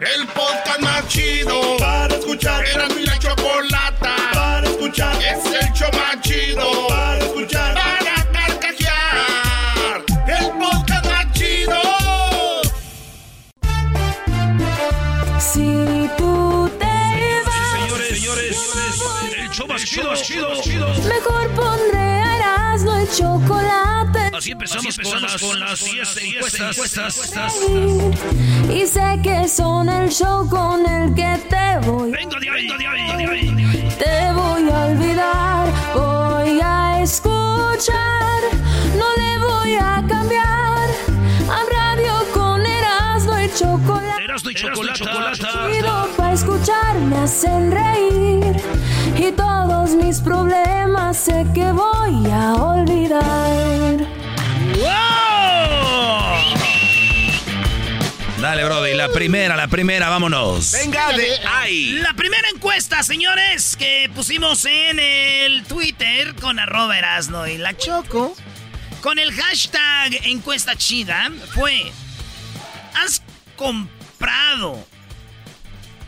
El podcast más chido para escuchar. Era mi la chocolata para escuchar. Es el show más chido para escuchar. Para carcajear. El podcast más chido. Si tú te vas, Señores, señores, el show más chido, chido, mejor pondré chocolate. Así empezamos, con, las, con las 10 encuestas. encuestas. Y sé que son el show con el que te voy. Venga de ahí, venga de ahí, de ahí. Te voy a olvidar, voy a escuchar, no le voy a cambiar. A radio con Erasmo y chocolate. Erasmo y chocolate. Chido para escuchar, me hacen reír. Y todos mis problemas sé que voy a olvidar. ¡Wow! Dale, Brody, la primera, la primera, vámonos. Venga de ahí. La primera encuesta, señores, que pusimos en el Twitter con arroba Erasno y la Choco, con el hashtag encuesta chida, fue, ¿has comprado,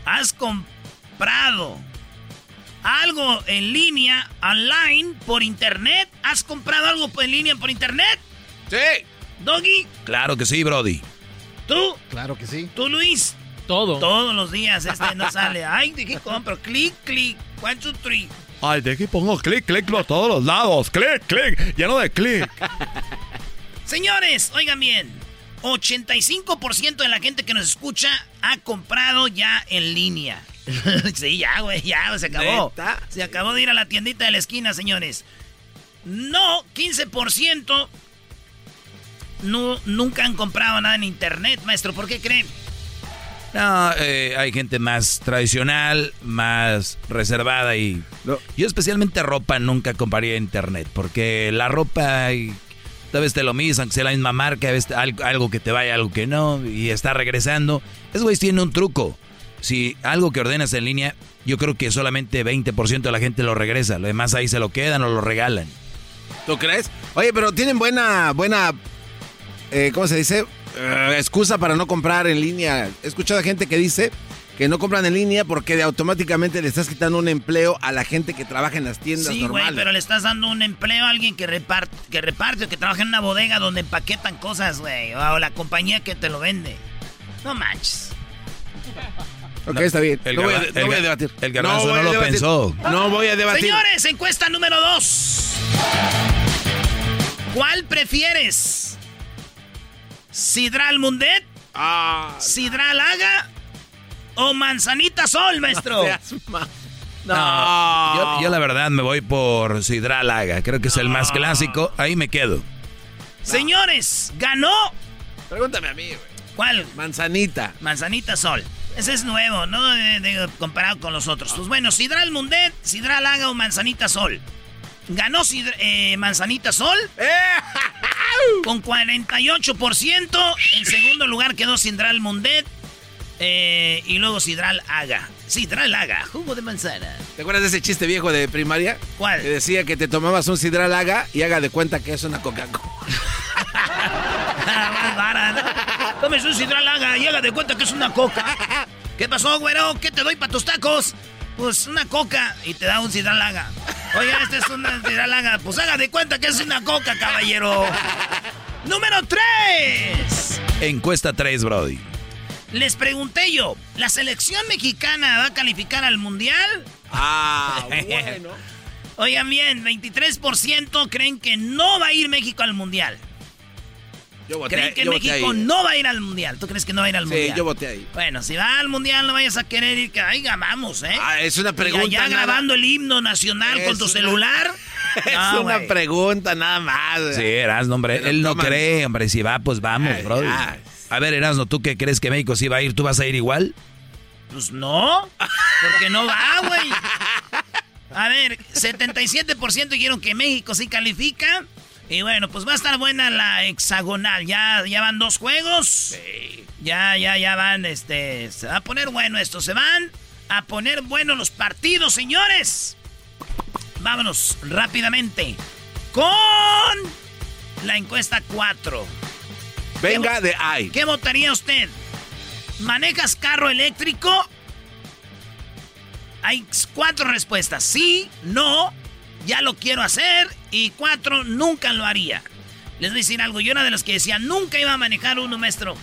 has comprado algo en línea, online, por internet? ¿Has comprado algo en línea por internet? Sí. Doggy, Claro que sí, Brody. tú, Claro que sí. tú Luis. Todo. Todos los días este no sale. Ay, ¿de qué compro? Clic, clic. One, two, three. Ay, de aquí pongo clic, clic por todos los lados. Clic, clic, lleno de clic. Señores, oigan bien. 85% de la gente que nos escucha ha comprado ya en línea. sí, ya, güey, ya, se acabó. ¿Neta? Se acabó de ir a la tiendita de la esquina, señores. No, 15% no, nunca han comprado nada en internet, maestro. ¿Por qué creen? No, eh, hay gente más tradicional, más reservada y... No. Yo especialmente ropa nunca compraría en internet, porque la ropa... Tal vez te lo mismo, aunque sea la misma marca, a veces algo, que te vaya, algo que no, y está regresando. Esos güeyes tienen un truco. Si algo que ordenas en línea, yo creo que solamente 20% de la gente lo regresa. Lo demás ahí se lo quedan o lo regalan. ¿Tú crees? Oye, pero tienen buena, buena, eh, ¿cómo se dice? Eh, excusa para no comprar en línea. He escuchado a gente que dice que no compran en línea porque de automáticamente le estás quitando un empleo a la gente que trabaja en las tiendas Sí, güey, normales. pero le estás dando un empleo a alguien que reparte, que reparte o que trabaja en una bodega donde empaquetan cosas, güey. O la compañía que te lo vende. No manches. Ok, está bien. El no, voy a, no voy a debatir. el garbanzo no lo debatir. pensó. No voy a debatir. Señores, encuesta número dos. ¿Cuál prefieres? ¿Sidral Mundet? Ah, ¿Sidral Haga? ¿O Manzanita Sol, maestro? No, No. yo, yo la verdad me voy por Sidral Haga. Creo que es el más clásico. Ahí me quedo. Señores, ganó. Pregúntame a mí, güey. ¿Cuál? Manzanita. Manzanita Sol. Ese es nuevo, ¿no? De- de- comparado con los otros. Pues bueno, Sidral Mundet, Sidral Haga o Manzanita Sol. Ganó Sidra- eh, Manzanita Sol con 48%. En segundo lugar quedó Sidral Mundet. Eh, y luego Sidral Haga. Sidral Haga, jugo de manzana. ¿Te acuerdas de ese chiste viejo de primaria? ¿Cuál? Que decía que te tomabas un sidral haga y haga de cuenta que es una Coca-Cola. Tómese un Sidral Haga y haga de cuenta que es una coca. ¿Qué pasó, güero? ¿Qué te doy para tus tacos? Pues una coca y te da un Sidral Haga. Oiga, este es una Sidral Haga. Pues haga de cuenta que es una coca, caballero. Número 3. Encuesta 3, Brody. Les pregunté yo, ¿la selección mexicana va a calificar al mundial? Ah, bueno. Oigan bien, 23% creen que no va a ir México al mundial. Yo voté, Creen que yo voté México ahí. no va a ir al mundial. ¿Tú crees que no va a ir al Sí, mundial? yo voté ahí. Bueno, si va al mundial, no vayas a querer ir. Que, ay, vamos, ¿eh? Ah, es una pregunta. Y allá nada- grabando el himno nacional Es con tu una- celular. Es No, una pregunta nada más. Sí, Erasno, hombre. Pero Él no cree, hombre. Si va, pues vamos, Ay, Brody. ya. A ver, Erasno, ¿tú qué crees que México sí va a ir? ¿Tú vas a ir igual? Pues no, porque no va, güey. A ver, 77% dijeron que México sí califica. Y bueno, pues va a estar buena la hexagonal. Ya, ya van dos juegos. Ya, ya, ya van, este. Se va a poner bueno esto. Se van a poner bueno los partidos, señores. Vámonos rápidamente con la encuesta 4. Venga de ahí. ¿Qué votaría usted? ¿Manejas carro eléctrico? Hay cuatro respuestas. Sí, no, ya lo quiero hacer. Y cuatro, nunca lo haría. Les voy a decir algo. Yo era de los que decía, nunca iba a manejar uno, maestro.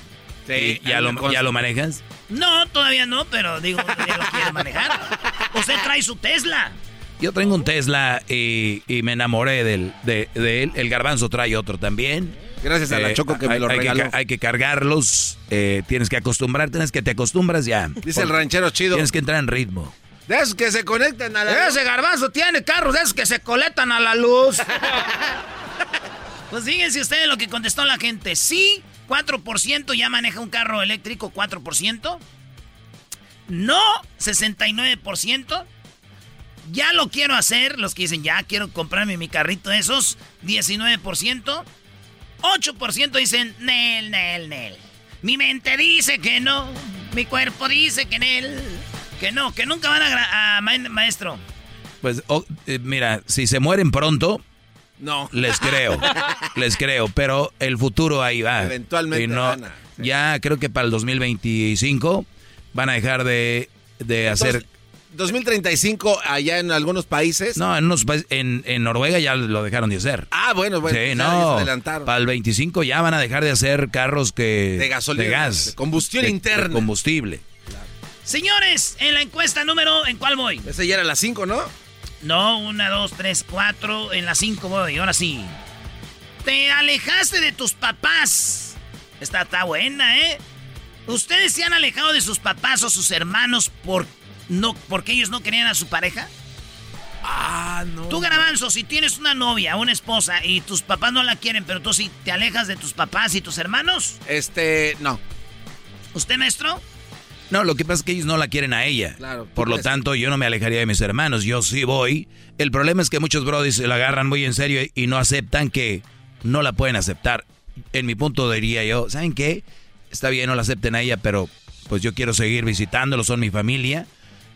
Sí, ¿Ya, lo, ¿Ya lo manejas? No, todavía no, pero digo, ya lo quiere manejar. Usted trae su Tesla. Yo tengo un Tesla y, y me enamoré del, de, de él. El garbanzo trae otro también. Gracias a la Eh, Choco que me lo hay regaló. hay que cargarlos. eh, tienes que acostumbrarte. Tienes que te acostumbras ya. Dice el ranchero chido. Tienes que entrar en ritmo. De esos que se conectan a la... Ese garbanzo tiene carros de esos que se coletan a la luz. pues fíjense ustedes lo que contestó la gente. Sí, 4% ya maneja un carro eléctrico, 4%. No, 69%. Ya lo quiero hacer. Los que dicen, ya quiero comprarme mi carrito de esos, 19%. 8% dicen, Nel, Nel, Nel. Mi mente dice que no. Mi cuerpo dice que Nel. Que no, que nunca van a, gra- a ma- maestro. Pues, oh, eh, mira, si se mueren pronto, No. les creo. les creo. Pero el futuro ahí va. Eventualmente Y no- Ya creo que para el 2025 van a dejar de, de hacer... Entonces, 2035 allá en algunos países. No, en, unos países- en, en Noruega ya lo dejaron de hacer. Ah, bueno, bueno. sí, no. adelantaron. Para el 25 ya van a dejar de hacer carros que... De gasolina, De gas. de combustión De- interna. de combustible. Señores, en la encuesta número, ¿en cuál voy? Ese ya era las 5, ¿no? No, una, dos, tres, cuatro. En la cinco voy, ahora sí. Te alejaste de tus papás. Esta está buena, ¿eh? ¿Ustedes se han alejado de sus papás o sus hermanos por no, porque ellos no querían a su pareja? Ah, no. Tú, Garbanzo, si tienes una novia, una esposa y tus papás no la quieren, pero tú sí te alejas de tus papás y tus hermanos, Este, no. ¿usted, maestro? No, lo que pasa es que ellos no la quieren a ella. Claro, Por lo tanto, yo no me alejaría de mis hermanos. Yo sí voy. El problema es que muchos brodis se la agarran muy en serio y no aceptan que no la pueden aceptar. En mi punto diría yo, ¿saben qué? Está bien, no la acepten a ella, pero pues yo quiero seguir visitándolos, son mi familia.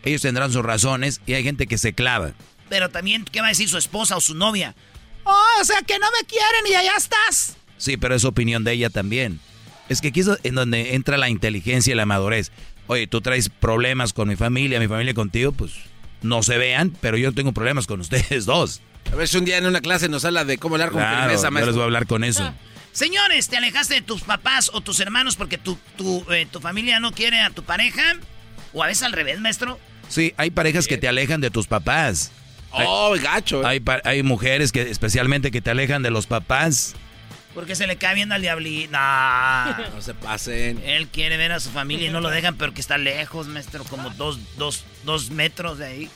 Ellos tendrán sus razones y hay gente que se clava. Pero también, ¿qué va a decir su esposa o su novia? Oh, o sea que no me quieren y allá estás. Sí, pero es opinión de ella también. Es que aquí es en donde entra la inteligencia y la madurez. Oye, tú traes problemas con mi familia, mi familia contigo, pues no se vean, pero yo tengo problemas con ustedes dos. A ver si un día en una clase nos habla de cómo hablar con Claro, firmeza, yo les maestro. voy a hablar con eso. Señores, ¿te alejaste de tus papás o tus hermanos porque tu, tu, eh, tu familia no quiere a tu pareja? O a veces al revés, maestro. Sí, hay parejas que te alejan de tus papás. Oh, gacho. eh. Hay, mujeres que especialmente que te alejan de los papás. Porque se le cae bien al diablito. No. No se pasen. Él quiere ver a su familia y no lo dejan, pero que está lejos, maestro, como dos, dos, dos metros de ahí.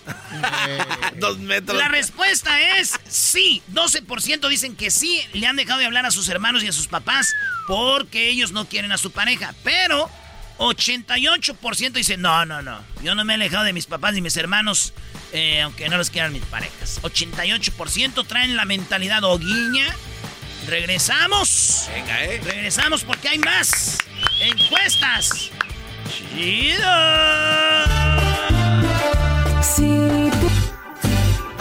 Dos metros. La respuesta es sí. 12% dicen que sí le han dejado de hablar a sus hermanos y a sus papás porque ellos no quieren a su pareja. Pero 88% dicen no, no, no. Yo no me he alejado de mis papás ni mis hermanos, eh, aunque no los quieran mis parejas. 88% traen la mentalidad hoguiña. Regresamos. Venga, eh. Regresamos porque hay más encuestas. Chido. Tú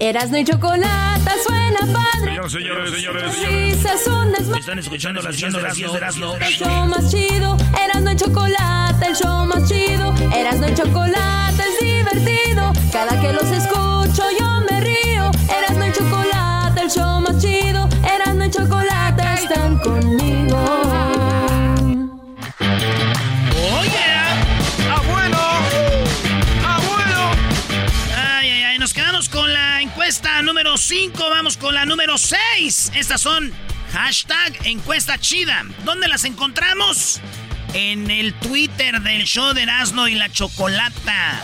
Erasmo y Chocolata suena padre. Señores, señores, señores, risas son desmadre. Están escuchando las 10 de las 10 de Erasmo. El show más chido, Erasmo y Chocolata, el show más chido, Erasmo y Chocolata es divertido. Cada que los escucho yo me río. Erasmo y Chocolata, el show más chido, Erasmo y Chocolata están conmigo. Encuesta número 5, vamos con la número 6. Estas son hashtag encuesta chida. ¿Dónde las encontramos? En el Twitter del show de Erasmo y la Chocolata.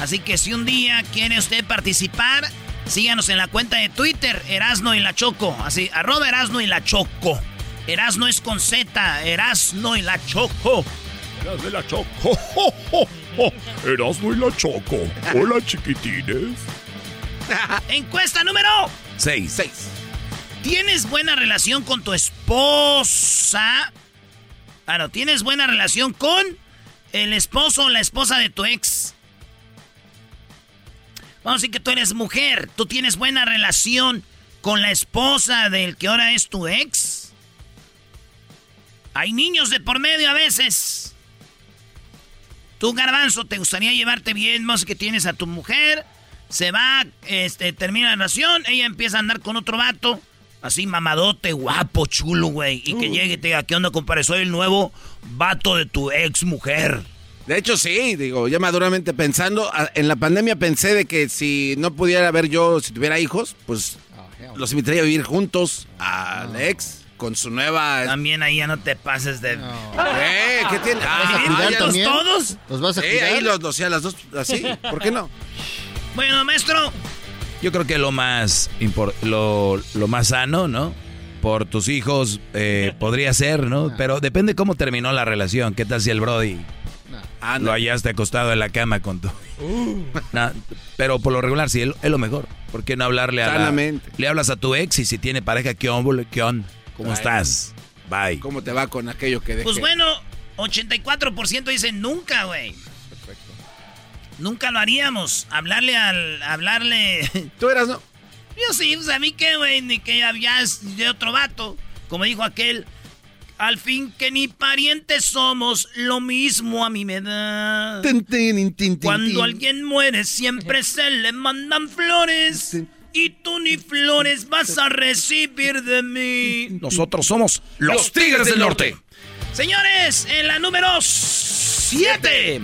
Así que si un día quiere usted participar, síganos en la cuenta de Twitter, Erasno y la Choco. Así, arroba Erasno y la Choco. Erasno es con Z, Erasno y la Choco. Erasmo y la Choco. Erasmo y la Choco. Hola, chiquitines. Encuesta número 6. 6. ¿Tienes buena relación con tu esposa? Ah, no, ¿tienes buena relación con el esposo o la esposa de tu ex? Vamos a decir que tú eres mujer. ¿Tú tienes buena relación con la esposa del que ahora es tu ex? Hay niños de por medio a veces. Tú, Garbanzo, ¿te gustaría llevarte bien? Decir que tienes a tu mujer. Se va, este, termina la relación. Ella empieza a andar con otro vato. Así mamadote, guapo, chulo, güey. Y que llegue y te diga, ¿qué onda, compadre? Soy el nuevo vato de tu ex mujer. De hecho, sí, digo, ya maduramente pensando, a- en la pandemia pensé de que si no pudiera ver yo, si tuviera hijos, pues los invitaría a vivir juntos al ex con su nueva... También ahí ya no te pases de... ¿Eh? ¿Qué tiene? Ah, ¿Vivirlos ya todos? los- ¿Los vas a ahí los, o sea, las dos, así, ¿por qué no? Bueno, maestro, Yo creo que lo más, lo, lo más sano, ¿no? Por tus hijos eh, podría ser, ¿no? Pero depende cómo terminó la relación. ¿Qué tal si el Brody Ah, lo hallaste acostado en la cama con tu... Nah, pero por lo regular sí, es, lo mejor. ¿Por qué no hablarle a la- Sanamente. Le hablas a tu ex y si tiene pareja, ¿qué onda? ¿Qué onda? ¿Cómo Ay. estás? Bye. ¿Cómo te va con aquello que dejé? pues bueno, 84% dicen nunca, güey. Nunca lo haríamos. Hablarle al... Hablarle... Tú eras, ¿no? Yo sí, pues a mí qué, güey, ni que ya es de otro vato. Como dijo aquel, al fin que ni parientes somos, lo mismo a mí me da. Tin, tin, tin, tin, Cuando alguien muere siempre se le mandan flores. Y tú ni flores vas a recibir de mí. Nosotros somos los Tigres del Norte. Señores, en la número 7.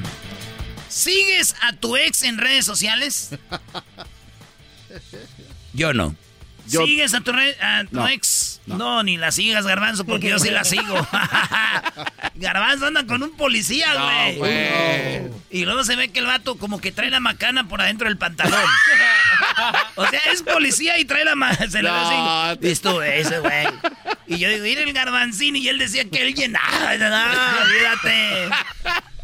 ¿Sigues a tu ex en redes sociales? Yo no. Yo- ¿Sigues a tu, re- a tu No, ex? No. ni la sigas, Garbanzo, porque yo sí la sigo. Garbanzo anda con un policía, güey. Y luego se ve que el vato como que trae la macana por adentro del pantalón. o sea, es policía y trae la macana. Se le ve así. Esto, ese, güey. Y yo digo, mira el garbanzín. Y él decía que él llenaba. No, olvídate.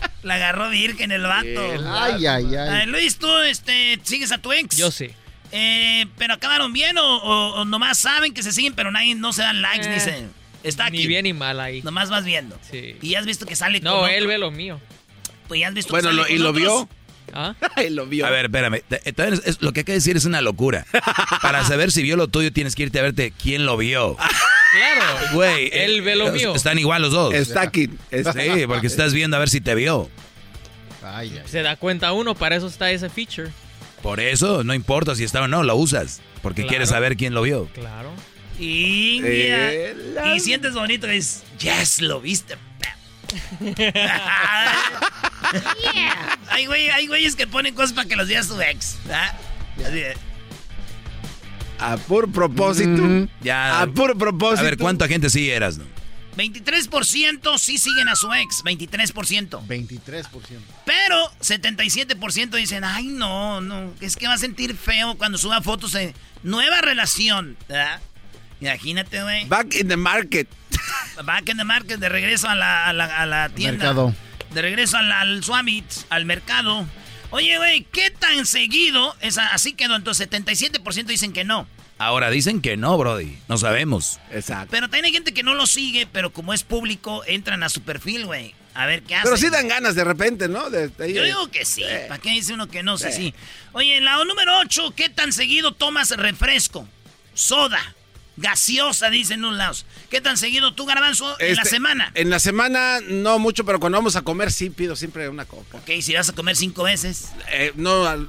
La agarró virgen el vato. Ay, ay, Ay, ay. Luis, ¿tú este, sigues a tu ex? Yo sí. Eh, pero acabaron bien o, o- o nomás saben que se siguen, pero nadie no se dan likes ni Eh, se. Está aquí. Ni bien ni mal ahí. Nomás vas viendo. Sí. Y ya has visto que sale con No, otro. él ve lo mío. Pues ya has visto Bueno, que lo- sale ¿y con lo otros. vio? ¿Ah? Ay, lo vio. A ver, espérame. Es- lo que hay que decir es una locura. Para saber si vio lo tuyo, tienes que irte a verte quién lo vio. Claro. Güey. Él ve lo eh, mío. Están igual los dos. Está aquí. está- Sí, porque estás viendo a ver si te vio. Ay, ay. Se da cuenta uno, para eso está ese feature. Por eso, no importa si está o no, lo usas. Porque Claro. quieres saber quién lo vio. Claro. India. Eh, la- Y sientes bonito dices, yes, lo viste. Hay, güey, hay güeyes que ponen cosas para que los vea su ex. ¿ah? Así A puro propósito. Ya. A puro propósito. A ver, ¿cuánta gente sí eras? No? 23% sí siguen a su ex, 23%. 23%. Pero 77% dicen, ay no, no, es que va a sentir feo cuando suba fotos de nueva relación. ¿verdad? Imagínate, güey. Back in the market. Back in the market, de regreso a la, a la, a la tienda. Mercado. De regreso al, al Swamit, al mercado. Oye, güey, ¿qué tan seguido? Es a- así quedó, entonces 77% dicen que no. Ahora dicen que no, Brody. No sabemos. Exacto. Pero también hay gente que no lo sigue, pero como es público, entran a su perfil, güey. A ver qué hacen. Pero sí dan ganas de repente, ¿no? De- de ahí- Yo digo que sí. ¿Para qué dice uno que no? Sí. Oye, la número 8, ¿qué tan seguido tomas refresco? Soda. Gaseosa, dicen unos lados. ¿Qué tan seguido tú, Garbanzo, en la Este, semana? En la semana no mucho, pero cuando vamos a comer sí pido siempre una coca. Ok, si vas a comer cinco veces. Eh, no, al-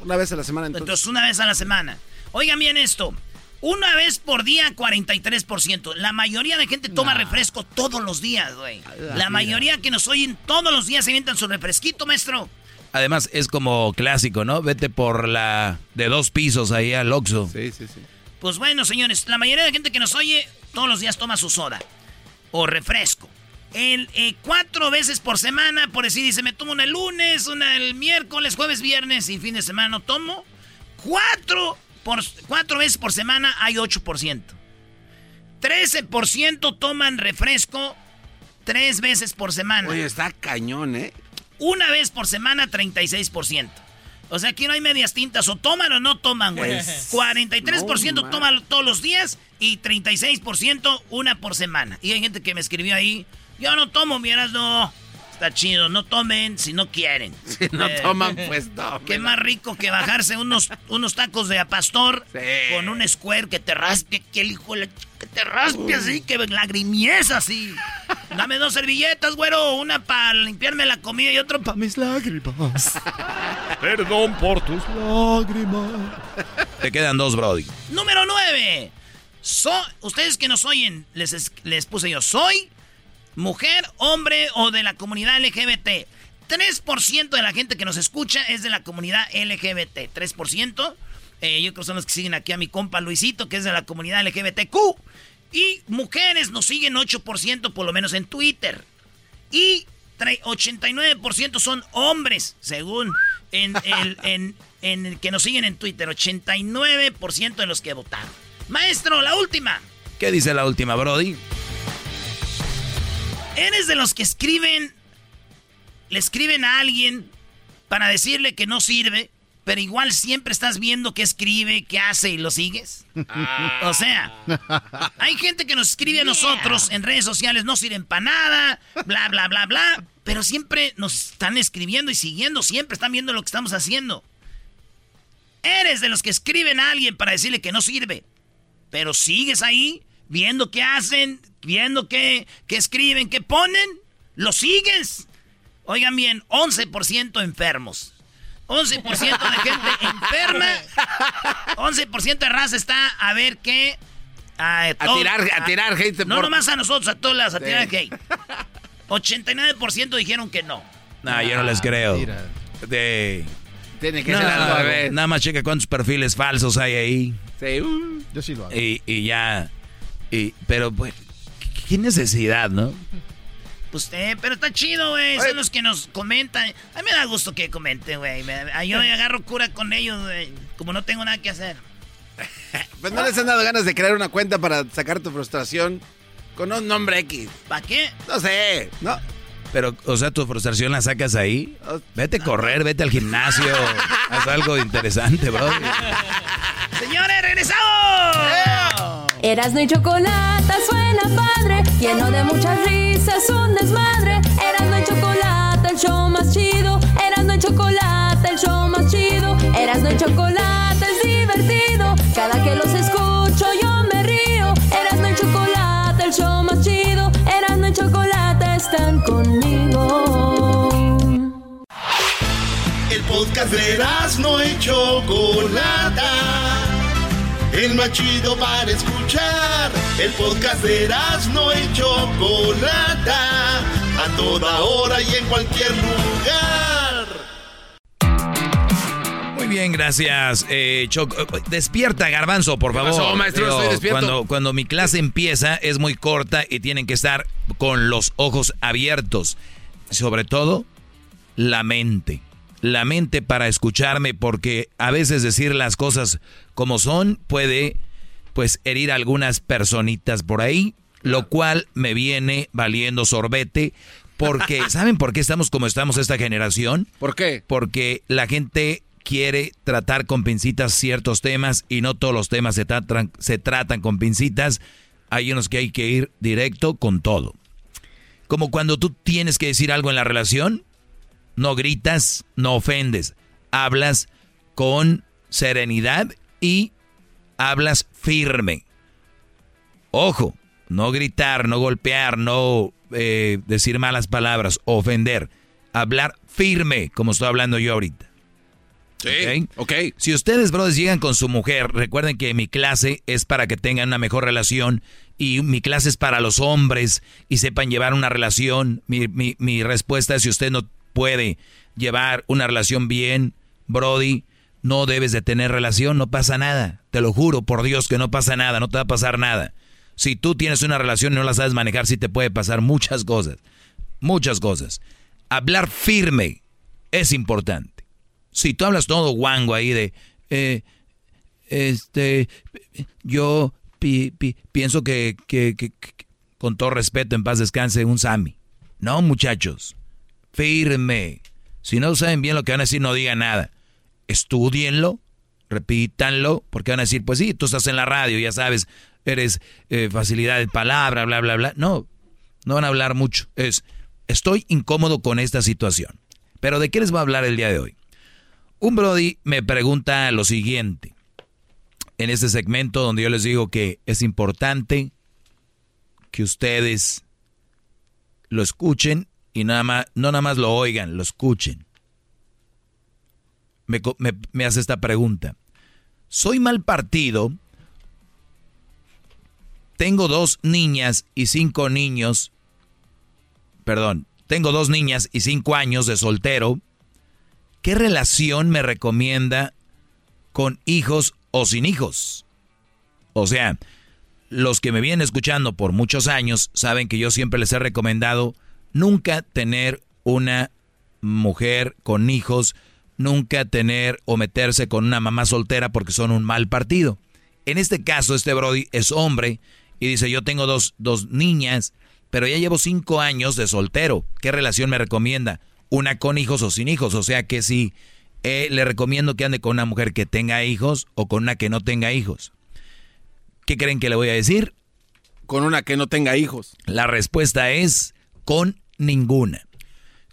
una vez a la semana entonces. Entonces, una vez a la semana. Oigan bien esto. Una vez por día, 43%. La mayoría de gente toma refresco todos los días, güey. La mayoría que nos oyen todos los días se inventan su refresquito, maestro. Además, es como clásico, ¿no? Vete por la de dos pisos ahí al Oxxo. Sí, sí, sí. Pues bueno, señores, la mayoría de gente que nos oye todos los días toma su soda o refresco. El, eh, cuatro veces por semana, por decir, dice, me tomo una el lunes, una el miércoles, jueves, viernes y fin de semana no tomo. Cuatro, por, cuatro veces por semana hay 8%. 13% toman refresco tres veces por semana. Oye, está cañón, ¿eh? Una vez por semana, 36%. O sea, aquí no hay medias tintas. O toman o no toman, güey. Es- 43% no, toman todos los días y 36% una por semana. Y hay gente que me escribió ahí, yo no tomo, miras, no. Está chido, no tomen si no quieren. Si no Eh, toman, pues no. Qué más rico que bajarse unos, unos tacos de a pastor Sí. con un square que te raspe, que el hijo de la ch- que te raspe así, que lagrimiez así. Dame dos servilletas, güero, una para limpiarme la comida y otra para mis lágrimas. Perdón por tus lágrimas. Te quedan dos, Brody. Número 9. ustedes que nos oyen, les, es- les puse yo, soy mujer, hombre o de la comunidad LGBT. 3% de la gente que nos escucha es de la comunidad LGBT. 3%. Eh, yo creo que son los que siguen aquí a mi compa Luisito, que es de la comunidad LGBTQ. Y mujeres nos siguen 8% por lo menos en Twitter. Y tre- 89% son hombres, según en el, en, en el que nos siguen en Twitter. 89% de los que votaron. Maestro, la última. ¿Qué dice la última, Brody? ¿Eres de los que escriben, le escriben a alguien para decirle que no sirve, pero igual siempre estás viendo qué escribe, qué hace y lo sigues? O sea, hay gente que nos escribe a nosotros en redes sociales, no sirven para nada, bla, bla, bla, bla, pero siempre nos están escribiendo y siguiendo, siempre están viendo lo que estamos haciendo. Eres de los que escriben a alguien para decirle que no sirve, pero sigues ahí viendo qué hacen, viendo qué, qué escriben, qué ponen, lo sigues. Oigan bien, 11% enfermos. 11% de gente enferma. 11% de raza está a ver qué. A, todo- tirar- a tirar hate No por- nomás a nosotros, a todas las, a Sí. tirar hate. 89% dijeron que no. No, yo no les creo. De... Tiene que No, ser al revés. nada más checa cuántos perfiles falsos hay ahí. Sí, uh. Yo sí lo hago. Y, y ya. Y, pero, pues, ¿qué necesidad, no? Pues, eh, pero está chido, güey. Son los que nos comentan. A mí me da gusto que comenten, güey. Yo agarro cura con ellos, güey. Como no tengo nada que hacer. Pues no les han dado ganas de crear una cuenta para sacar tu frustración con un nombre X. ¿Para qué? No sé, ¿no? Pero, o sea, tu frustración la sacas ahí. Vete a correr, vete al gimnasio. haz algo interesante, bro. Señores, regresamos. Erasno y chocolate suena padre, lleno de muchas risas, un desmadre. Erasno y chocolate, el show más chido. Erasno y chocolate, el show más chido. Erasno y chocolate es divertido. Cada que los escucho yo me río. Erasno y chocolate, el show más chido. Erasno y chocolate están conmigo. El podcast de no y Chocolata. El más chido para escuchar. El podcast de no y Chocolata. A toda hora y en cualquier lugar. Muy bien, gracias. Eh, Choco. Eh, Despierta, Garbanzo, por ¿Qué favor. pasó, maestro? Estoy despierto. Cuando, cuando mi clase empieza es muy corta y tienen que estar con los ojos abiertos. Sobre todo, la mente. La mente para escucharme porque a veces decir las cosas como son puede pues herir a algunas personitas por ahí, lo cual me viene valiendo sorbete porque ¿saben por qué estamos como estamos esta generación? ¿Por qué? Porque la gente quiere tratar con pincitas ciertos temas y no todos los temas se tratan, se tratan con pincitas. Hay unos que hay que ir directo con todo. Como cuando tú tienes que decir algo en la relación, no gritas, no ofendes, hablas con serenidad y hablas firme. Ojo, no gritar, no golpear, no eh, decir malas palabras, ofender. Hablar firme, como estoy hablando yo ahorita. Sí, ok. Si ustedes, brothers, llegan con su mujer, recuerden que mi clase es para que tengan una mejor relación y mi clase es para los hombres y sepan llevar una relación. Mi, mi, mi respuesta es si usted no puede llevar una relación bien, Brody, no debes de tener relación, no pasa nada. Te lo juro por Dios que no pasa nada, no te va a pasar nada. Si tú tienes una relación y no la sabes manejar, sí te puede pasar muchas cosas. Muchas cosas. Hablar firme es importante. Si tú hablas todo guango ahí de, eh, este, yo pi- pi- pienso que, que- que- que- con todo respeto, en paz descanse, un Sami. No, muchachos, firme. Si no saben bien lo que van a decir, no digan nada. Estudienlo, repítanlo, porque van a decir, pues sí, tú estás en la radio, ya sabes, eres eh, facilidad de palabra, bla, bla, bla. No, no van a hablar mucho. Es, estoy incómodo con esta situación. Pero ¿de qué les voy a hablar el día de hoy? Un Brody me pregunta lo siguiente. En este segmento donde yo les digo que es importante que ustedes lo escuchen y nada más, no nada más lo oigan, lo escuchen. Me, me- me hace esta pregunta. ¿Soy mal partido? Tengo dos niñas y cinco niños. Perdón, tengo dos niñas y cinco años de soltero. ¿Qué relación me recomienda con hijos o sin hijos? O sea, los que me vienen escuchando por muchos años saben que yo siempre les he recomendado nunca tener una mujer con hijos, nunca tener o meterse con una mamá soltera porque son un mal partido. En este caso, este Brody es hombre y dice, yo tengo dos, dos niñas, pero ya llevo cinco años de soltero. ¿Qué relación me recomienda? Una con hijos o sin hijos. O sea que si eh, le recomiendo que ande con una mujer que tenga hijos o con una que no tenga hijos. ¿Qué creen que le voy a decir? Con una que no tenga hijos. La respuesta es con ninguna.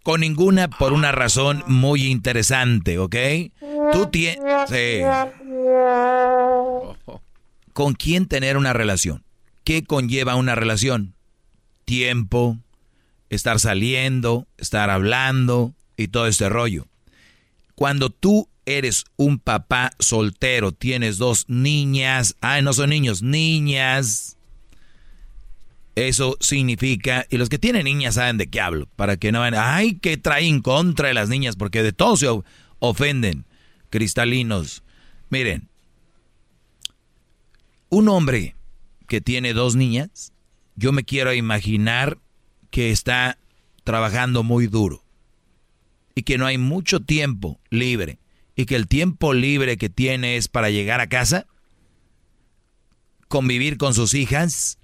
Con ninguna por una razón muy interesante, ¿ok? Tú tienes... ¿Con quién tener una relación? ¿Qué conlleva una relación? Tiempo, estar saliendo, estar hablando y todo este rollo. Cuando tú eres un papá soltero, tienes dos niñas, ay, no son niños, niñas. Eso significa, y los que tienen niñas saben de qué hablo, para que no vayan, ay, que traen contra de las niñas, porque de todos se ofenden, cristalinos. Miren, un hombre que tiene dos niñas, yo me quiero imaginar que está trabajando muy duro y que no hay mucho tiempo libre y que el tiempo libre que tiene es para llegar a casa, convivir con sus hijas,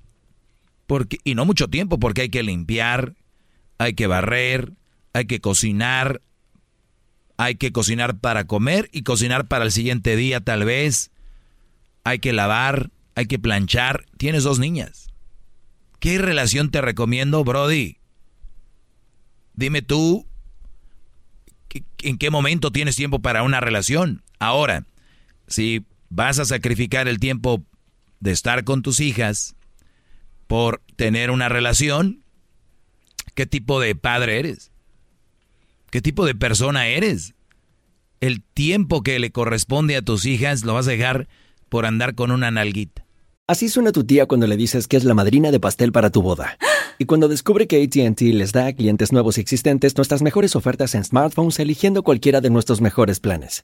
y no mucho tiempo porque hay que limpiar, hay que barrer, hay que cocinar, hay que cocinar para comer y cocinar para el siguiente día tal vez, hay que lavar, hay que planchar, tienes dos niñas. ¿Qué relación te recomiendo, Brody? Dime tú, ¿qué- ¿en qué momento tienes tiempo para una relación? Ahora, si vas a sacrificar el tiempo de estar con tus hijas por tener una relación, ¿qué tipo de padre eres? ¿Qué tipo de persona eres? El tiempo que le corresponde a tus hijas lo vas a dejar por andar con una nalguita. Así suena tu tía cuando le dices que es la madrina de pastel para tu boda. Y cuando descubre que ATT les da a clientes nuevos y existentes nuestras mejores ofertas en smartphones eligiendo cualquiera de nuestros mejores planes.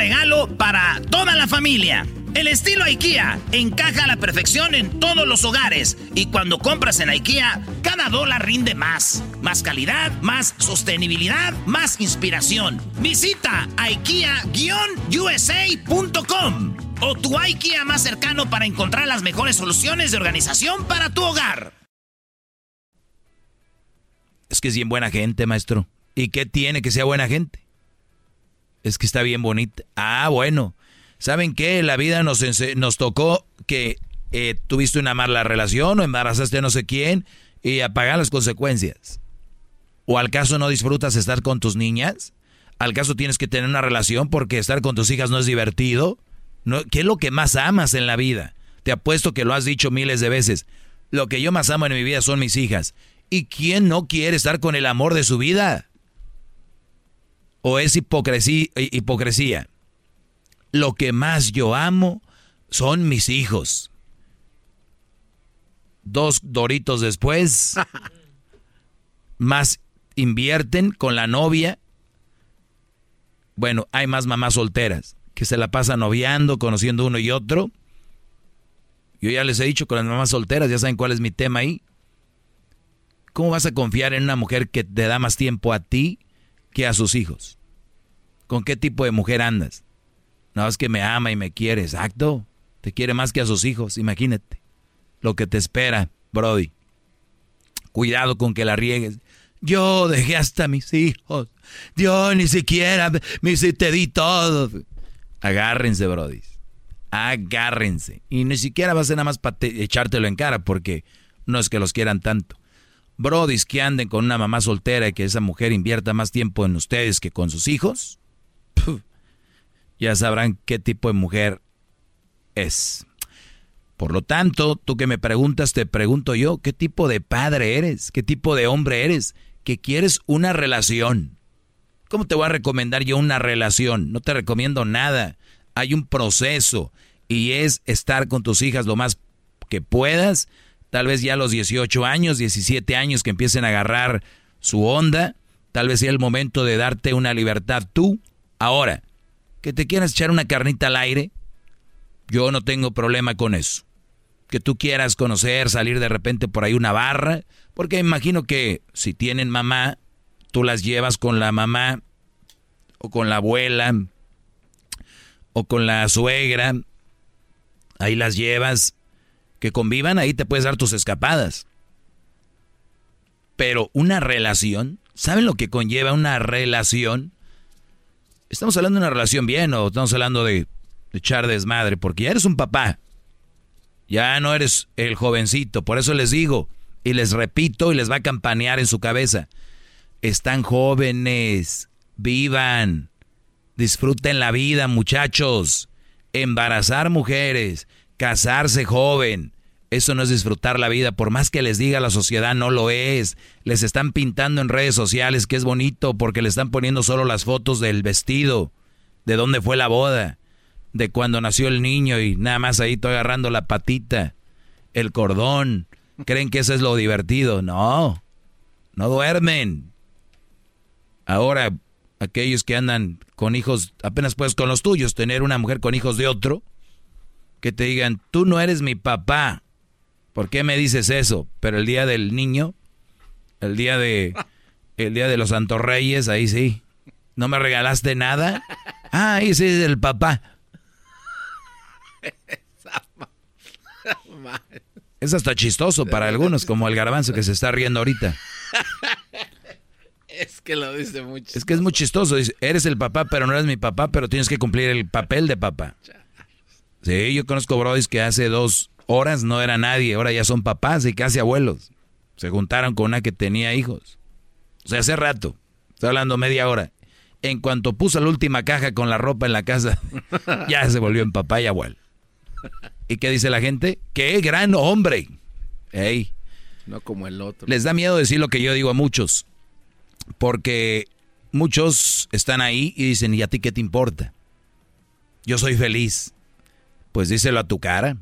regalo para toda la familia. El estilo IKEA encaja a la perfección en todos los hogares y cuando compras en IKEA, cada dólar rinde más. Más calidad, más sostenibilidad, más inspiración. Visita IKEA-USA.com o tu IKEA más cercano para encontrar las mejores soluciones de organización para tu hogar. Es que es bien buena gente, maestro. ¿Y qué tiene que sea buena gente? Es que está bien bonita. Ah, bueno. ¿Saben qué? La vida nos, nos tocó que eh, tuviste una mala relación o embarazaste no sé quién y a pagar las consecuencias. ¿O al caso no disfrutas estar con tus niñas? ¿Al caso tienes que tener una relación porque estar con tus hijas no es divertido? ¿Qué es lo que más amas en la vida? Te apuesto que lo has dicho miles de veces. Lo que yo más amo en mi vida son mis hijas. ¿Y quién no quiere estar con el amor de su vida? ¿O es hipocresía? hipocresía? Lo que más yo amo son mis hijos. Dos doritos después, más invierten con la novia. Bueno, hay más mamás solteras que se la pasan noviando, conociendo uno y otro. Yo ya les he dicho con las mamás solteras, ya saben cuál es mi tema ahí. ¿Cómo vas a confiar en una mujer que te da más tiempo a ti que a sus hijos? ¿Con qué tipo de mujer andas? No, es que me ama y me quiere, exacto. Te quiere más que a sus hijos, imagínate. Lo que te espera, Brody. Cuidado con que la riegues. Yo dejé hasta mis hijos. Yo ni siquiera me te di todo. Agárrense, Brody. Agárrense. Y ni siquiera va a ser nada más para echártelo en cara, porque no es que los quieran tanto. Brodis que anden con una mamá soltera y que esa mujer invierta más tiempo en ustedes que con sus hijos, ya sabrán qué tipo de mujer es. Por lo tanto, tú que me preguntas, te pregunto yo, ¿qué tipo de padre eres? ¿Qué tipo de hombre eres? Que quieres una relación. ¿Cómo te voy a recomendar yo una relación? No te recomiendo nada. Hay un proceso y es estar con tus hijas lo más que puedas. Tal vez ya a los 18 años, 17 años que empiecen a agarrar su onda. Tal vez sea el momento de darte una libertad tú. Ahora, que te quieras echar una carnita al aire, yo no tengo problema con eso. Que tú quieras conocer, salir de repente por ahí una barra, porque imagino que si tienen mamá, tú las llevas con la mamá o con la abuela o con la suegra, ahí las llevas, que convivan, ahí te puedes dar tus escapadas. Pero una relación, ¿saben lo que conlleva una relación? ¿Estamos hablando de una relación bien o estamos hablando de, echar desmadre? Porque ya eres un papá. Ya no eres el jovencito. Por eso les digo y les repito y les va a campanear en su cabeza. Están jóvenes. Vivan. Disfruten la vida, muchachos. Embarazar mujeres. Casarse joven. Eso no es disfrutar la vida, por más que les diga la sociedad, no lo es. Les están pintando en redes sociales que es bonito porque le están poniendo solo las fotos del vestido, de dónde fue la boda, de cuando nació el niño y nada más ahí estoy agarrando la patita, el cordón. ¿Creen que eso es lo divertido? No, no duermen. Ahora, aquellos que andan con hijos, apenas puedes con los tuyos, tener una mujer con hijos de otro, que te digan, tú no eres mi papá ¿Por qué me dices eso? Pero el día del niño, el día de el día de los Santos Reyes, ahí sí. ¿No me regalaste nada? Ah, ahí sí es el papá. Es hasta chistoso para algunos, como el garbanzo que se está riendo ahorita. Es que lo dice mucho. Es que es muy chistoso. Dice, eres el papá, pero no eres mi papá, pero tienes que cumplir el papel de papá. Sí, yo conozco brodis que hace dos horas no era nadie, ahora ya son papás y casi abuelos. Se juntaron con una que tenía hijos. O sea, hace rato. Estoy hablando media hora. En cuanto puso la última caja con la ropa en la casa, ya se volvió en papá y abuelo. ¿Y qué dice la gente? ¡Qué gran hombre! Ey. No como el otro. Les da miedo decir lo que yo digo a muchos. Porque muchos están ahí y dicen, ¿y a ti qué te importa? Yo soy feliz. Pues díselo a tu cara.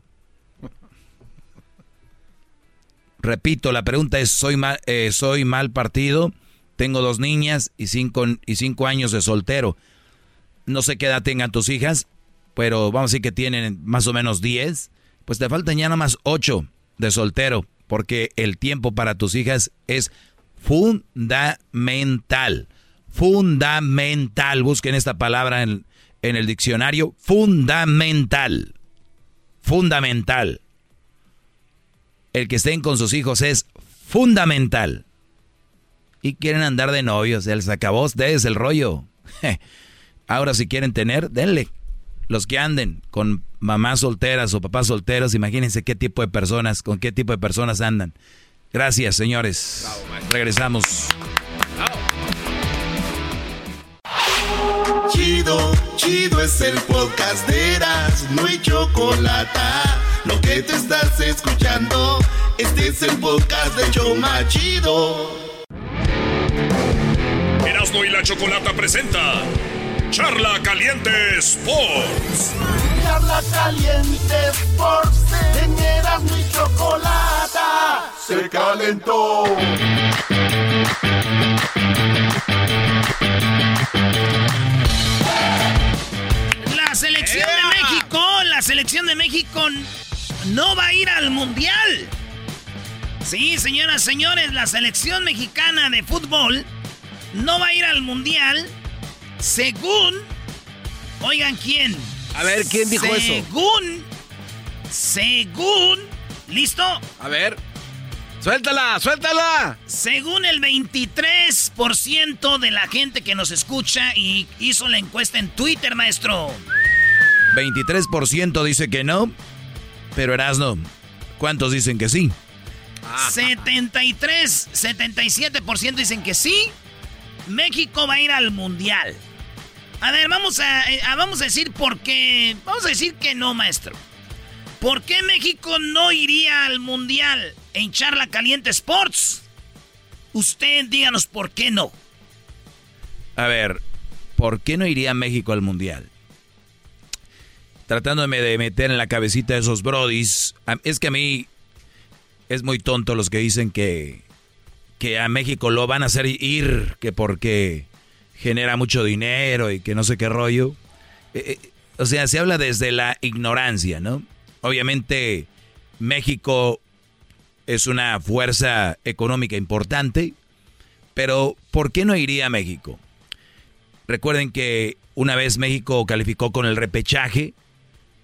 Repito, la pregunta es, ¿soy mal, eh, soy mal partido? Tengo dos niñas y cinco, y cinco años de soltero. No sé qué edad tengan tus hijas, pero vamos a decir que tienen más o menos diez. Pues te faltan ya nada más ocho de soltero, porque el tiempo para tus hijas es fundamental. Fundamental. Busquen esta palabra en, en el diccionario. Fundamental. Fundamental. El que estén con sus hijos es fundamental. Y quieren andar de novios. El sacabos es el rollo. Ahora si quieren tener, denle. Los que anden con mamás solteras o papás solteros, imagínense qué tipo de personas, con qué tipo de personas andan. Gracias, señores. Regresamos. Chido, chido es el podcast de Eras, no hay chocolate. Lo que te estás escuchando, este es el podcast de Choma Chido. Erasmo y la Chocolata presenta Charla Caliente Sports. Charla Caliente Sports, en Erasmo y Chocolata se calentó. Selección de México no va a ir al mundial. Sí, señoras, señores, la selección mexicana de fútbol no va a ir al mundial según... Oigan, ¿quién? A ver, ¿quién dijo eso? Según... Según... ¿Listo? A ver. Suéltala, suéltala. Según el 23% de la gente que nos escucha y hizo la encuesta en Twitter, maestro. 23% dice que no, pero Erasno, ¿cuántos dicen que sí? 73, 77% dicen que sí. México va a ir al mundial. A ver, vamos a, eh, a- vamos a decir por qué. Vamos a decir que no, maestro. ¿Por qué México no iría al mundial en Charla Caliente Sports? Usted díganos por qué no. A ver, ¿por qué no iría México al Mundial? Tratándome de meter en la cabecita de esos brodis. Es que a mí es muy tonto los que dicen que, que a México lo van a hacer ir, que porque genera mucho dinero y que no sé qué rollo. Eh, eh, o sea, se habla desde la ignorancia, ¿no? Obviamente México es una fuerza económica importante, pero ¿por qué no iría a México? Recuerden que una vez México calificó con el repechaje.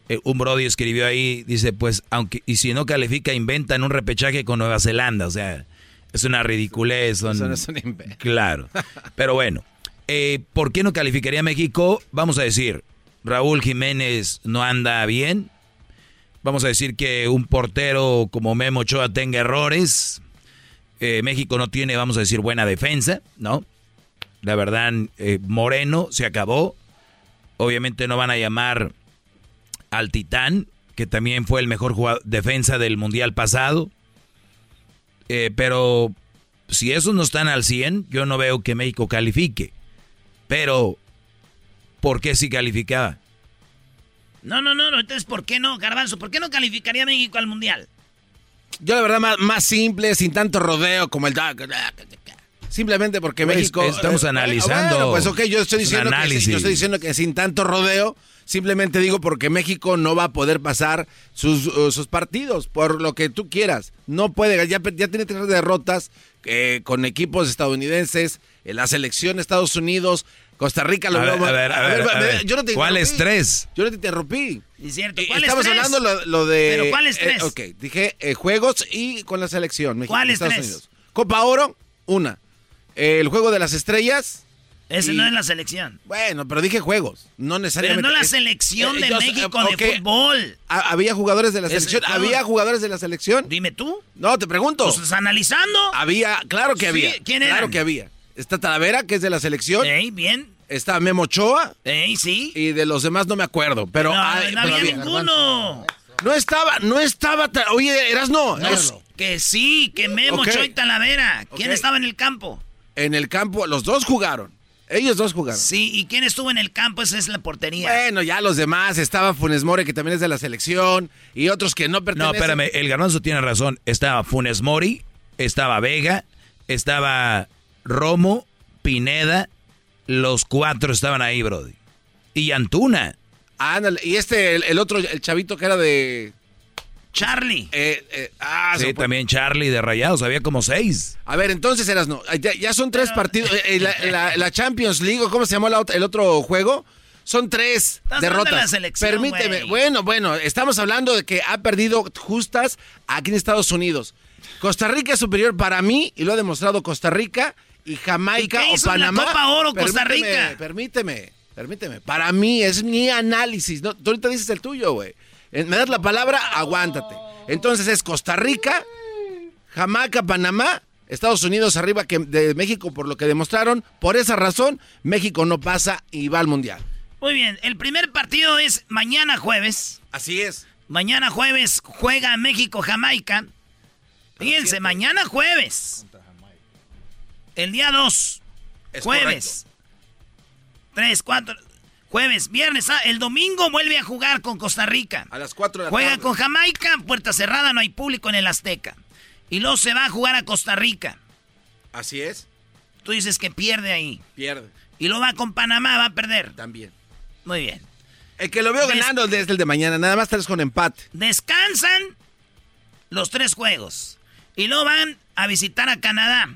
Eh, un Brody escribió ahí, dice, pues, aunque, y si no califica, inventan un repechaje con Nueva Zelanda. O sea, es una ridiculez. Son, Eso no es un invento. Claro. Pero bueno, eh, ¿por qué no calificaría México? Vamos a decir, Raúl Jiménez no anda bien. Vamos a decir que un portero como Memo Ochoa tenga errores. Eh, México no tiene, vamos a decir, buena defensa, ¿no? La verdad, Moreno se acabó. Obviamente no van a llamar al Titán, que también fue el mejor jugador, defensa del Mundial pasado. Eh, pero si esos no están al 100, yo no veo que México califique. Pero, ¿por qué si calificaba? No, no, no, no. Entonces, ¿por qué no, Garbanzo? ¿Por qué no calificaría México al mundial? Yo la verdad más, más simple, sin tanto rodeo como el... simplemente porque Pues, México... estamos eh, analizando bueno, pues ok, yo estoy diciendo que, yo estoy diciendo que sin tanto rodeo, simplemente digo porque México no va a poder pasar sus, uh, sus partidos, por lo que tú quieras. No puede, ya, ya tiene tres derrotas eh, con equipos estadounidenses, en la selección de Estados Unidos, Costa Rica lo A veo... ver, a ver, a ver, a me- ver. yo no te ¿Cuáles interrumpí. tres? Yo no te interrumpí. Es cierto. Eh, ¿Cuáles Estamos hablando lo, lo de... ¿Pero cuáles eh, tres? ok, dije eh, juegos y con la selección. México, ¿Cuáles Estados tres? Unidos. Copa Oro, una. El juego de las estrellas. Ese y- no es la selección. Bueno, pero dije juegos, no Pero necesariamente. no la selección eh, de yo- México de fútbol. ¿ha- ¿Había jugadores de la selección? ¿Había jugadores de la selección? Dime tú. No, te pregunto. ¿Pues estás analizando? Había, claro que Sí, había. ¿quién Claro eran? que había. Está Talavera, que es de la selección. Ey, bien. Está Memo Ochoa. Ey, sí. Y de los demás no me acuerdo. Pero, no, hay- no pero había había. ninguno. No estaba, no estaba. ta- Oye, eras no. Que sí, que Memo, Ok. Ochoa y Talavera. ¿Quién estaba en el campo? En el campo, los dos jugaron. Ellos dos jugaron. Sí, ¿y quién estuvo en el campo? Esa es la portería. Bueno, ya los demás. Estaba Funes Mori, que también es de la selección. Y otros que no No, pertenecen. espérame, el garbanzo tiene razón. Estaba Funes Mori, estaba Vega, estaba Romo, Pineda, los cuatro estaban ahí, Brody. Y Antuna. Ándale, y este, el, el otro, el chavito que era de... Charlie. Eh, eh, ah, Sí, también Charlie de Rayados, había como seis. A ver, entonces eras no. Ya, ya son tres partidos. Eh, eh, la, la- la Champions League, ¿o ¿cómo se llamó la el otro juego? Son tres Estás derrotas. de la selección, Permíteme. Bueno, bueno, estamos hablando de que ha perdido justas aquí en Estados Unidos. Costa Rica es superior para mí y lo ha demostrado Costa Rica y Jamaica ¿Y qué o hizo en la Panamá. Copa Oro Costa Permíteme, Rica? Permíteme, permíteme. Para mí es mi análisis. No, tú ahorita dices el tuyo, güey. Me das la palabra, aguántate. Entonces es Costa Rica, Jamaica, Panamá, Estados Unidos arriba que de México por lo que demostraron. Por esa razón, México no pasa y va al Mundial. Muy bien, el primer partido es mañana jueves. Así es. Mañana jueves juega México-Jamaica. Fíjense, mañana jueves. El día 2. Es Jueves. 3, 4. Jueves, viernes. ah, el domingo vuelve a jugar con Costa Rica. A las 4 de la Juega tarde. con Jamaica, puerta cerrada, no hay público en el Azteca. Y luego se va a jugar a Costa Rica. Así es. Tú dices que pierde ahí. Pierde. Y luego va con Panamá, va a perder. También. Muy bien. El que lo veo Des- ganando desde el de mañana, nada más tres con empate. Descansan los tres juegos. Y luego van a visitar a Canadá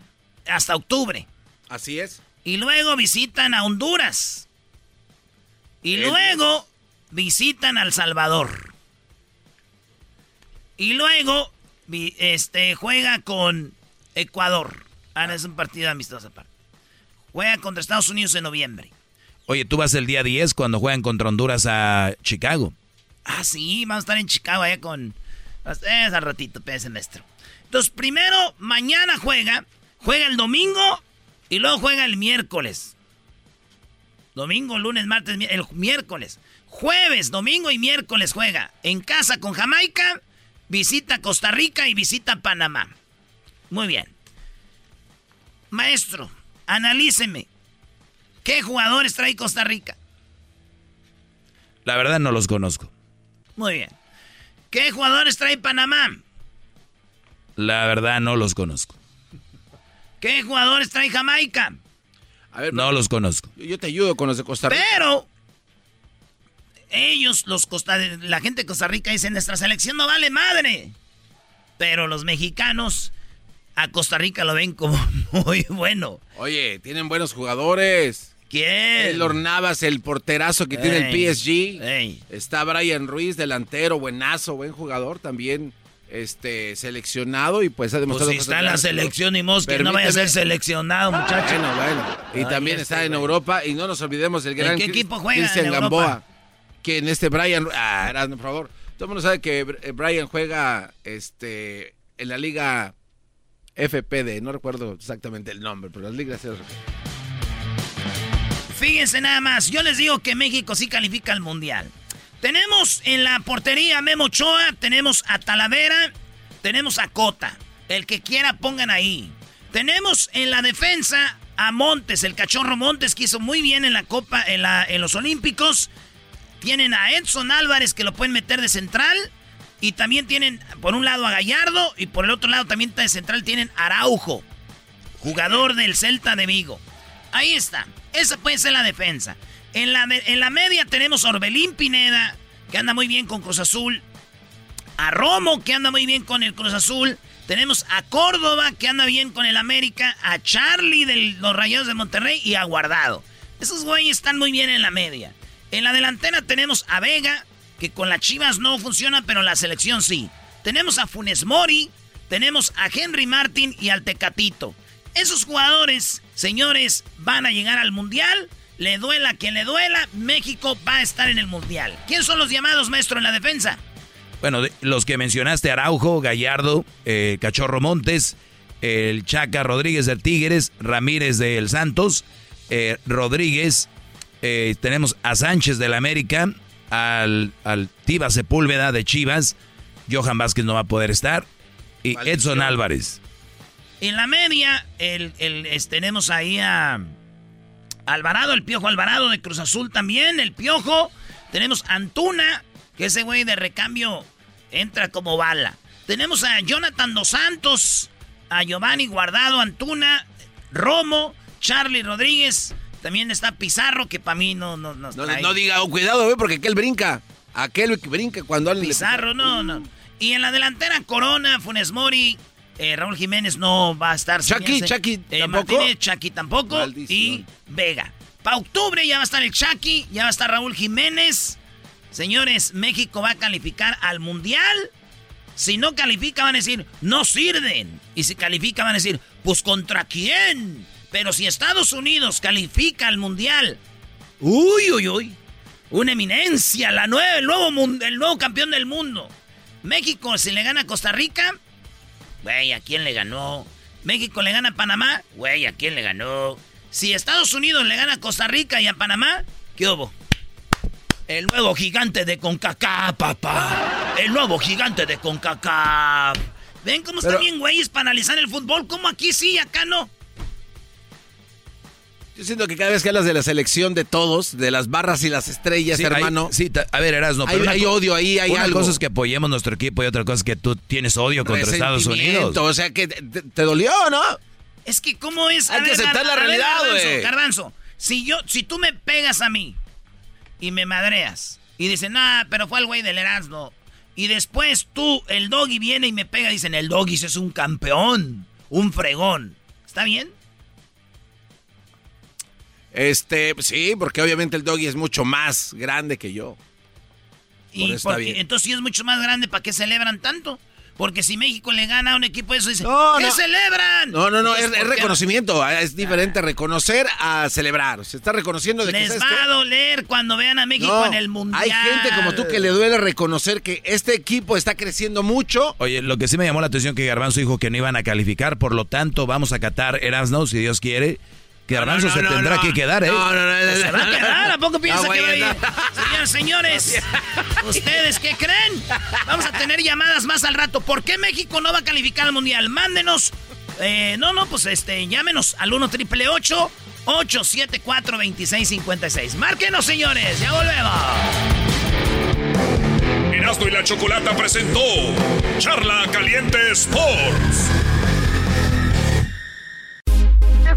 hasta octubre. Así es. Y luego visitan a Honduras. Y El luego visitan a El Salvador. Y luego este, juega con Ecuador. Ahora es un partido amistoso aparte. Juega contra Estados Unidos en noviembre. Oye, tú vas el día 10 cuando juegan contra Honduras a Chicago. Ah, sí, vamos a estar en Chicago allá con... Es al ratito, pese maestro. Entonces, primero, mañana juega. Juega el domingo y luego juega el miércoles. Domingo, lunes, martes, el miércoles. Jueves, domingo y miércoles juega. En casa con Jamaica, visita Costa Rica y visita Panamá. Muy bien. Maestro, analíceme. ¿Qué jugadores trae Costa Rica? La verdad no los conozco. Muy bien. ¿Qué jugadores trae Panamá? La verdad no los conozco. ¿Qué jugadores trae Jamaica? A ver, No los conozco. yo te ayudo con los de Costa Rica. Pero ellos, los Costa, la gente de Costa Rica dice, nuestra selección no vale madre. Pero los mexicanos a Costa Rica lo ven como muy bueno. Oye, tienen buenos jugadores. ¿Quién? El Navas, el porterazo que tiene el PSG. ey. Está Brian Ruiz, delantero, buenazo, buen jugador también. Este, seleccionado y pues ha Pues demostrado si cosas está en la selección y mos, que no vaya a ser seleccionado, muchacho. Bueno, bueno. Y Ay, también este está en. Europa y no nos olvidemos del gran qué Cris- equipo juega Cristian en Europa? Gamboa. Que en este Brian, ah, por favor. Todo el mundo sabe que eh, Brian juega este en la liga FPD, no recuerdo exactamente el nombre, pero las ligas es- Fíjense nada más, yo les digo que México sí califica al Mundial. Tenemos en la portería Memo Ochoa, tenemos a Talavera, tenemos a Cota. El que quiera pongan ahí. Tenemos en la defensa a Montes, el cachorro Montes que hizo muy bien en la Copa, en, en los Olímpicos. Tienen a Edson Álvarez que lo pueden meter de central. Y también tienen por un lado a Gallardo y por el otro lado también de central tienen Araujo. jugador del Celta de Vigo. Ahí está. Esa puede ser la defensa. En la, en la media tenemos a Orbelín Pineda, que anda muy bien con Cruz Azul. A Romo, que anda muy bien con el Cruz Azul. Tenemos a Córdoba, que anda bien con el América. A Charlie de los Rayados de Monterrey y a Guardado. Esos güeyes están muy bien en la media. En la delantera tenemos a Vega, que con las Chivas no funciona, pero la selección sí. Tenemos a Funes Mori, tenemos a Henry Martin y al Tecatito. Esos jugadores, señores, van a llegar al Mundial. Le duela quien le duela, México va a estar en el Mundial. ¿Quién son los llamados, maestro, en la defensa? Bueno, de- los que mencionaste, Araujo, Gallardo, eh, Cachorro Montes, el Chaca Rodríguez del Tigres, Ramírez del Santos, eh, Rodríguez, eh, tenemos a Sánchez del América, al, al Tiva Sepúlveda de Chivas, Johan Vázquez no va a poder estar, y Edson Álvarez. En la media, el, el- es- tenemos ahí a Alvarado, el Piojo Alvarado de Cruz Azul también, el Piojo. Tenemos a Antuna, que ese güey de recambio entra como bala. Tenemos a Jonathan Dos Santos, a Giovanni Guardado, Antuna, Romo, Charlie Rodríguez. También está Pizarro, que para mí no, no, no, No, diga, oh, cuidado, güey, porque aquel brinca. Aquel que brinca cuando alguien le- Pizarro, no, no. Y en la delantera, Corona, Funes Mori, eh, Raúl Jiménez no va a estar. Chucky. Chucky, Eh, ¿tampoco? Martínez, Chucky tampoco. Maldición. Y Vega. Para octubre ya va a estar el Chucky, ya va a estar Raúl Jiménez. Señores, México va a calificar al Mundial. Si no califica van a decir, no sirven. Y si califica van a decir, pues contra quién. Pero si Estados Unidos califica al Mundial, uy, uy, uy. Una eminencia, la nueva, el, nuevo, el nuevo campeón del mundo. México, si le gana a Costa Rica, güey, ¿a quién le ganó? México le gana a Panamá, güey, ¿a quién le ganó? Si Estados Unidos le gana a Costa Rica y a Panamá, ¿qué hubo? El nuevo gigante de CONCACAF, papá. El nuevo gigante de CONCACAF. ¿Ven cómo están Pero- bien güeyes para analizar el fútbol? ¿Cómo aquí sí y acá no? Yo siento que cada vez que hablas de la selección de todos, de las barras y las estrellas, Sí, hay- hermano. sí, a ver, Erasno. Hay- hay odio ahí, hay una algo. cosa es que apoyemos nuestro equipo y otra cosa es que tú tienes odio contra Estados Unidos. O sea, que te, te- dolió, ¿no? Es que cómo es. Hay A que ver, aceptar la realidad, güey. Garbanzo, si yo, si tú me pegas a mí y me madreas y dicen, ah, pero fue el güey del Erasmo. Y después tú, el doggy viene y me pega, dicen, el doggy es un campeón, un fregón. ¿Está bien? Este, sí, porque obviamente el doggy es mucho más grande que yo. Por Y entonces si es mucho más grande, ¿para qué celebran tanto? Porque si México le gana a un equipo de eso, dicen, No, ¿qué no. celebran? No, no, no, es, reconocimiento. ah, Es diferente reconocer a celebrar. Se está reconociendo de que Les ¿sabes va qué? a doler cuando vean a México No, en el Mundial. Hay gente como tú que le duele reconocer que este equipo está creciendo mucho. Oye, lo que sí me llamó la atención que Garbanzo dijo que no iban a calificar, por lo tanto vamos a Qatar Erasno, si Dios quiere. Que Garbanzo no, se no, tendrá no. que quedar, ¿eh? No, no, no, no, Se va a quedar, ¿a poco piensa No, que va a ir? no. Señores, señores, ¿ustedes qué creen? Vamos a tener llamadas más al rato. ¿Por qué México no va a calificar al Mundial? Mándenos. eh, no, no, pues este, llámenos al 1 triple 874 2656 Márquenos, señores, ya volvemos. Erasmo y la Chocolata presentó Charla Caliente Sports.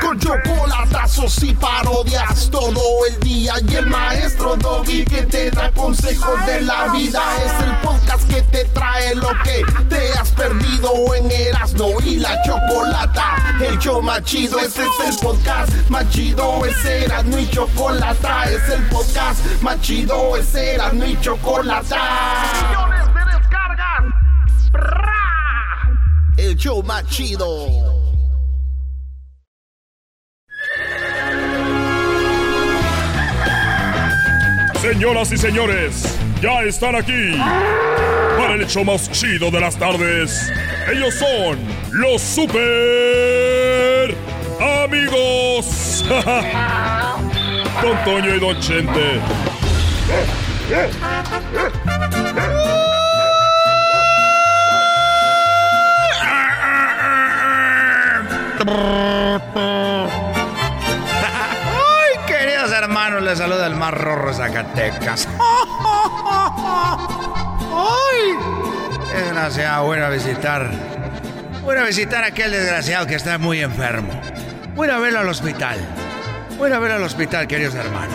Con chocolatazos y parodias todo el día. Y el maestro Dobby que te da consejos de la vida. Es el podcast que te trae lo que te has perdido en Erasmo y la Chocolata. El show más chido, este es el podcast más chido. Es Erasmo y Chocolata. Es el podcast más chido. Es Erasmo y Chocolata. Millones de descargas. El show más chido. Señoras y señores, ya están aquí para el hecho más chido de las tardes. Ellos son los super amigos. Don Toño y Don Chente. le saluda el más rorro Zacatecas. ¡Ay! Desgraciado, voy a visitar. Voy a visitar a aquel desgraciado que está muy enfermo. Voy a verlo al hospital. Voy a verlo al hospital, queridos hermanos.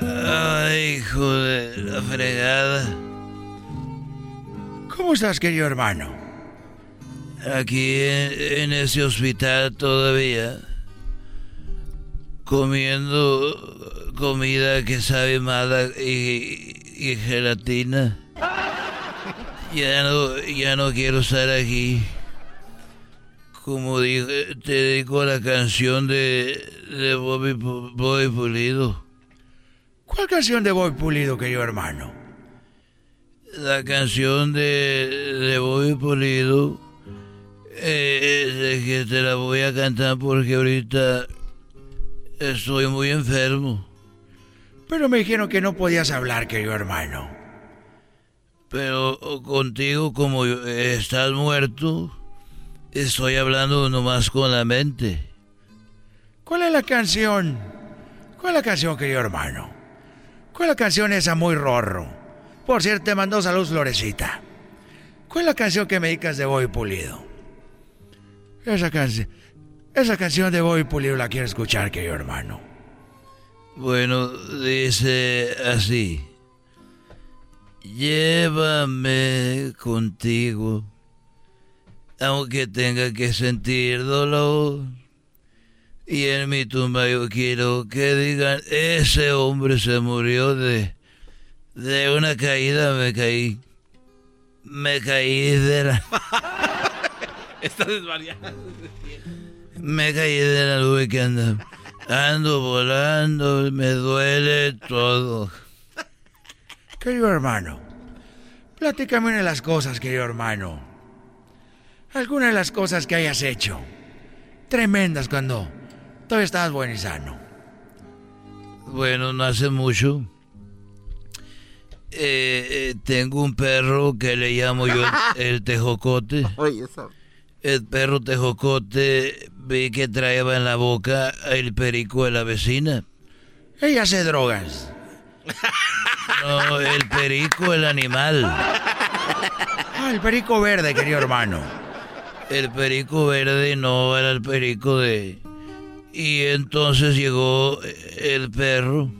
Ay, hijo de la fregada. ¿Cómo estás, querido hermano? Aquí en, en ese hospital todavía. Comiendo comida que sabe mala y, y gelatina. Ya no, ya no quiero estar aquí. Como dije, te dedico a la canción de, de Bobby, Bobby Pulido. ¿Cuál canción de Boy Pulido, querido hermano? La canción de, de Bobby Pulido. eh, de que te la voy a cantar porque ahorita estoy muy enfermo. Pero me dijeron que no podías hablar, querido hermano. Pero contigo, como estás muerto, estoy hablando nomás con la mente. ¿Cuál es la canción? ¿Cuál es la canción, querido hermano? ¿Cuál es la canción esa muy rorro? Por cierto, te mandó salud Florecita. ¿Cuál es la canción que me dedicas de Boy Pulido? Esa canción. Esa canción de Boy Pulido la quiero escuchar, querido hermano. Bueno, dice así. Llévame contigo, aunque tenga que sentir dolor. Y en mi tumba yo quiero que digan, ese hombre se murió de, de una caída, me caí. Me caí de la... Está desvariando. Me caí de la nube que anda. Ando volando, me duele todo. Querido hermano, platícame una de las cosas, querido hermano. Alguna de las cosas que hayas hecho. Tremendas cuando todavía estabas bueno y sano. Bueno, no hace mucho. Eh, eh, tengo un perro que le llamo yo el, el tejocote. El perro tejocote vi que traía en la boca el perico de la vecina. Ella hace drogas. No, el perico, el animal. Ah, el perico verde, querido hermano. El perico verde no era el perico de... Y entonces llegó el perro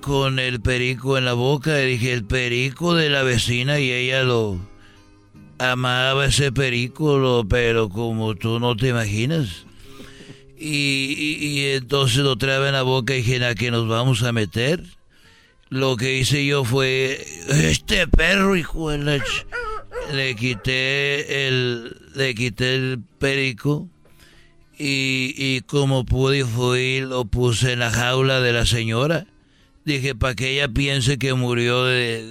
con el perico en la boca y dije, el perico de la vecina y ella lo amaba ese perico, lo, pero como tú no te imaginas. Y, entonces lo trae en la boca y dije, ¿a qué nos vamos a meter? Lo que hice yo fue, este perro, hijo de la ch-". Le quité el, le quité el perico y, y como pude fui lo puse en la jaula de la señora. Dije, para que ella piense que murió de,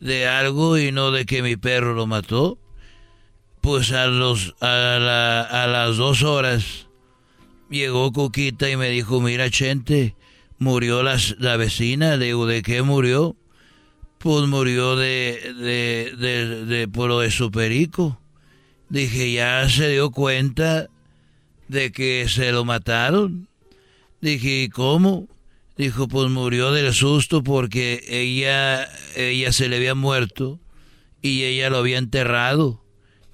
de, algo y no de que mi perro lo mató. Pues a, los, a, la- a las dos horas llegó Cuquita y me dijo, mira Chente, murió la, la vecina. Le digo, ¿de qué murió? Pues murió de, de, de, de- por lo de su perico. Dije, ya se dio cuenta de que se lo mataron. Dije, ¿y cómo? Dijo, pues murió del susto porque ella, ella se le había muerto y ella lo había enterrado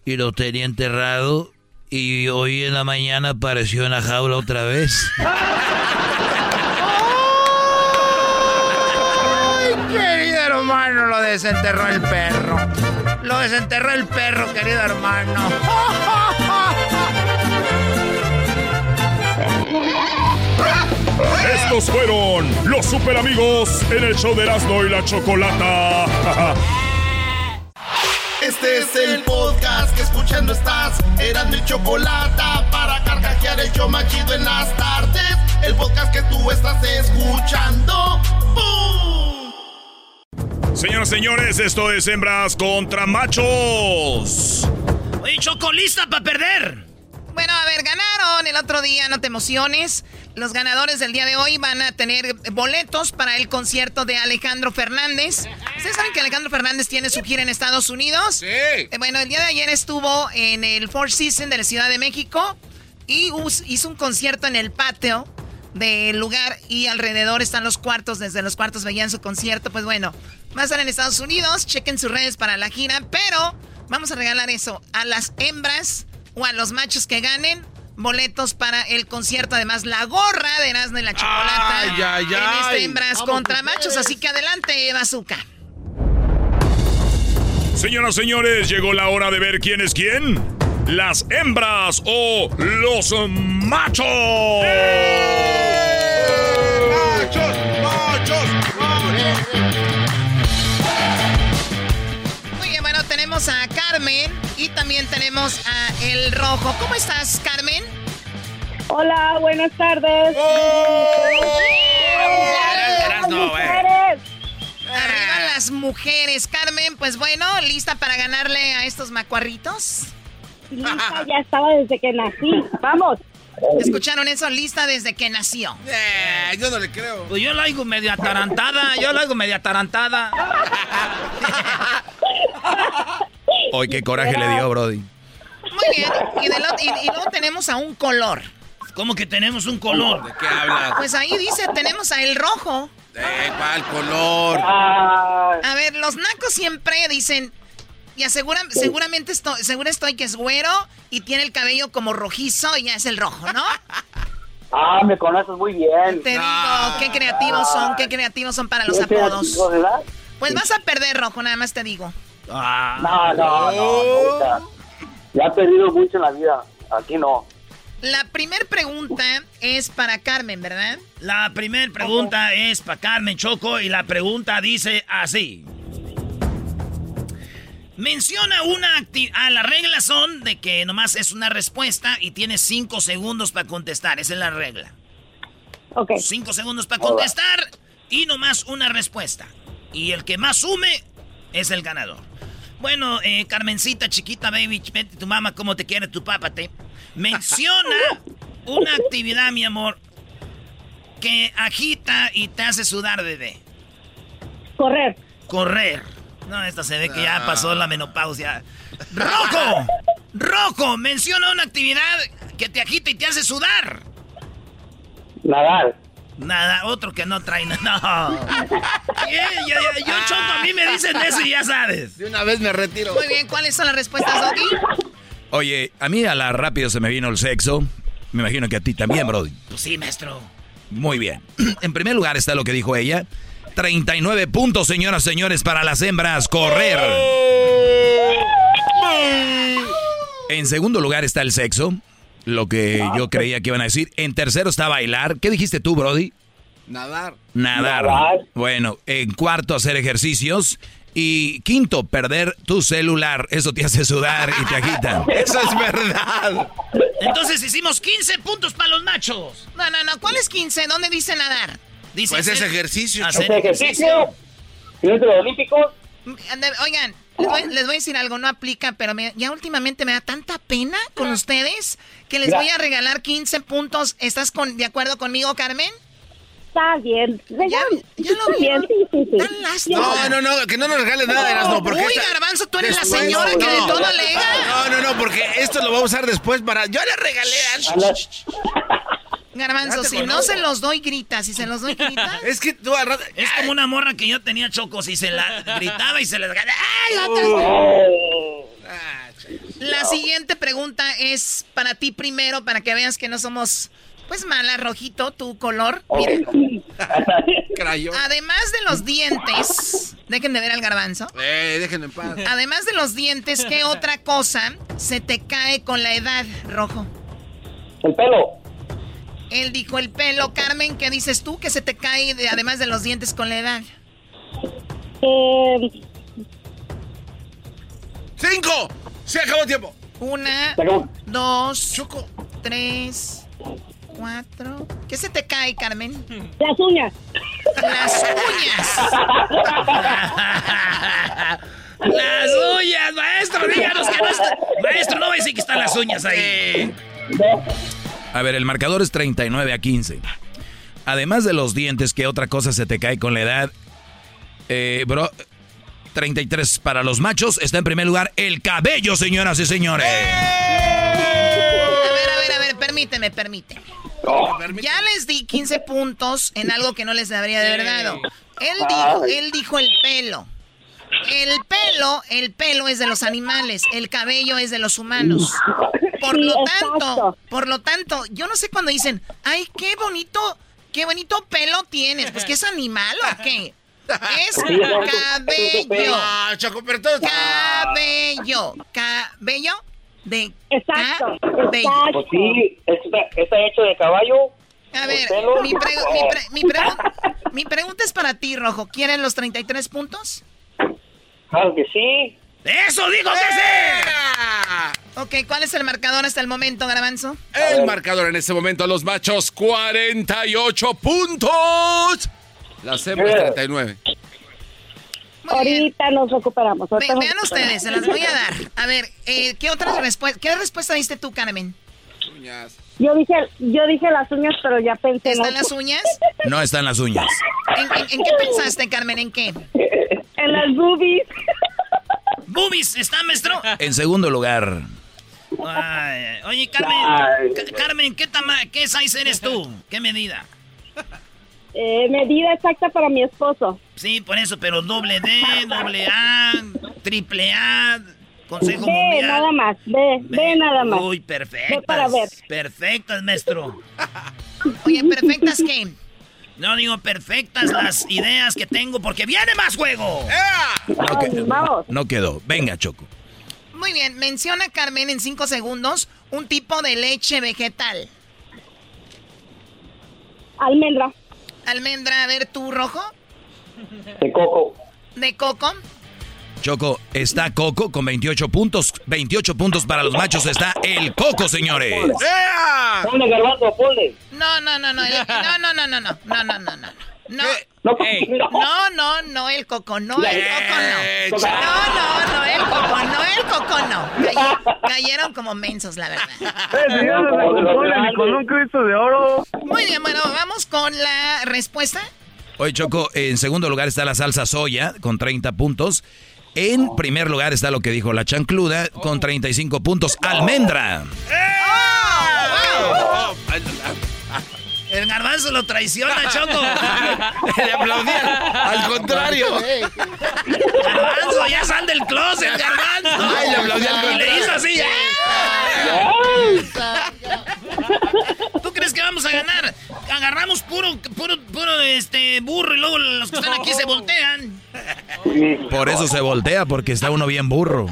y lo tenía enterrado y hoy en la mañana apareció en la jaula otra vez. Ay, querido hermano, lo desenterró el perro. Lo desenterró el perro, querido hermano. Estos fueron los super amigos en el show de Erasmo y la Chocolata. Este es el podcast que escuchando estás. Eran mi chocolate para carcajear el show machido en las tardes. El podcast que tú estás escuchando. ¡Bum! Señoras y señores, esto es Hembras contra Machos. Oye, Choco, ¿lista para perder? Bueno, a ver, ganaron el otro día, no te emociones. Los ganadores del día de hoy van a tener boletos para el concierto de Alejandro Fernández. ¿Ustedes saben que Alejandro Fernández tiene su gira en Estados Unidos? Sí. Eh, bueno, el día de ayer estuvo en el Four Seasons de la Ciudad de México y hizo un concierto en el patio del lugar y alrededor están los cuartos. Desde los cuartos veían su concierto. Pues bueno, va a estar en Estados Unidos. Chequen sus redes para la gira. Pero vamos a regalar eso a las hembras o a los machos que ganen boletos para el concierto. Además, la gorra de Erasmo y la Chocolata ay, ay, en este hembras contra machos. Así que adelante, Bazooka. Señoras, señores, llegó la hora de ver quién es quién. Las hembras o los machos. ¡Machos! ¡Machos! Muy bien, bueno, tenemos a Carmen y también tenemos a El Rojo. ¿Cómo estás, Carmen? Hola, buenas tardes. Arriba las mujeres. Carmen, pues bueno, ¿lista para ganarle a estos macuarritos? Lista, ya estaba desde que nací. Vamos. ¿Escucharon eso? Lista desde que nació. Eh, yo no le creo. Pues yo la oigo medio atarantada, yo la oigo medio atarantada. Hoy qué coraje le dio, Brody. Muy bien. Y, de lo- y- y luego tenemos a un color. ¿Cómo que tenemos un color? ¿De qué hablas? Pues ahí dice, tenemos a el rojo. ¿De cuál color? A ver, los nacos siempre dicen, y aseguran, seguramente estoy, segura estoy que es güero y tiene el cabello como rojizo y ya es el rojo, ¿no? Ah, me conoces muy bien. Te digo, qué creativos son, qué creativos son para los ¿Qué te apodos. Pues vas a perder, rojo, nada más te digo. No, no, no, nunca. Ya he perdido mucho en la vida. Aquí no. La primer pregunta es para Carmen, ¿verdad? La primera pregunta es para Carmen Choco y la pregunta dice así. Menciona una actividad. Ah, las reglas son de que nomás es una respuesta y tienes cinco segundos para contestar. Esa es la regla. Ok. Cinco segundos para contestar y nomás una respuesta. Y el que más sume es el ganador. Bueno, eh, Carmencita, chiquita, baby, vete tu mamá, cómo te quiere tu papá, te. Menciona una actividad, mi amor, que agita y te hace sudar, bebé. Correr. Correr. No, esta se ve que ya pasó la menopausia. ¡Rojo! ¡Rojo! Menciona una actividad que te agita y te hace sudar. Nadar. Nada, otro que no trae nada. No. Yeah, yo choco, a mí me dicen eso y ya sabes. De una vez me retiro. Muy bien, ¿cuáles son las respuestas, Doggy? Oye, a mí a la rápido se me vino el sexo. Me imagino que a ti también, Brody. Pues sí, maestro. Muy bien. En primer lugar está lo que dijo ella. 39 puntos, señoras y señores, para las hembras. Correr. En segundo lugar está el sexo. Lo que yo creía que iban a decir. En tercero está bailar. ¿Qué dijiste tú, Brody? Nadar. Nadar. Nadar. Bueno, en cuarto, hacer ejercicios. Y quinto, perder tu celular. Eso te hace sudar y te agita. Eso es verdad. Entonces hicimos 15 puntos para los machos. No, no, no, ¿cuál es 15? ¿Dónde dice nadar? Dice Pues es ejercicio. hacer Ese ejercicio. ¿Y no te los olímpicos? Ande- Oigan, les voy, les voy a decir algo, no aplica, pero me- ya últimamente me da tanta pena con ustedes que les voy a regalar 15 puntos. ¿Estás con, de acuerdo conmigo, Carmen? Está bien. Ya, ya lo bien, sí, sí, sí. Tan lástima. No, no, no, que no nos regales nada, Erasmo, porque Uy, esta- Garbanzo, tú eres la señora que de no. todo alega. No, no, no, porque esto lo vamos a usar después para. Yo le regalé a. Garbanzo, si no se los doy, gritas. Si se los doy, gritas. Es que tú al rato- Es como una morra que yo tenía chocos y se la gritaba y se les... ¡Ay, La siguiente pregunta es para ti primero, para que veas que no somos, pues, mala, rojito, tu color. Mira, Crayón. además de los dientes, dejen de ver al garbanzo. Eh, déjenme en paz. Además de los dientes, ¿qué otra cosa se te cae con la edad, rojo? El pelo. Él dijo el pelo. Carmen, ¿qué dices tú que se te cae de- además de los dientes con la edad? Eh, ¡Cinco! Se acabó el tiempo. Una, acabó. dos, Choco. tres, cuatro. ¿Qué se te cae, Carmen? las uñas. Las uñas. Las uñas, maestro, díganos que no está... Maestro, no va a decir que están las uñas ahí. A ver, el marcador es 39 a 15. Además de los dientes, ¿qué otra cosa se te cae con la edad? Eh, bro, 33 para los machos. Está en primer lugar el cabello, señoras y señores. A ver, a ver, a ver, permíteme, permíteme. Ya les di 15 puntos en algo que no les debería de haber dado. Él dijo, él dijo el pelo. El pelo, el pelo es de los animales, el cabello es de los humanos. Por Sí, lo tanto, exacto. por lo tanto, yo no sé cuando dicen, ay, qué bonito, qué bonito pelo tienes. Pues que es animal o qué? Es cabello. Ah, Choco, pero todo- Cabello. Cabello de Exacto, cabello. Pues sí, está, está hecho de caballo. A ver, mi, pre- mi, pre- mi pregun- mi pregunta es para ti, Rojo. ¿Quieren los 33 puntos? Claro que sí. ¡Eso digo que sí! Ok, ¿cuál es el marcador hasta el momento, Garbanzo? El marcador en este momento a los machos, 48 puntos. Las hembras, 39. Ahorita nos recuperamos. Ve- ahorita nos vean recuperamos. ustedes, se las voy a dar. A ver, eh, ¿qué otra respuesta? ¿Qué respuesta diste tú, Carmen? Yo dije, yo dije las uñas, pero ya pensé en ¿Están las uñas? No están las uñas. ¿En, en- en qué pensaste, Carmen? ¿En qué? En las boobies. ¿Boobies está, maestro? En segundo lugar, Ay, oye, Carmen, Ay. Carmen, ¿qué, tama ¿qué size eres tú? ¿Qué medida? Eh, medida exacta para mi esposo. Sí, por eso, pero doble D, doble A, triple A, Consejo Ve, Mundial. nada más. Ve, ve nada más. Uy, perfectas. para ver. Perfectas, maestro. Oye, ¿perfectas qué? No digo perfectas las ideas que tengo porque viene más juego. no, que- vamos. no quedó. Venga, Choco. Muy bien, menciona Carmen en cinco segundos un tipo de leche vegetal. Almendra. Almendra, a ver, tú, Rojo, De coco. de coco. Choco, está Coco con 28 puntos. 28 puntos para los machos está el Coco, señores. ¡Ea! Ponle, garbanzo, ponle. No, no, no, no. No, no, no, no, no. No, no, no, no. No. Hey. no, no, no, el coco, no, el coco, no. No, no, no, el coco, no, el coco, no. Cayeron, cayeron como mensos, la verdad. con un cristo de oro. Muy bien, bueno, vamos con la respuesta. Oye, Choco, en segundo lugar está la salsa soya con 30 puntos. En primer lugar está lo que dijo la chancluda con 35 puntos. Almendra. El garbanzo lo traiciona, Choco. Le aplaudían. Al contrario. Garbanzo, ya sal del closet, garbanzo. Ay, le aplaudí al y le hizo así. ¿Tú crees que vamos a ganar? Agarramos puro, puro, puro este burro y luego los que están aquí se voltean. Por eso se voltea, porque está uno bien burro.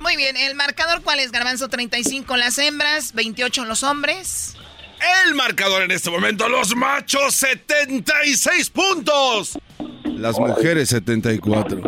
Muy bien, ¿el marcador cuál es, Garbanzo? 35 las hembras, 28 los hombres. El marcador en este momento, los machos, 76 puntos. Las mujeres, 74.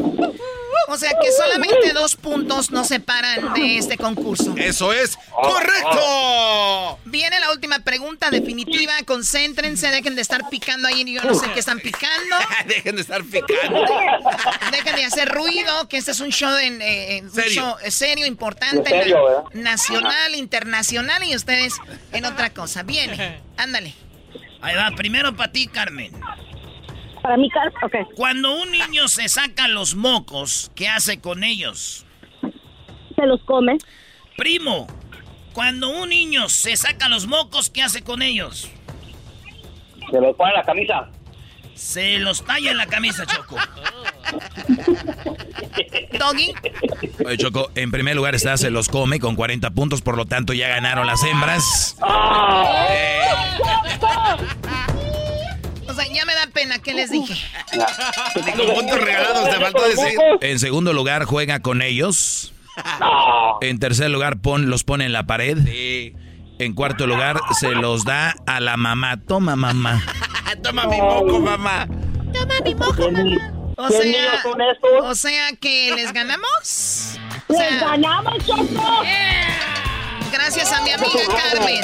O sea que solamente dos puntos nos separan de este concurso. Eso es correcto. Viene la última pregunta definitiva. Concéntrense, dejen de estar picando ahí. Yo no sé qué están picando. Dejen de estar picando. Dejen de hacer ruido, que este es un show, en, eh, en- un Serio. show, eh, serio, importante, En serio, na- ¿verdad? nacional, internacional y ustedes en otra cosa. Viene, ándale. Ahí va, primero para ti, Carmen. Para mi cara, ok. Cuando un niño se saca los mocos, ¿qué hace con ellos? Se los come. Primo, cuando un niño se saca los mocos, ¿qué hace con ellos? Se lo pone en la camisa. Se los talla en la camisa, Choco. Doggy, Oye, Choco, en primer lugar está Se los come con 40 puntos, por lo tanto ya ganaron las hembras. o sea, ya me da pena, ¿qué les dije? Puntos regalados, te faltó decir. En segundo lugar juega con ellos. En tercer lugar pon, los pone en la pared. En cuarto lugar se los da a la mamá. Toma, mamá. Toma mi moco, mamá. Toma mi moco, mamá. O ¿Qué sea, o que les ganamos. O sea, ¡Les ganamos, Choco! Gracias a mi amiga Carmen.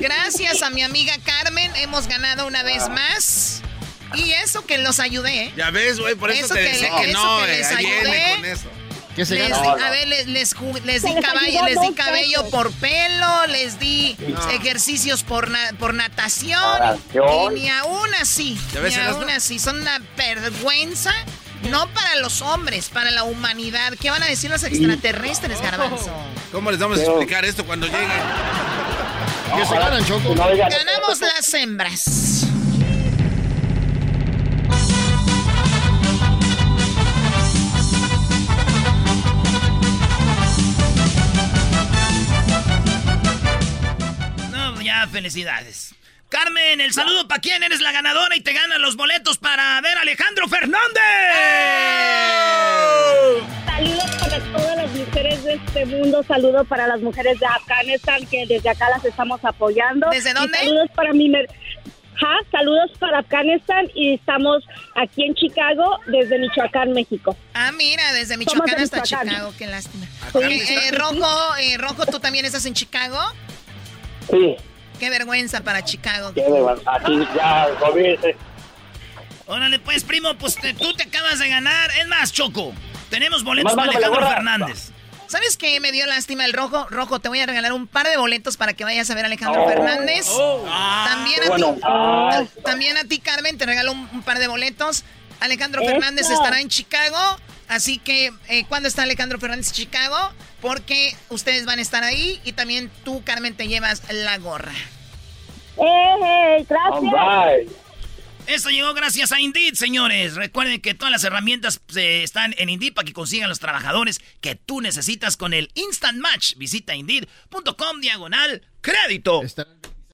Gracias a mi amiga Carmen hemos ganado una vez más. Y eso que los ayudé, ¿eh? Ya ves, güey, por eso, Eso te que decía que eso no, que eh, les ayudé. con eso. ¿Qué se les a ver, les, les, les di caballo, les di cabello pesos. por pelo, les di ejercicios por, na- por natación. Y ni aún así, ¿Ya ves, ni aún así, son una vergüenza. No para los hombres, para la humanidad. ¿Qué van a decir los extraterrestres, Garbanzo? ¿Cómo les vamos a explicar esto cuando lleguen? Ganamos las hembras. No, ya, felicidades. Carmen, el saludo para quién eres la ganadora y te ganan los boletos para ver a Alejandro Fernández. Saludos para todas las mujeres de este mundo, saludos para las mujeres de Afganistán que desde acá las estamos apoyando. ¿Desde Y dónde? saludos para mi mer- Ja, saludos para Afganistán y estamos aquí en Chicago desde Michoacán, México. Ah, mira, desde Somos Michoacán de hasta Michoacán. Chicago, qué lástima. Sí. Eh, eh, Rojo, eh, Rojo, ¿tú también estás en Chicago? Sí, Qué vergüenza para Chicago. qué de- aquí ya, olvídese. Órale, pues, primo, pues te- tú te acabas de ganar. Es más, Choco, tenemos boletos para Alejandro. Fernández. ¿Sabes qué me dio lástima el rojo? Rojo, te voy a regalar un par de boletos para que vayas a ver a Alejandro Oh. Fernández. también, a Bueno, ti, ah. también a ti, Carmen, te regalo un, un par de boletos. Alejandro. Fernández estará en Chicago. Así que, eh, ¿cuándo está Alejandro Fernández en Chicago? Porque ustedes van a estar ahí y también tú, Carmen, te llevas la gorra. ¡Eh, eh, gracias! Alright. Esto llegó gracias a Indeed, señores. Recuerden que todas las herramientas eh, están en Indeed para que consigan los trabajadores que tú necesitas con el Instant Match. Visita Indeed.com diagonal crédito.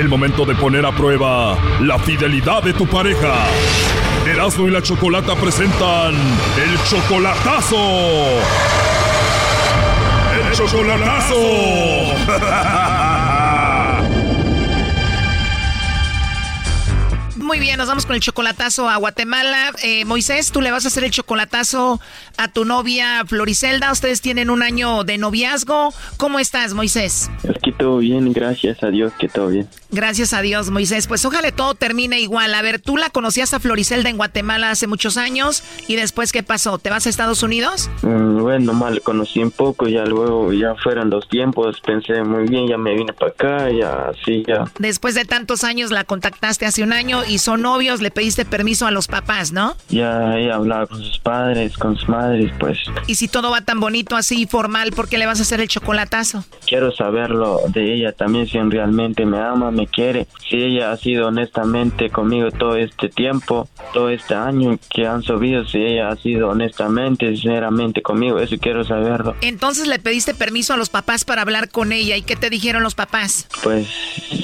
El momento de poner a prueba la fidelidad de tu pareja. Erasmo y la Chocolata presentan el chocolatazo. El chocolatazo. Muy bien, nos vamos con el chocolatazo a Guatemala. Eh, Moisés, tú le vas a hacer el chocolatazo a tu novia Floricelda. Ustedes tienen un año de noviazgo. ¿Cómo estás, Moisés? Aquí todo bien, gracias a Dios que todo bien. Gracias a Dios, Moisés. Pues ojalá todo termine igual. A ver, tú la conocías a Floricelda en Guatemala hace muchos años y después, ¿qué pasó? ¿Te vas a Estados Unidos? Mm, Bueno, mal conocí un poco, ya luego ya fueron los tiempos, pensé muy bien, ya me vine para acá, ya así, ya. Después de tantos años la contactaste hace un año y son novios, le pediste permiso a los papás, ¿no? Ya he hablado con sus padres, con sus madres, pues Y si todo va tan bonito así, formal, ¿por qué le vas a hacer el chocolatazo? quiero saberlo de ella también, si realmente me ama, me quiere, si ella ha sido honestamente conmigo todo este tiempo, todo este año que han subido, si ella ha sido honestamente, sinceramente conmigo, eso quiero saberlo. Entonces le pediste permiso a los papás para hablar con ella. ¿Y qué te dijeron los papás? Pues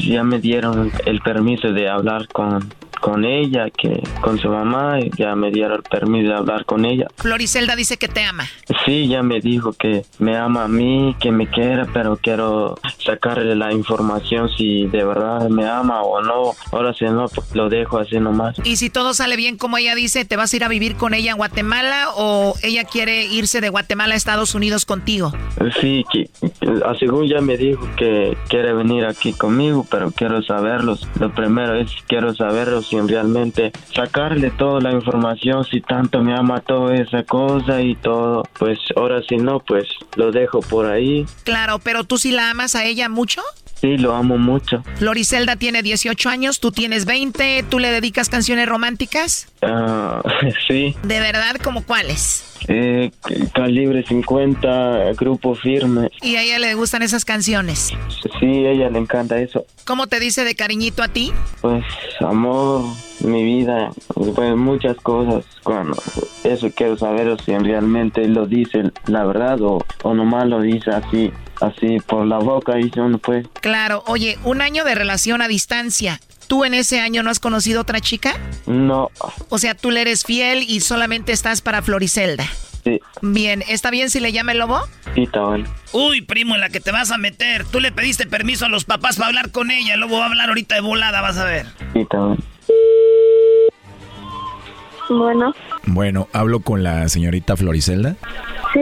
ya me dieron el permiso de hablar con, con ella, que con su mamá, ya me dieron el permiso de hablar con ella. Floricelda dice que te ama. Sí, ya me dijo que me ama a mí, que me quiere, pero quiero sacarle la información si de verdad me ama o no. Ahora si no, pues lo dejo así nomás. Y si todo sale bien como ella dice, ¿te vas a ir a vivir con ella a Guatemala o ella quiere irse de Guatemala a Estados Unidos contigo? Sí, que, ah, según ya me dijo que quiere venir aquí conmigo, pero quiero saberlo. Lo primero es quiero saberlo si realmente sacarle toda la información, si tanto me ama toda esa cosa y todo. Pues ahora si no, pues lo dejo por ahí. Claro, pero tú sí la amas a ella mucho. Sí, lo amo mucho. Floricelda tiene 18 años, tú tienes 20, ¿tú le dedicas canciones románticas? Ah, sí, ¿De verdad como cuáles? Eh, calibre 50, grupo firme. Y a ella le gustan esas canciones. Sí, a ella le encanta eso. ¿Cómo te dice de cariñito a ti? Pues amor, mi vida, pues muchas cosas. Bueno, eso quiero saber si realmente lo dice la verdad o, o nomás lo dice así, así por la boca, dice uno pues. Claro, oye, un año de relación a distancia. ¿Tú en ese año no has conocido otra chica? No, O sea, tú le eres fiel y solamente estás para Floricelda. Sí. Bien, ¿está bien si le llama el lobo? Sí, está bueno. Uy, primo, en la que te vas a meter. Tú le pediste permiso a los papás para hablar con ella. El lobo va a hablar ahorita de volada, vas a ver. Sí, está bueno. Bueno, Bueno, hablo con la señorita Floricelda. sí,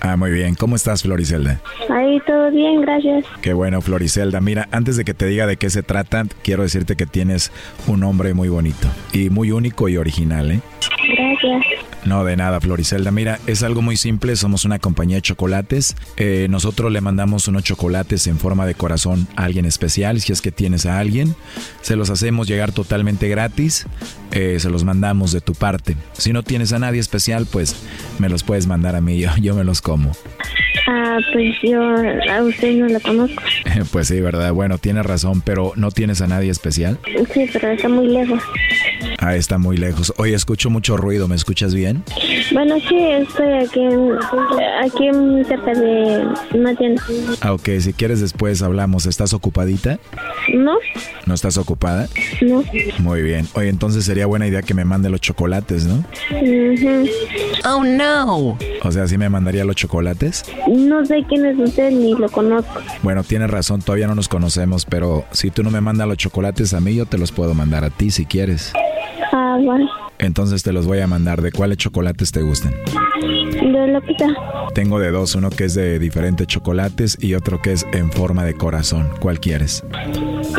Ah, muy bien. ¿Cómo estás, Floricelda? ahí todo bien, gracias. Qué bueno, Floricelda. Mira, antes de que te diga de qué se trata, quiero decirte que tienes un nombre muy bonito y muy único y original, ¿eh? Gracias. No, de nada, Floricelda. Mira, es algo muy simple. Somos una compañía de chocolates. Eh, nosotros le mandamos unos chocolates en forma de corazón a alguien especial. Si es que tienes a alguien, se los hacemos llegar totalmente gratis. Eh, se los mandamos de tu parte. Si no tienes a nadie especial, pues me los puedes mandar a mí. Yo, yo me los como. Ah, pues yo a usted no lo conozco. Pues sí, ¿verdad? Bueno, tienes razón, pero ¿no tienes a nadie especial? Sí, pero está muy lejos. Ah, está muy lejos. Oye, escucho mucho ruido. ¿Me escuchas bien? Bueno, sí, estoy aquí, aquí cerca de una tienda. Ah, ok. Si quieres después hablamos. ¿Estás ocupadita? ¿No? ¿No estás ocupada? No. Muy bien. Oye, entonces sería buena idea que me mande los chocolates, ¿no? Oh, no. O sea, ¿sí me mandaría los chocolates? No sé quién es usted ni lo conozco. Bueno, tienes razón, todavía no nos conocemos, pero si tú no me mandas los chocolates a mí, yo te los puedo mandar a ti si quieres. Ah, bueno. Entonces te los voy a mandar. ¿De cuáles chocolates te gustan? De lo que sea. Tengo de dos, uno que es de diferentes chocolates y otro que es en forma de corazón. ¿Cuál quieres?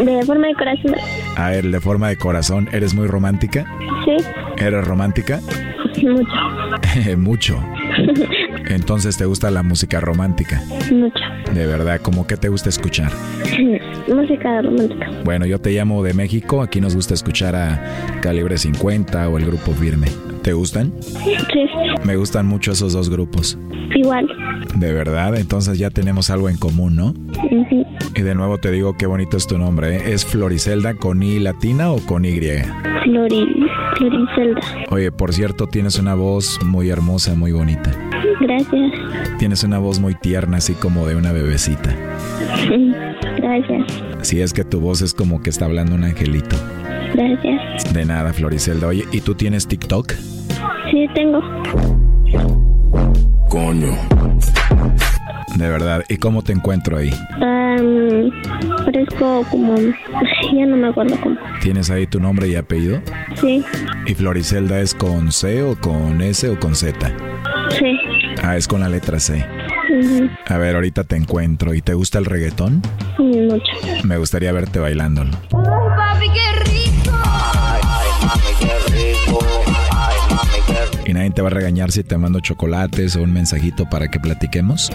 De forma de corazón. A ver, de forma de corazón, ¿eres muy romántica? Sí, ¿Eres romántica? mucho. Mucho. Entonces te gusta la música romántica. Mucho. De verdad, ¿cómo que te gusta escuchar? Música romántica. Bueno, yo te llamo de México, aquí nos gusta escuchar a Calibre 50 o el Grupo Firme. ¿Te gustan? Sí, Me gustan mucho esos dos grupos. igual. De verdad, entonces ya tenemos algo en común, ¿no? Ujú. Y de nuevo te digo qué bonito es tu nombre, ¿eh? ¿Es Floricelda con I latina o con Y? Flori, Floricelda. Oye, por cierto, tienes una voz muy hermosa, muy bonita. Gracias. Tienes una voz muy tierna, así como de una bebecita. Gracias. Si es que tu voz es como que está hablando un angelito. Gracias. De nada, Floricelda. Oye, ¿y tú tienes TikTok? Sí, tengo. Coño. De verdad, ¿y cómo te encuentro ahí? Um, parezco como... Ya no me acuerdo cómo. ¿Tienes ahí tu nombre y apellido? Sí, ¿Y Floricelda es con C o con S o con Z? sí. Ah, es con la letra C. A ver, ahorita te encuentro. ¿Y te gusta el reggaetón? Mucho. Me gustaría verte bailándolo. Ay, papi, qué rico. ¿Y nadie te va a regañar si te mando chocolates o un mensajito para que platiquemos?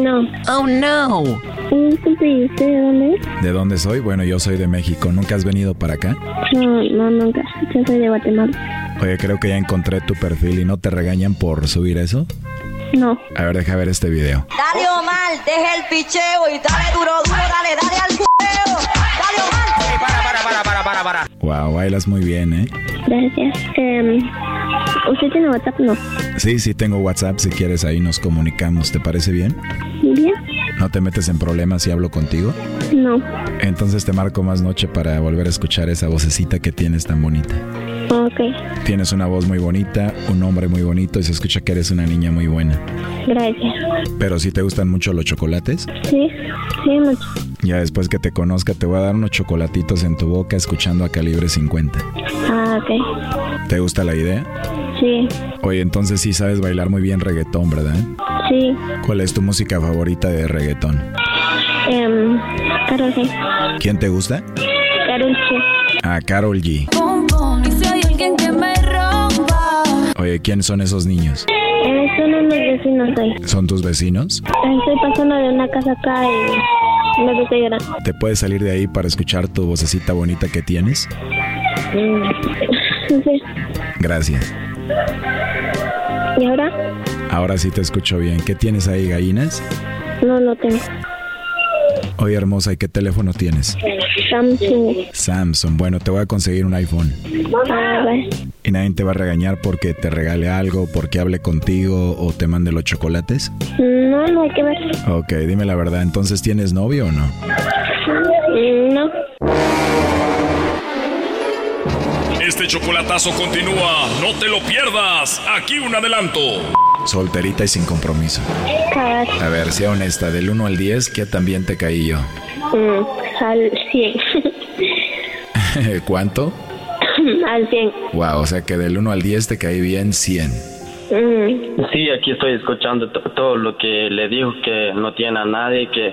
No. Oh, no. ¿Y usted de dónde es? ¿De dónde soy? Bueno, yo soy de México. ¿Nunca has venido para acá? No, no, nunca. Yo soy de Guatemala. Oye, creo que ya encontré tu perfil y no te regañan por subir eso. No. A ver, deja ver este video. Dale Omar, deja el picheo y dale duro, duro, dale, dale al. Dale Omar. para, para, para, Wow, bailas muy bien, ¿eh? Gracias. Em, ¿Usted tiene WhatsApp? No. Sí, sí, tengo WhatsApp. Si quieres, ahí nos comunicamos. ¿Te parece bien? ¿Bien? ¿No te metes en problemas si hablo contigo? No. Entonces te marco más noche para volver a escuchar esa vocecita que tienes tan bonita. Ok. Tienes una voz muy bonita, un nombre muy bonito y se escucha que eres una niña muy buena. Gracias. Pero si te gustan mucho los chocolates, Sí, sí, mucho. ya después que te conozca te voy a dar unos chocolatitos en tu boca escuchando a calibre 50. Ah, ok. ¿Te gusta la idea? Sí, Oye, entonces sí sabes bailar muy bien reggaetón, ¿verdad? sí. ¿Cuál es tu música favorita de reggaetón? Em, Carol G. ¿Quién te gusta? Carol G. A Carol G. Pum, pum, y si hay alguien que me rompa. Oye, ¿quiénes son esos niños? Eh, son unos vecinos ahí. ¿Son tus vecinos? Estoy pasando de una casa acá y me puse llorando. ¿Te puedes salir de ahí para escuchar tu vocecita bonita que tienes? Mm, Sí. Gracias. ¿Y ahora? Ahora sí te escucho bien. ¿Qué tienes ahí, gallinas? No lo tengo. Oye, hermosa, ¿y qué teléfono tienes? Samsung. Samsung. Bueno, te voy a conseguir un iPhone. Ah, vale. ¿Y nadie te va a regañar porque te regale algo, porque hable contigo o te mande los chocolates? No, no hay que ver. Ok, dime la verdad. ¿Entonces tienes novio o no? Mm, No. Este chocolatazo continúa. No te lo pierdas. Aquí un adelanto. Solterita y sin compromiso. A ver, sea honesta, del 1 al 10, ¿qué también te caí yo? Mm, al 100. ¿Cuánto? al 100. Wow, o sea que del 1 al 10 te caí bien 100. Mm. Sí, aquí estoy escuchando to- todo lo que le dijo, que no tiene a nadie, que...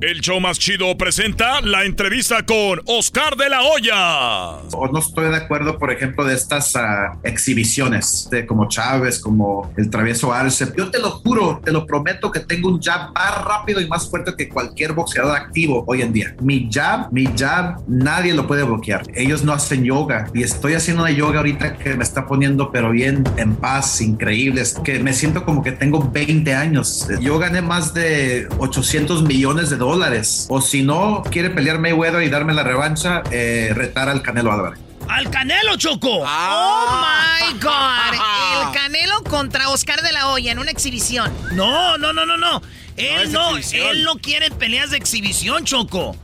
El show más chido presenta la entrevista con Oscar de la Hoya. no estoy de acuerdo, por ejemplo, de estas ah, exhibiciones, de como Chávez, como el travieso Arce. Yo te lo juro, te lo prometo que tengo un jab más rápido y más fuerte que cualquier boxeador activo hoy en día. Mi jab, mi jab, nadie lo puede bloquear. Ellos no hacen yoga y estoy haciendo una yoga ahorita que me está poniendo, pero bien en paz, increíble. Es que me siento como que tengo 20 años. Yo gané más de 800 millones de dólares. O si no, quiere pelear Mayweather y darme la revancha, eh, retar al Canelo Álvarez. ¡Al Canelo, Choco! Oh my God. El Canelo contra Oscar de la Hoya en una exhibición. No, no, no, no, no. Él no, exhibición. él no quiere peleas de exhibición, Choco.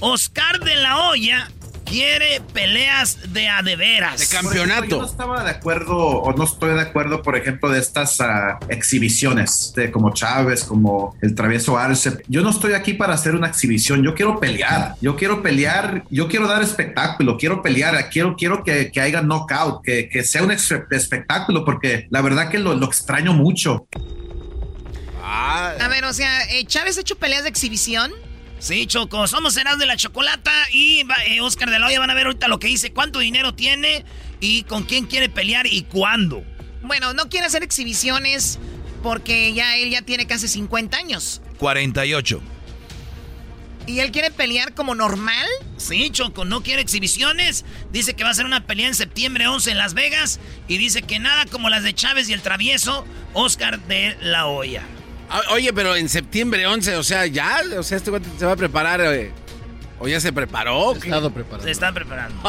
Oscar de la Hoya quiere peleas de a de veras. Por ejemplo, Yo no estaba de acuerdo o no estoy de acuerdo, por ejemplo, de estas ah, exhibiciones, de como Chávez, como el travieso Arce. Yo no estoy aquí para hacer una exhibición. Yo quiero pelear. Yo quiero pelear. Yo quiero dar espectáculo. Quiero pelear. Quiero, quiero que, que haya knockout, que, que sea un espectáculo, porque la verdad que lo, lo extraño mucho. A ver, o sea, eh, ¿Chávez ha hecho peleas de exhibición? Sí, Choco, somos Eras de la Chocolata y eh, Oscar de la Hoya van a ver ahorita lo que dice, cuánto dinero tiene y con quién quiere pelear y cuándo. Bueno, no quiere hacer exhibiciones porque ya él ya tiene casi 50 años. 48. ¿Y él quiere pelear como normal? Sí, Choco, no quiere exhibiciones. Dice que va a hacer una pelea en septiembre 11 en Las Vegas y dice que nada como las de Chávez y el travieso Oscar de la Hoya. O- Oye, pero en septiembre 11, o sea, ya, o sea, este cuate se va a preparar, eh, o ya se preparó. Estado Se están preparando.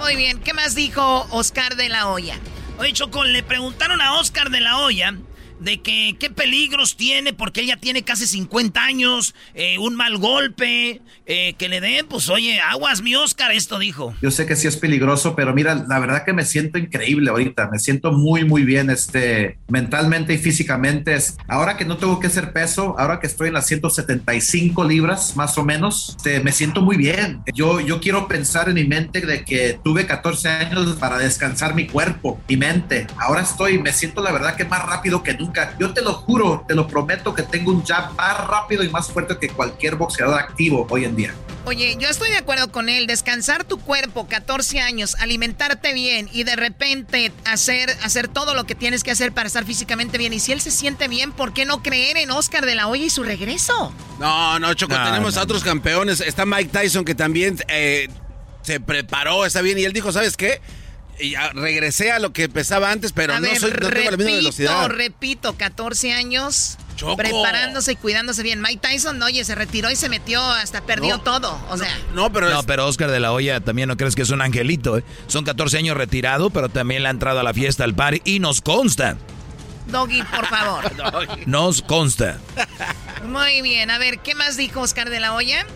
Muy bien, ¿qué más dijo Oscar de la Hoya? Oye, Choco, le preguntaron a Oscar de la Hoya de que qué peligros tiene porque ella tiene casi 50 años, eh, un mal golpe, eh, que le den, pues oye, aguas mi Oscar, esto dijo. Yo sé que sí es peligroso, pero mira, la verdad que me siento increíble ahorita, me siento muy, muy bien, este, mentalmente y físicamente. Ahora que no tengo que hacer peso, ahora que estoy en las 175 libras, más o menos, este, me siento muy bien. Yo, yo quiero pensar en mi mente de que tuve 14 años para descansar mi cuerpo, mi mente. Ahora estoy, me siento la verdad que más rápido que nunca. Yo te lo juro, te lo prometo que tengo un jab más rápido y más fuerte que cualquier boxeador activo hoy en día. Oye, yo estoy de acuerdo con él. Descansar tu cuerpo 14 años, alimentarte bien y de repente hacer, hacer todo lo que tienes que hacer para estar físicamente bien. Y si él se siente bien, ¿por qué no creer en Oscar de la Hoya y su regreso? No, no, Choco, No, tenemos no, a otros campeones. Está Mike Tyson que también eh, se preparó, está bien. Y él dijo, ¿sabes qué? Y ya regresé a lo que pesaba antes, pero A no, ver, soy, no tengo la misma repito, velocidad. repito, 14 años Choco. preparándose y cuidándose bien. Mike Tyson, oye, se retiró y se metió, hasta perdió No, todo. O sea, No, pero No, pero Oscar de la Hoya también no crees que es un angelito, ¿eh? Son 14 años retirado, pero también le ha entrado a la fiesta al party y nos consta. Doggy, por favor. Nos consta. Muy bien, a ver, ¿qué más dijo Oscar de la Hoya?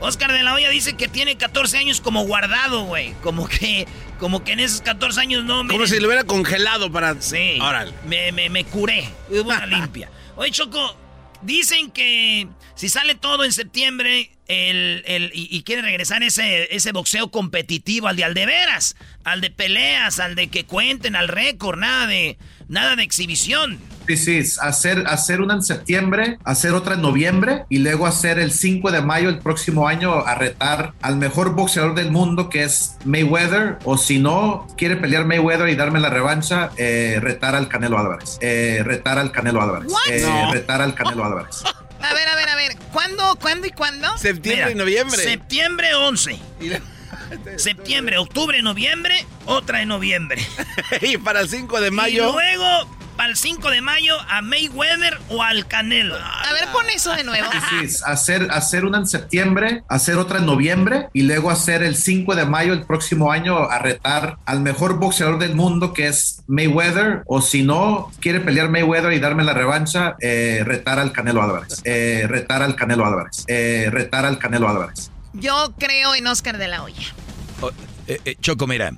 Oscar de la Hoya dice que tiene 14 años como guardado, güey. Como que, como que en esos 14 años no me... Como si lo hubiera congelado para... Sí. Órale. Me, me, me curé. Hubo una limpia. Oye, Choco, dicen que si sale todo en septiembre el, el- y, y quiere regresar ese, ese boxeo competitivo, al de al de veras, al de peleas, al de que cuenten, al récord, nada de, nada de exhibición. Sí, sí, hacer, hacer una en septiembre, hacer otra en noviembre y luego hacer el 5 de mayo el próximo año a retar al mejor boxeador del mundo que es Mayweather o si no quiere pelear Mayweather y darme la revancha, eh, retar al Canelo Álvarez. Eh, retar al Canelo Álvarez. Eh, No. Retar al Canelo Álvarez. A ver, a ver, a ver. ¿Cuándo, cuándo y cuándo? Septiembre y noviembre. Septiembre 11. septiembre, octubre, noviembre, otra en noviembre. y para el 5 de mayo. Y luego para el 5 de mayo a Mayweather o al Canelo. A ver, pon eso de nuevo. Sí, hacer, hacer una en septiembre, hacer otra en noviembre y luego hacer el 5 de mayo el próximo año a retar al mejor boxeador del mundo que es Mayweather o si no quiere pelear Mayweather y darme la revancha, eh, retar al Canelo Álvarez. Eh, retar al Canelo Álvarez. Eh, retar al Canelo Álvarez. Yo creo en Oscar de la Hoya. Oh, Choco, mira,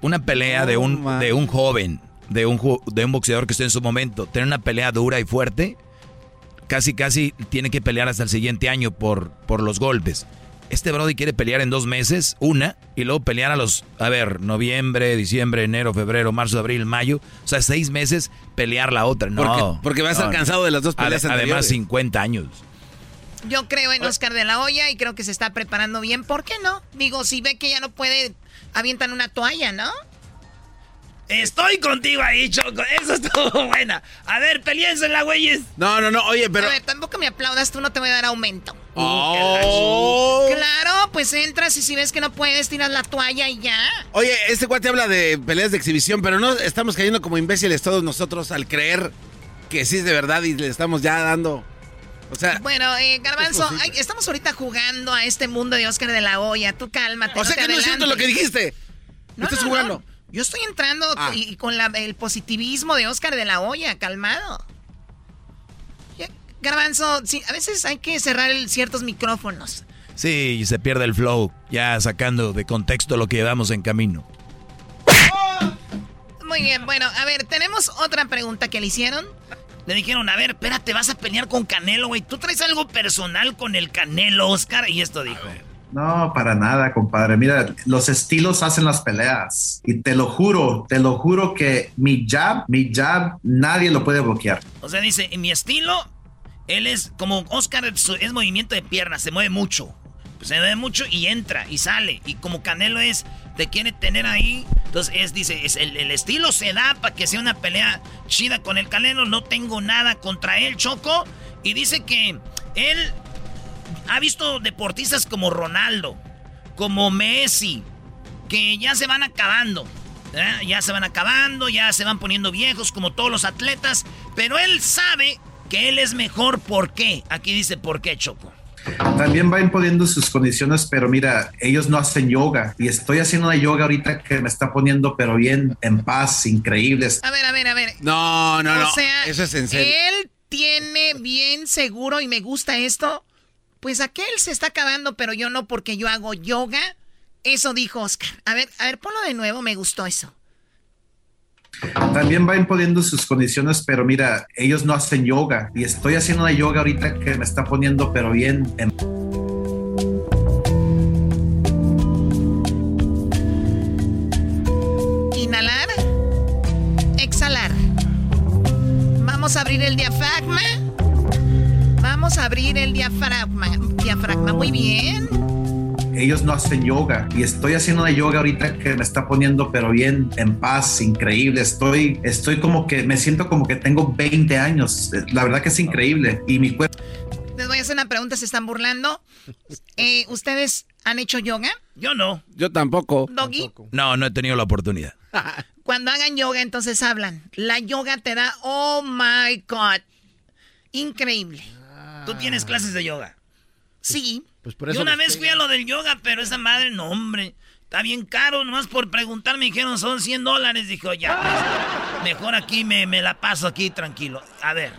una pelea de, un, de un joven de un, de un boxeador que esté en su momento, tener una pelea dura y fuerte, casi casi tiene que pelear hasta el siguiente año por, por los golpes. Este Brody quiere pelear en dos meses, una, y luego pelear a los, a ver, noviembre, diciembre, enero, febrero, marzo, abril, mayo. O sea, seis meses pelear la otra. No. Porque, va a estar cansado de las dos peleas Además, 50 años. Yo creo en Oscar de la Hoya y creo que se está preparando bien. ¿Por qué no? Digo, si ve que ya no puede, avientan una toalla, ¿no? Estoy contigo ahí, Choco. Eso estuvo buena. A ver, la güeyes. No, no, no. Oye, pero. A ver, tampoco me aplaudas, tú no te voy a dar aumento. Oh. Claro, pues entras y si ves que no puedes, tiras la toalla y ya. Oye, este cuate habla de peleas de exhibición, pero no estamos cayendo como imbéciles todos nosotros al creer que sí es de verdad y le estamos ya dando. O sea, bueno, eh, Garbanzo, estamos ahorita jugando a este mundo de Oscar de la Hoya. Tú cálmate. O sea que no es cierto lo que dijiste. No, estás jugando. Yo estoy entrando ah. y, con el positivismo de Oscar de la Hoya, calmado. Garbanzo, sí, a veces hay que cerrar ciertos micrófonos. Sí, se pierde el flow, ya sacando de contexto lo que llevamos en camino. Muy bien, bueno, a ver, tenemos otra pregunta que le hicieron. Le dijeron, a ver, espérate, vas a pelear con Canelo, güey. Tú traes algo personal con el Canelo, Oscar. Y esto dijo. No, para nada, compadre. Mira, los estilos hacen las peleas. Y te lo juro, te lo juro que mi jab, mi jab, nadie lo puede bloquear. O sea, dice, mi estilo, él es como Oscar, es movimiento de piernas, se mueve mucho. se mueve mucho y entra y sale. Y como Canelo es, te quiere tener ahí. Entonces, es, dice, es el, el estilo se da para que sea una pelea chida con el Canelo. No tengo nada contra él, Choco. Y dice que él ha visto deportistas como Ronaldo, como Messi, que ya se van acabando. ¿eh? Ya se van acabando, ya se van poniendo viejos como todos los atletas. Pero él sabe que él es mejor. ¿Por qué? Aquí dice por qué, Choco. También va imponiendo sus condiciones, pero mira, ellos no hacen yoga y estoy haciendo una yoga ahorita que me está poniendo, pero bien en paz, increíbles. A ver, a ver, a ver. No, no, no. Eso es en serio. Él tiene bien seguro y me gusta esto pues aquel se está acabando, pero yo no porque yo hago yoga. Eso dijo Oscar. A ver, a ver, ponlo de nuevo, me gustó eso. También va imponiendo sus condiciones, pero mira, ellos no hacen yoga y estoy haciendo una yoga ahorita que me está poniendo, pero bien. En... Inhalar, exhalar. Vamos a abrir el diafragma. Vamos a abrir el diafragma. Diafragma, muy bien. Ellos no hacen yoga y estoy haciendo una yoga ahorita que me está poniendo pero bien en paz, increíble. Estoy, estoy como que me siento como que tengo 20 años. La verdad que es increíble y mi cuerpo. Les voy a hacer una pregunta, se están burlando. Eh, ¿Ustedes han hecho yoga? Yo no. Yo tampoco. ¿Doggy? No, no he tenido la oportunidad. Cuando hagan yoga, entonces hablan. La yoga te da, oh my God, increíble. ¿Tú tienes clases de yoga? Sí. Pues por eso Yo una vez fui a lo del yoga, pero esa madre, no, hombre. Está bien caro, nomás por preguntar me dijeron son 100 dólares. Dijo, ya, pues, mejor aquí me, me la paso aquí tranquilo. A ver.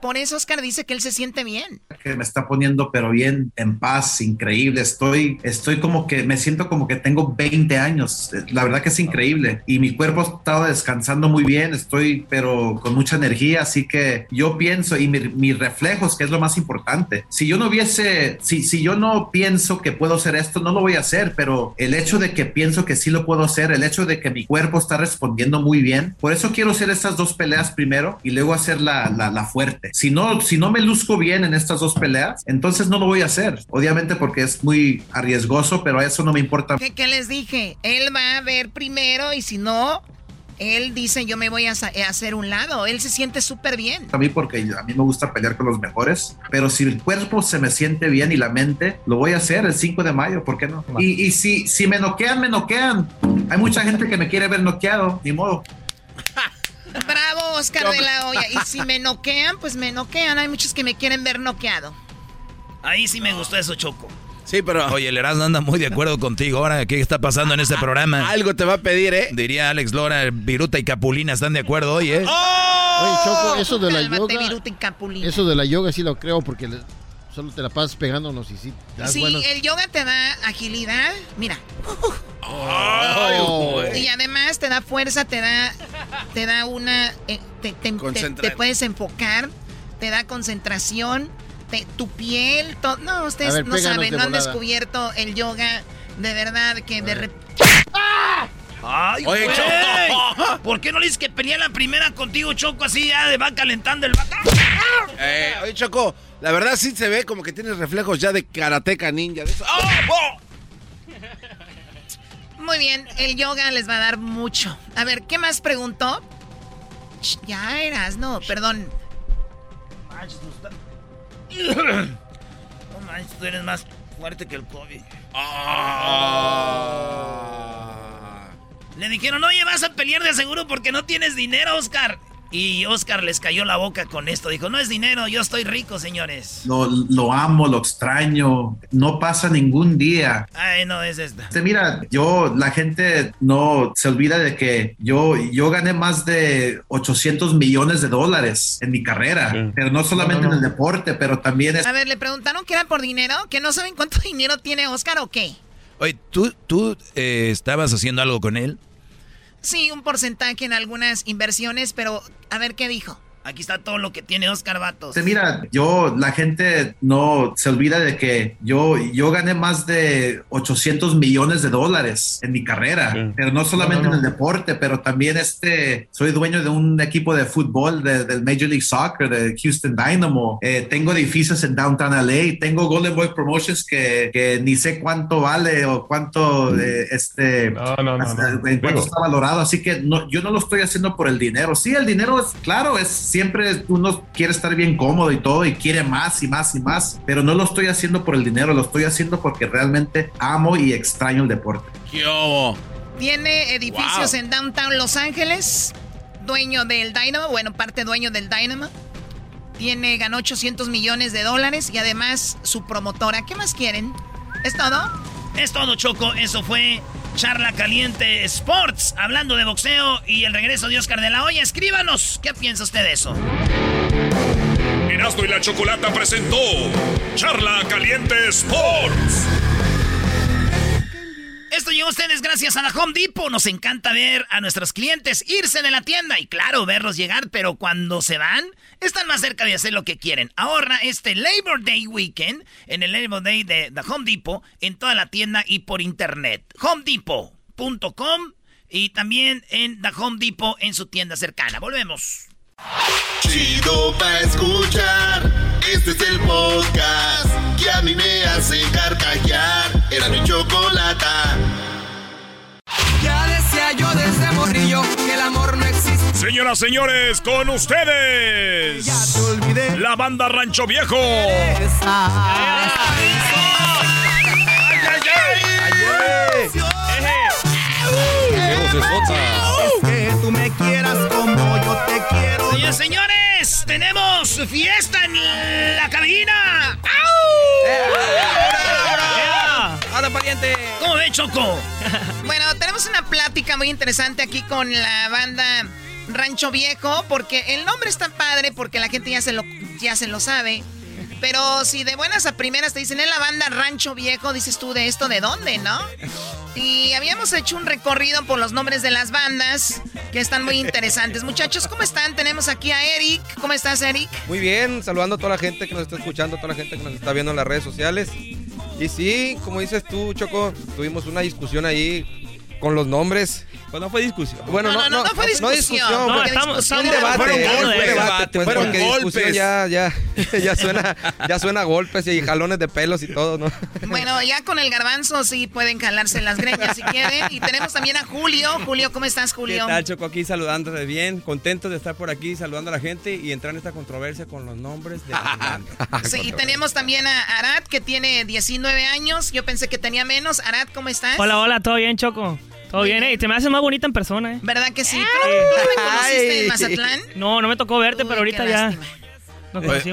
Por eso Oscar dice que él se siente bien. Que me está poniendo pero bien, en paz, increíble. Estoy, estoy como que, me siento como que tengo 20 años. La verdad que es increíble. Y mi cuerpo estado descansando muy bien. Estoy, pero con mucha energía. Así que yo pienso, y mis reflejos, que es lo más importante. Si yo no hubiese, si, si yo no pienso que puedo hacer esto, no lo voy a hacer. Pero el hecho de que pienso que sí lo puedo hacer, el hecho de que mi cuerpo está respondiendo muy bien. Por eso quiero hacer estas dos peleas primero y luego hacer la, la fuerte. Si no, si no me luzco bien en estas dos peleas, entonces no lo voy a hacer. Obviamente porque es muy arriesgoso, pero a eso no me importa. ¿Qué, les dije? Él va a ver primero y si no, él dice yo me voy a, hacer un lado, él se siente súper bien. A mí porque a mí me gusta pelear con los mejores, pero si el cuerpo se me siente bien y la mente, lo voy a hacer el 5 de mayo, ¿por qué no? Y, y si, si me noquean, me noquean. Hay mucha gente que me quiere ver noqueado, ni modo. Bravo, Oscar de la Hoya. Y si me noquean, pues me noquean. Hay muchos que me quieren ver noqueado. Ahí sí me gustó eso, Choco. Sí, pero. Oye, el Erasmo anda muy de acuerdo contigo. Ahora, ¿qué está pasando en este programa? Algo te va a pedir, ¿eh? Diría Alex Lora, Viruta y Capulina están de acuerdo hoy, ¿eh? ¡Oh! Oye, Choco, eso de la yoga. Viruta y Capulina. Eso de la yoga sí lo creo porque solo te la pasas pegándonos y sí. sí, el yoga te da agilidad. Mira. y además te da fuerza, te da, te da una. Eh, te, te puedes enfocar, te da concentración tu piel, todo. No, ustedes no saben, no han descubierto el yoga de verdad que de repente. ¡Ah! ¡Ay, Oye, Choco! ¿Por qué no le dices que peleé la primera contigo, Choco, así ya de va calentando el vaca? Eh, oye, Choco, la verdad sí se ve como que tienes reflejos ya de karateca ninja. De eso. ¡Oh! Muy bien, el yoga les va a dar mucho. A ver, ¿qué más preguntó? Ya eras, no, perdón. No manches, tú eres más fuerte que el COVID. Ah. Le dijeron, oye, vas a pelear de seguro porque no tienes dinero, Oscar. Y Oscar les cayó la boca con esto. Dijo, no es dinero, yo estoy rico, señores. Lo, lo amo, lo extraño. No pasa ningún día. Ay, no, es esta. Este, mira, yo, la gente no se olvida de que yo, yo gané más de 800 millones de dólares en mi carrera. Pero no solamente en el deporte, pero también es... A ver, le preguntaron que era por dinero, que no saben cuánto dinero tiene Oscar o qué. Oye, ¿tú, tú eh, estabas haciendo algo con él? Sí, un porcentaje en algunas inversiones, pero a ver qué dijo. Aquí está todo lo que tiene Oscar Vatos. Mira, yo, la gente no se olvida de que yo, yo gané más de 800 millones de dólares en mi carrera, pero no solamente en el deporte, pero también este, soy dueño de un equipo de fútbol del Major League Soccer, de Houston Dynamo. Eh, tengo edificios en Downtown LA, tengo Golden Boy Promotions que, que ni sé cuánto vale o cuánto, eh, este, en cuánto está valorado. Así que no, yo no lo estoy haciendo por el dinero. Sí, el dinero es, claro, es siempre uno quiere estar bien cómodo y todo y quiere más y más y más, pero no lo estoy haciendo por el dinero, lo estoy haciendo porque realmente amo y extraño el deporte. Tiene edificios en Downtown Los Ángeles, dueño del Dynamo, bueno, parte dueño del Dynamo. Tiene, ganó 800 millones de dólares y además su promotora. ¿Qué más quieren? ¿Es todo? Es todo, Choco. Eso fue Charla Caliente Sports, hablando de boxeo y el regreso de Oscar de la Hoya. Escríbanos, ¿qué piensa usted de eso? Erasmo y la Chocolata presentó Charla Caliente Sports. Esto llegó a ustedes gracias a la Home Depot. Nos encanta ver a nuestros clientes irse de la tienda y claro, verlos llegar, pero cuando se van, están más cerca de hacer lo que quieren. Ahorra este Labor Day Weekend en el Labor Day de The Home Depot en toda la tienda y por internet. HomeDepot.com y también en The Home Depot en su tienda cercana. Volvemos. Chido pa escuchar. Este es el podcast que a mí me hace carcajear. Era mi chocolate. Ya decía yo desde morrillo que el amor no existe. Señoras, señores, con ustedes. La banda Rancho Viejo. Que tú me quieras como yo te quiero. Señores, señores, tenemos fiesta en la cabina. ¡Au! ¡Ahora, pariente! ¿Cómo ve, Choco? bueno, tenemos una plática muy interesante aquí con la banda Rancho Viejo, porque el nombre está padre, porque la gente ya se lo, ya se lo sabe. Pero si de buenas a primeras te dicen en la banda Rancho Viejo, dices tú de esto de dónde, ¿no? Y habíamos hecho un recorrido por los nombres de las bandas que están muy interesantes. Muchachos, ¿cómo están? Tenemos aquí a Eric. ¿Cómo estás, Eric? Muy bien, saludando a toda la gente que nos está escuchando, a toda la gente que nos está viendo en las redes sociales. Y sí, como dices tú, Choco, tuvimos una discusión ahí con los nombres. Pues no fue discusión. Bueno, no, no, no, fue discusión. No, discusión, No, porque estamos- discusión, estamos- debate. fueron Fue golpes. debate, pues, Fueron golpes. ya, ya, ya suena, ya suena a golpes y jalones de pelos y todo, ¿no? Bueno, ya con el garbanzo sí pueden calarse las greñas si quieren. Y tenemos también a Julio. Julio, ¿cómo estás, ¿Qué Julio? tal, Choco? Aquí saludándote bien, contento de estar por aquí saludando a la gente y entrar en esta controversia con los nombres de Orlando. Sí, y tenemos también a Arad, que tiene 19 años. Yo pensé que tenía menos. Arad, ¿cómo estás? Hola, hola, ¿todo bien, Choco? ¿Todo bien? Ey, te me haces más bonita en persona, ¿eh? ¿Verdad que sí? ¿Tú no, tú no me conociste en Mazatlán? No, no me tocó verte, pero ahorita ya. lástima.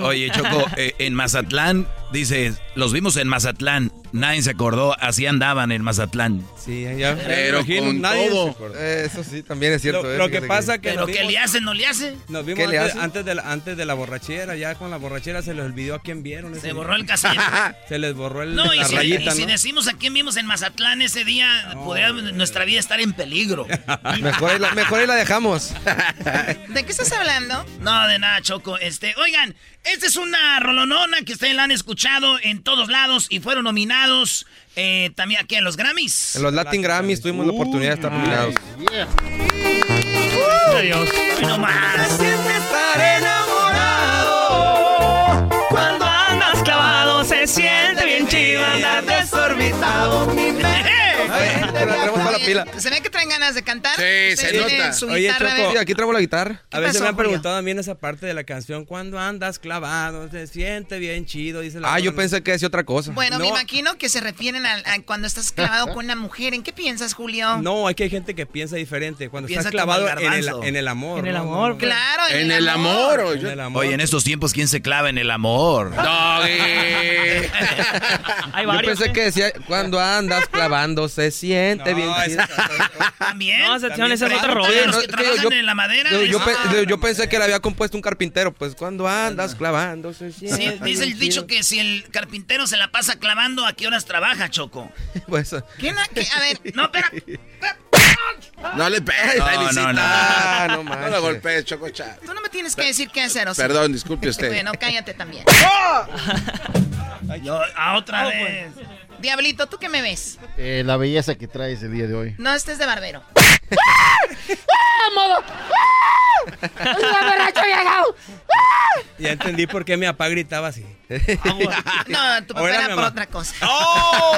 Oye, Choco, eh, en Mazatlán, dice, los vimos en Mazatlán. Nadie se acordó, así andaban en Mazatlán. Sí, ya. Pero con nadie todo. se. Eso sí, también es cierto. Lo, eh, lo que pasa que ¿Pero qué le hace, no le hace? nos vimos ¿Qué le antes, hace? antes de la, antes de la borrachera, ya con la borrachera se les olvidó a quién vieron. ese Se día. borró el casero. Se les borró el, No, y si, rayita, y si ¿no? decimos a quién vimos en Mazatlán ese día, podría nuestra vida estar en peligro. Mejor ahí, la, mejor ahí la dejamos. ¿De qué estás hablando? No, de nada, Choco. Este, oigan, esta es una rolonona que ustedes la han escuchado en todos lados y fueron nominados eh, también aquí en los Grammys. En los Latin Grammys tuvimos la oportunidad de estar nominados. Adiós. Hoy no más. estar enamorado. Cuando andas clavado se siente bien chido andar desorbitado. Mi Ay, te la traemos para la pila. Se ve que traen ganas de cantar. Sí, Ustedes se nota. Su Oye, guitarra, Choco, a Sí, ver. aquí traigo la guitarra. A veces pasó, me han Julio? preguntado también esa parte de la canción, cuando andas clavado, se siente bien chido, dice la Ah, yo pensé que decía otra cosa. Bueno, me No. imagino que se refieren a, a cuando estás clavado con una mujer. ¿En qué piensas, Julio? No, hay que hay gente que piensa diferente. Cuando Piensa estás el clavado en el, en el amor. En el amor, No, no, Claro, En el amor. o en el amor. Oye, en estos tiempos, ¿quién se clava en el amor? Hay Yo pensé ¿eh? que decía, cuando andas clavando se siente No, bien chido. También. No, esa También esa es otra. Oye, los que yo- trabajan yo- en la madera. Yo, yo dicen- pe- yo pensé que la había compuesto un carpintero, pues cuando andas clavando Sí, dice el dicho que si el carpintero se la pasa clavando, ¿a qué horas trabaja, Choco? Pues, ¿Qué na- qué? A ver, no, espera. No le pegues, No, Felicita. no, no. Ah, no No lo golpees, Chococha. Tú no me tienes que decir qué hacer, o sea. Perdón, disculpe usted. Bueno, cállate también. Yo, a otra vez. Diablito, ¿tú qué me ves? Eh, la belleza que traes el día de hoy. No estés de barbero. Ya entendí por qué mi papá gritaba así. No, tu papá Ahora era por otra cosa. ¡Oh!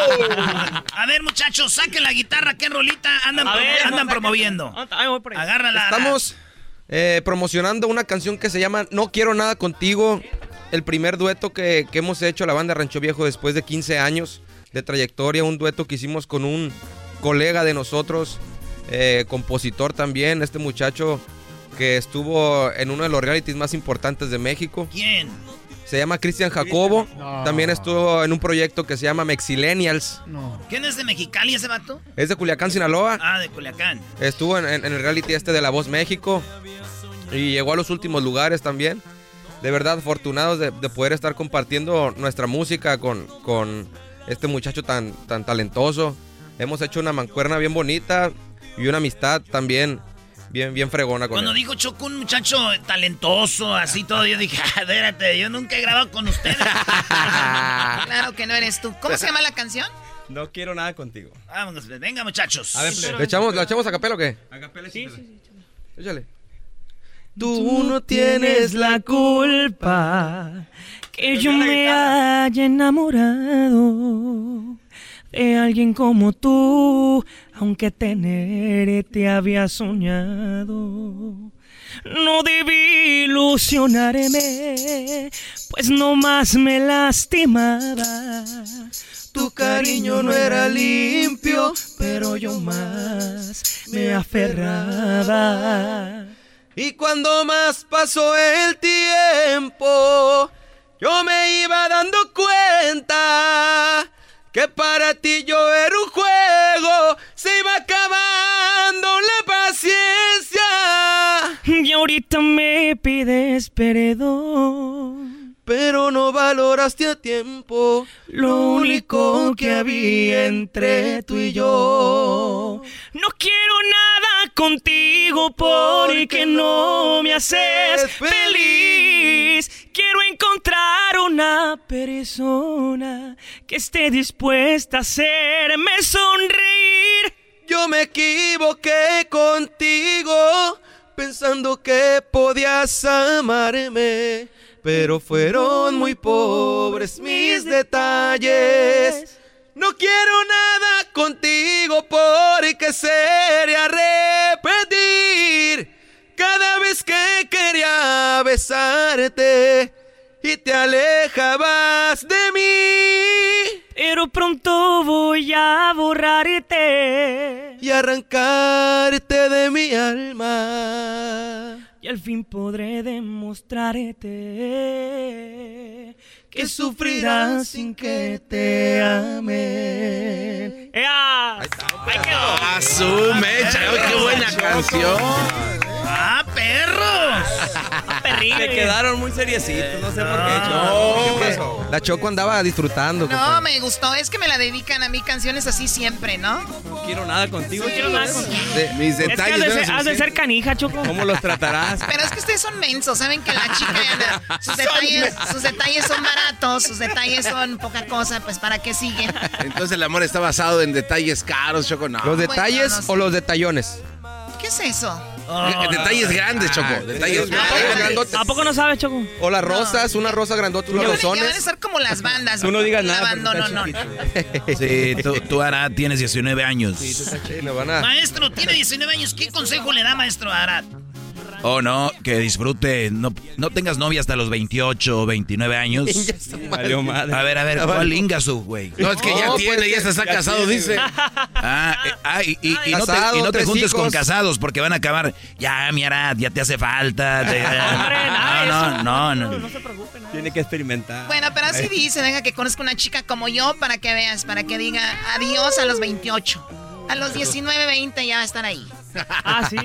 A ver, muchachos, saquen la guitarra. ¿Qué rolita andan, A promo- ver, andan no, promoviendo? Ay, voy por ahí. Agárrala. Estamos eh, promocionando una canción que se llama No Quiero Nada Contigo. El primer dueto que, que hemos hecho la banda Rancho Viejo después de 15 años de trayectoria. Un dueto que hicimos con un colega de nosotros, eh, compositor también. Este muchacho que estuvo en uno de los realities más importantes de México. ¿Quién? Se llama Cristian Jacobo. No. También estuvo en un proyecto que se llama Mexilenials. No. ¿Quién es de Mexicali ese vato? Es de Culiacán, Sinaloa. Ah, de Culiacán. Estuvo en, en- en el reality este de La Voz México y llegó a los últimos lugares también. De verdad, afortunados de, de poder estar compartiendo nuestra música con, con este muchacho tan, tan talentoso. Hemos hecho una mancuerna bien bonita y una amistad también bien, bien fregona con Cuando él. dijo Choco, un muchacho talentoso, así todo, yo dije, "Ah, espérate, yo nunca he grabado con ustedes. claro que no eres tú. ¿Cómo se llama la canción? No quiero nada contigo. Vámonos, venga, muchachos. A ver, plebe. ¿Le echamos, ¿La echamos a capela o qué? Sí, sí, Échale. Tú no tienes la culpa que yo me haya enamorado de alguien como tú, aunque tenerte había soñado. No debí ilusionarme, pues no más me lastimaba. Tu cariño no era limpio, pero yo más me aferraba. Y cuando más pasó el tiempo, yo me iba dando cuenta que para ti yo era un juego, se iba acabando la paciencia. Y ahorita me pides perdón. Pero no valoraste a tiempo Lo único que había entre tú y yo. No quiero nada contigo porque no me haces feliz. Quiero encontrar una persona que esté dispuesta a hacerme sonreír. Yo me equivoqué contigo, pensando que podías amarme, pero fueron muy pobres mis detalles. No quiero nada contigo porque sería repetir cada vez que quería besarte y te alejabas de mí. Pero pronto voy a borrarte y arrancarte de mi alma. Y al fin podré demostrarte que sufrirás sin que te ame. ¡Ea! ¡Ahí quedó! ¡Ah, su mecha! ¡Ay, ¡Qué buena canción! ¡Ah, perros! Se quedaron muy seriecitos, no sé por qué. No, ¿Qué pasó? La Choco andaba disfrutando. No, compadre. me gustó. Es que me la dedican a mí canciones así siempre, ¿no? No quiero nada contigo. No quiero nada contigo. Mis Es que has de, ser, has de ser canija, Choco. ¿Cómo los tratarás? Pero es que ustedes son mensos, saben que la chica anda- sus detalles, sus detalles son baratos, sus detalles son poca cosa, pues para qué siguen. Entonces el amor está basado en detalles caros, Choco. No. ¿Los detalles no o los detallones? ¿Qué es eso? Eh, Detalles grandes, Choco. Ah, Detalles detalles grandes. ¿A poco no sabes, Choco? O las rosas, una rosa grandota, unos Ya van, ya van a rosones. estar como las bandas. Tú no digas nada, no, está no. Sí, tú, tú Arad, tienes 19 años. Le van a- Maestro, tiene 19 años. ¿Qué consejo le da, maestro Arad? Oh, no, que disfrute. No, no tengas novia hasta los 28 o 29 años. Valió madre. A ver, a ver, ¿cuál Ingasu, güey? No, es que ya No, tiene, pues, ya se está ya casado, tiene, dice. Ah, eh, ah, y, y- y no te, Casado, y no te tres juntes con casados porque van a acabar. Ya, mi Arad, ya te hace falta. te- no, no, no, no. No se preocupen. ¿no? Tiene que experimentar. Bueno, pero así dice, venga que conozca una chica como yo para que veas, para que diga adiós a los 28. A los 19, 20 ya va a estar ahí. Ah, sí.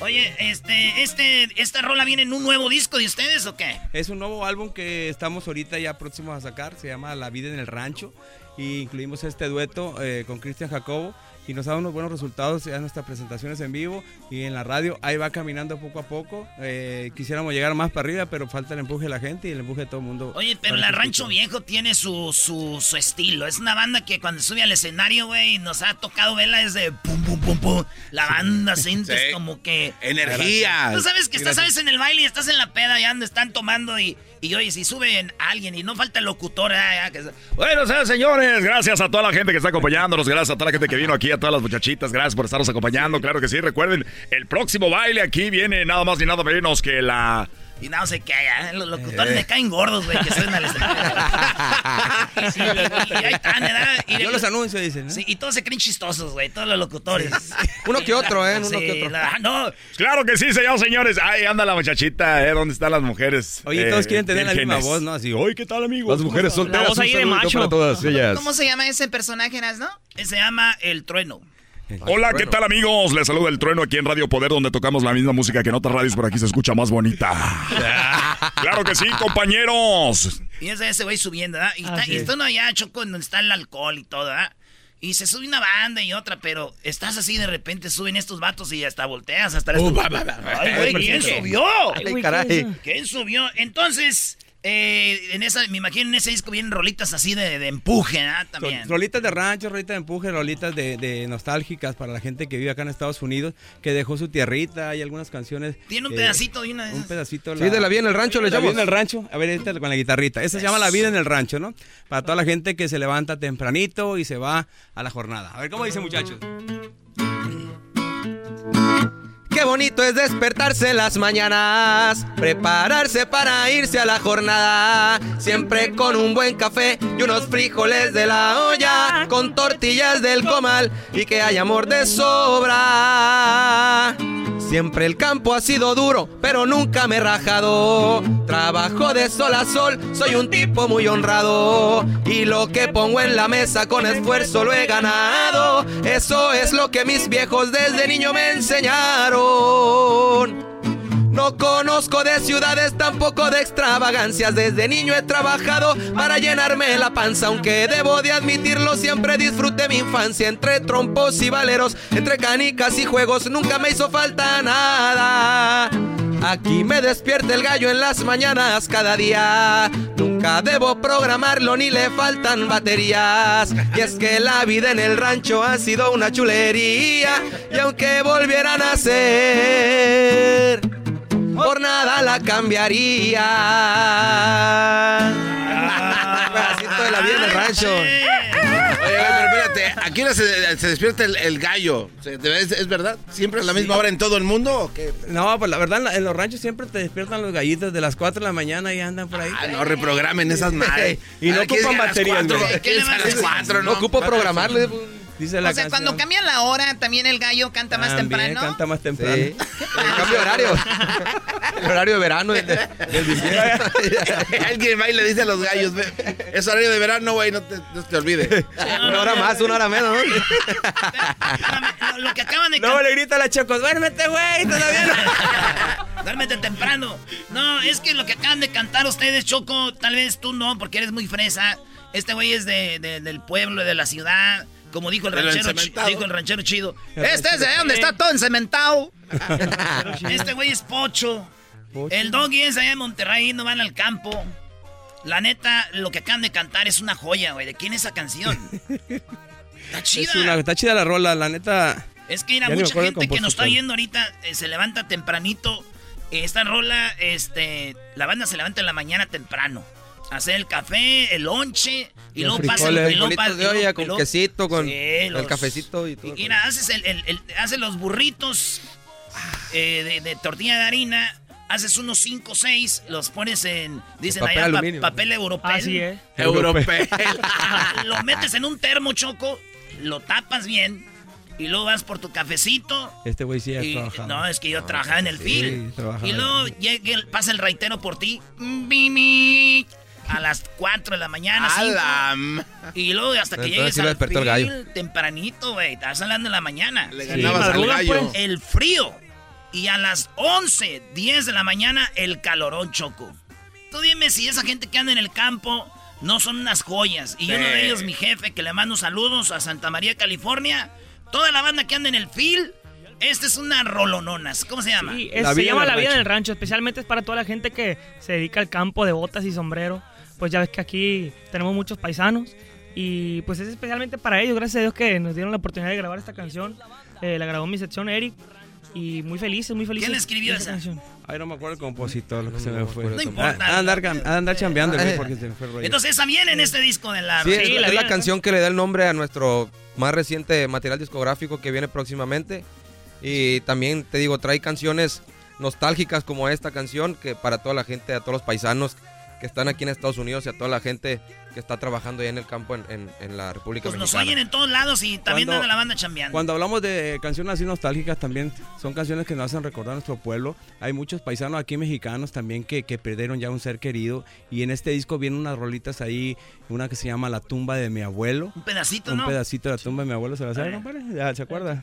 Oye, este, este, esta rola viene en un nuevo disco de ustedes o qué? Es un nuevo álbum que estamos ahorita ya próximos a sacar, se llama La vida en el rancho y incluimos este dueto eh, con Cristian Jacobo y nos ha dado unos buenos resultados ya en nuestras presentaciones en vivo y en la radio, ahí va caminando poco a poco, Eh, quisiéramos llegar más para arriba pero falta el empuje de la gente y el empuje de todo el mundo. Oye, pero la Rancho. Viejo tiene su, su, su estilo. Es una banda que cuando sube al escenario, güey, nos ha tocado verla desde pum, pum, pum, pum. La banda sientes Sí. como que... Energía. Tú sabes que estás, sabes, en el baile y estás en la peda y donde están tomando y, y oye, si suben a alguien y no falta el locutor, ah, ah, que- Bueno, señores, señores, gracias a toda la gente que está acompañándonos, gracias a toda la gente que vino aquí, a todas las muchachitas, gracias por estarnos acompañando, claro que sí, recuerden, el próximo baile aquí viene nada más ni nada menos que la... y no sé qué, ah, los locutores me caen gordos, güey, que suben al escenario. Sí, y, y ahí están, ¿verdad? Y, Yo los anuncio, dicen. ¿no? Sí, y todos se creen chistosos, güey, todos los locutores. Uno que otro, ¿eh? Uno Sí, que otro. la- no, Claro que sí, señores, señores, ahí anda la muchachita, ¿eh? ¿Dónde están las mujeres? Oye, Eh, todos quieren tener la misma voz, ¿no? Así, oye, ¿qué tal, amigos? Las mujeres ¿Cómo están?" solteras, voz ahí un de macho. para todas ellas. ¿Cómo se llama ese personaje, no? se llama El Trueno. Hola, ¿qué tal amigos? Les saluda el trueno aquí en Radio Poder, donde tocamos la misma música que en otras radios, pero aquí se escucha más bonita. claro que sí, compañeros. Y ese, ese güey subiendo, ¿verdad? Y, está, Así y es. está uno allá, Choco, donde está el alcohol y todo, ¿verdad? Y se sube una banda y otra, pero estás así de repente, suben estos vatos y hasta volteas, hasta... tú. Ay, güey, ¿quién subió? Ay. ¿Quién subió? Entonces, eh, en esa, me imagino en ese disco vienen rolitas así de, de empuje, ¿verdad? También. Son Rolitas de rancho, rolitas de empuje, rolitas de, de nostálgicas para la gente que vive acá en Estados Unidos, que dejó su tierrita, hay algunas canciones. Tiene un eh, pedacito de una de Un pedacito. Sí, de la vida en el rancho le La vida echamos. en el rancho, a ver, ahorita con la guitarrita. Esa se llama La vida en el rancho, ¿no? Para toda la gente que se levanta tempranito y se va a la jornada. A ver, ¿cómo dice, muchachos? Qué bonito es despertarse las mañanas, prepararse para irse a la jornada, siempre con un buen café y unos frijoles de la olla, con tortillas del comal y que haya amor de sobra. Siempre el campo ha sido duro, pero nunca me he rajado. Trabajo de sol a sol, soy un tipo muy honrado. Y lo que pongo en la mesa con esfuerzo lo he ganado. Eso es lo que mis viejos desde niño me enseñaron. Oh. No conozco de ciudades, tampoco de extravagancias. Desde niño he trabajado para llenarme la panza. Aunque debo de admitirlo, siempre disfruté mi infancia. Entre trompos y valeros, entre canicas y juegos, nunca me hizo falta nada. Aquí me despierta el gallo en las mañanas cada día. Nunca debo programarlo ni le faltan baterías. Y es que la vida en el rancho ha sido una chulería. Y aunque volviera a nacer, por nada la cambiaría. Pedacito de la vida en el rancho. Oye, pero espérate, ¿a qué hora se, se despierta el, el gallo? ¿Se- ¿Es, es verdad? ¿Siempre a la misma hora en todo el mundo o qué? No, pues la verdad, en los ranchos siempre te despiertan los gallitos de las 4 de la mañana y andan por ahí. Ah, no reprogramen esas madres. y no Ah, ¿qué es ocupan baterías. ¿Qué es a las cuatro, No ocupo programarle. Dice la O sea, canción. cuando cambian la hora, también el gallo canta más temprano. canta más temprano. Sí. Cambio de horario. El horario de verano. el de-. Alguien va y le dice a los gallos, "Ve, es horario de verano, güey, no te, no te olvides. Una hora más, una hora menos. ¿no? Lo, lo que acaban de cantar. le grita a la Choco, duérmete, güey, todavía no. Duérmete temprano. No, es que lo que acaban de cantar ustedes, Choco, tal vez tú no, porque eres muy fresa. Este güey es de, de- del pueblo, de la ciudad. Como dijo el ranchero, dijo el ranchero chido. El Este es de donde está todo encementado. este güey es pocho. El doggy es allá de Monterrey, no van al campo. La neta, lo que acaban de cantar es una joya, güey. ¿De quién es esa canción? Está chida. Es una- está chida la rola, la neta. Es que mira, mucha gente que nos está viendo ahorita eh, se levanta tempranito. Esta rola, este, la banda se levanta en la mañana temprano. Hacer el café, el lonche, y luego pasa el de y olla con quesito, con Sí, el los- cafecito y todo. y mira, haces, el, el- el- haces los burritos eh, de, de tortilla de harina, haces unos 5 o 6, los pones en, dicen Papel allá, pa- papel europeo. Así es. Europeo. lo metes en un termo choco, lo tapas bien, y luego vas por tu cafecito. Este güey sí ha y- no, es que yo trabajaba en el sí, fil. trabajaba Y luego llega el- pasa el raitero por ti. A las 4 de la mañana. A cinco. la m- Y luego hasta que Entonces llegues sí al despertó el gallo. fil, tempranito, güey. Estás hablando en la mañana. Le ganabas al madrugan, gallo. pues. El frío. Y a las 11, 10 de la mañana, el calorón choco. Tú dime si esa gente que anda en el campo no son unas joyas. Y Sí. uno de ellos, mi jefe, que le mando saludos a Santa María, California. Toda la banda que anda en el fil. Esta es una rolononas. ¿Cómo se llama? Sí, es- se llama La vida en rancho. el rancho. Especialmente es para toda la gente que se dedica al campo de botas y sombrero. Pues ya ves que aquí tenemos muchos paisanos. Y pues es especialmente para ellos. Gracias a Dios que nos dieron la oportunidad de grabar esta canción. Eh, la grabó mi sección Eric. Y muy felices, muy felices. ¿Quién escribió de esa? canción. Ay, no me acuerdo el compositor, lo que se me fue. No importa. Ah, andar, a andar chambeando, güey, porque se me fue el rollo. Entonces esa viene en este disco de la... Sí, es, Sí, la, la es la canción que le da el nombre a nuestro más reciente material discográfico que viene próximamente. Y también te digo, trae canciones nostálgicas como esta canción, que para toda la gente, a todos los paisanos que están aquí en Estados Unidos y a toda la gente que está trabajando ahí en el campo en, en- en la República Pues nos Mexicana. oyen en todos lados y también Cuando- anda la banda chambeando. Cuando hablamos de canciones así nostálgicas también son canciones que nos hacen recordar nuestro pueblo. Hay muchos paisanos aquí mexicanos también que, que perdieron ya un ser querido y en este disco vienen unas rolitas ahí, una que se llama La tumba de mi abuelo. Un pedacito, Un ¿no? pedacito de la tumba de mi abuelo, ¿se la sabe, compadre? ¿Se acuerda?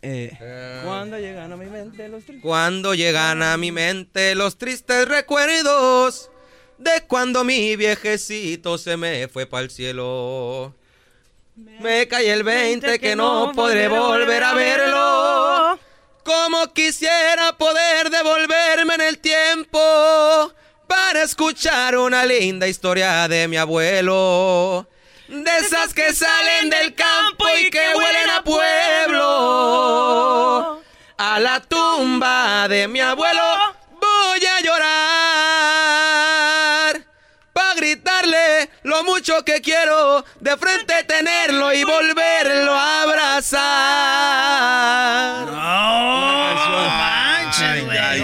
Eh, cuando llegan a mi mente los tristes. Cuando llegan a mi mente los tristes recuerdos de cuando mi viejecito se me fue para el cielo. Me cae el 20 que no podré volver a verlo. Como quisiera poder devolverme en el tiempo para escuchar una linda historia de mi abuelo. De esas que salen del campo y que huelen a pueblo. A la tumba de mi abuelo voy a llorar. Pa' gritarle lo mucho que quiero, de frente tenerlo y volverlo a abrazar. No, ay, ay,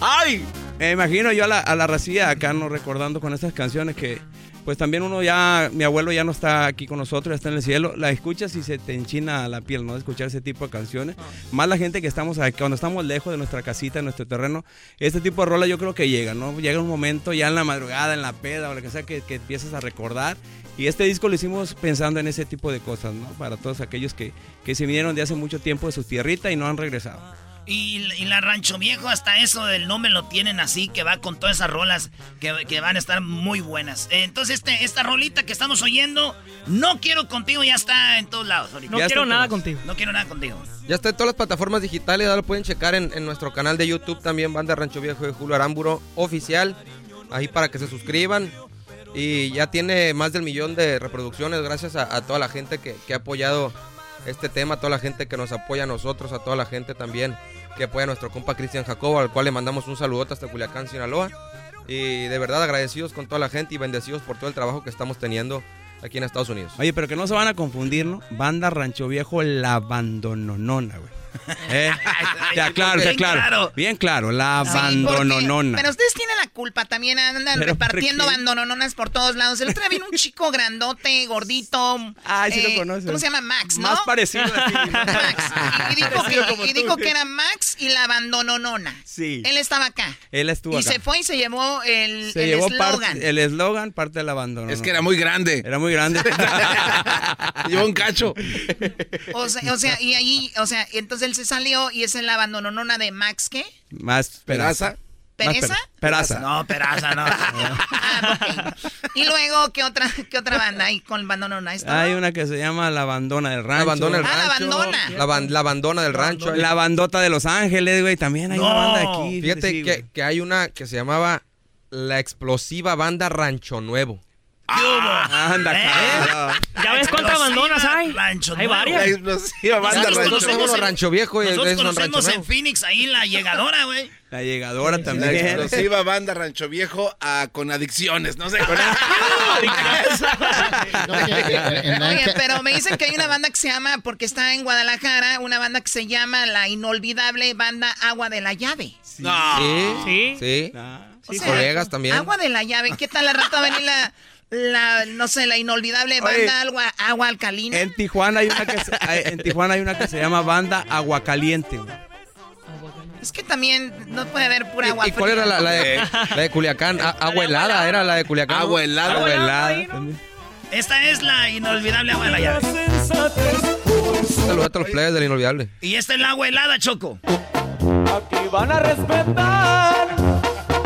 ay. Me imagino yo a la, a la racía acá no recordando con esas canciones que pues también uno ya, mi abuelo ya no está aquí con nosotros, ya está en el cielo. La escuchas y se te enchina la piel, ¿no? De escuchar ese tipo de canciones. Más la gente que estamos aquí, cuando estamos lejos de nuestra casita, de nuestro terreno, este tipo de rola yo creo que llega, ¿no? Llega un momento ya en la madrugada, en la peda o lo que sea, que, que empiezas a recordar. Y este disco lo hicimos pensando en ese tipo de cosas, ¿no? Para todos aquellos que, que se vinieron de hace mucho tiempo de su tierrita y no han regresado. Y, y la Rancho Viejo, hasta eso del nombre lo tienen así, que va con todas esas rolas que, que van a estar muy buenas. Eh, Entonces, este, esta rolita que estamos oyendo, No Quiero Contigo, ya está en todos lados. ahorita. No Ya quiero nada contigo. No quiero nada contigo. Ya está en todas las plataformas digitales, ya lo pueden checar en, en nuestro canal de YouTube también, Banda Rancho Viejo de Julio Aramburo Oficial, ahí para que se suscriban. Y ya tiene más del millón de reproducciones gracias a, a toda la gente que, que ha apoyado este tema, a toda la gente que nos apoya a nosotros, a toda la gente también que apoya a nuestro compa Cristian Jacobo, al cual le mandamos un saludote hasta Culiacán, Sinaloa. Y de verdad agradecidos con toda la gente y bendecidos por todo el trabajo que estamos teniendo aquí en Estados Unidos. Oye, pero que no se van a confundir, ¿no? Banda Rancho Viejo La Abandononona, güey. ¿Eh? Ya, claro, ya, Bien claro. Bien claro, La Sí. Pero ustedes tienen la culpa, también andan ¿Pero por repartiendo qué? bandonononas por todos lados. El otro día vino un chico grandote, gordito. Ay, sí lo eh, conoces. ¿Cómo se llama? Max, ¿no? Más parecido a ti. Max. Y, y dijo, que, y dijo era Max y la abandononona. Sí. Él estaba acá. Él estuvo Y acá. se fue y se llevó el Se el llevó eslogan. parte, el eslogan, parte del abandono. Es que era muy grande. Era muy grande. Llevó un cacho. O sea, o sea, y ahí, o sea, entonces él se salió y es la abandononona de Max, ¿qué? Más peraza. ¿Pereza? Peraza. No, peraza, no. Y luego, ¿qué otra, qué otra banda hay con estaba? Hay una que se llama La Abandona del Rancho. La abandona del Ah, la rancho. abandona. La, ban- la abandona del rancho. La bandota de Los Ángeles, güey. También hay una banda aquí. Fíjate sí, que, que hay una que se llamaba La Explosiva Banda Rancho Nuevo. Anda, cara. ¿Ya ves cuántas abandonas hay? Rancho Hay varias. La explosiva banda Nosotros rancho. conocemos Rancho Viejo y Nosotros es un Rancho conocemos en Phoenix ahí la llegadora, güey. La llegadora La también. explosiva banda Rancho Viejo ah, con adicciones, no sé. Con... Oye, pero me dicen que hay una banda que se llama, porque está en Guadalajara, una banda que se llama la inolvidable banda Agua de la Llave. No. Sí, sí. O Sí, sea, colegas también. Agua de la Llave. ¿Qué tal la rata a venir la, la, no sé, la inolvidable Oye. banda agua, agua alcalina? En Tijuana hay una que se, en Tijuana hay una que se llama Banda Aguacaliente. güey. Es que también no puede haber pura ¿Y, agua y cuál era la, la de, la de Culiacán? A- agua helada, era la de Culiacán. Agua helada. Agua helada. Esta es la inolvidable agua de la llave. Saludos a los players del inolvidable. Y esta es la agua helada, Choco. Aquí van a respetar.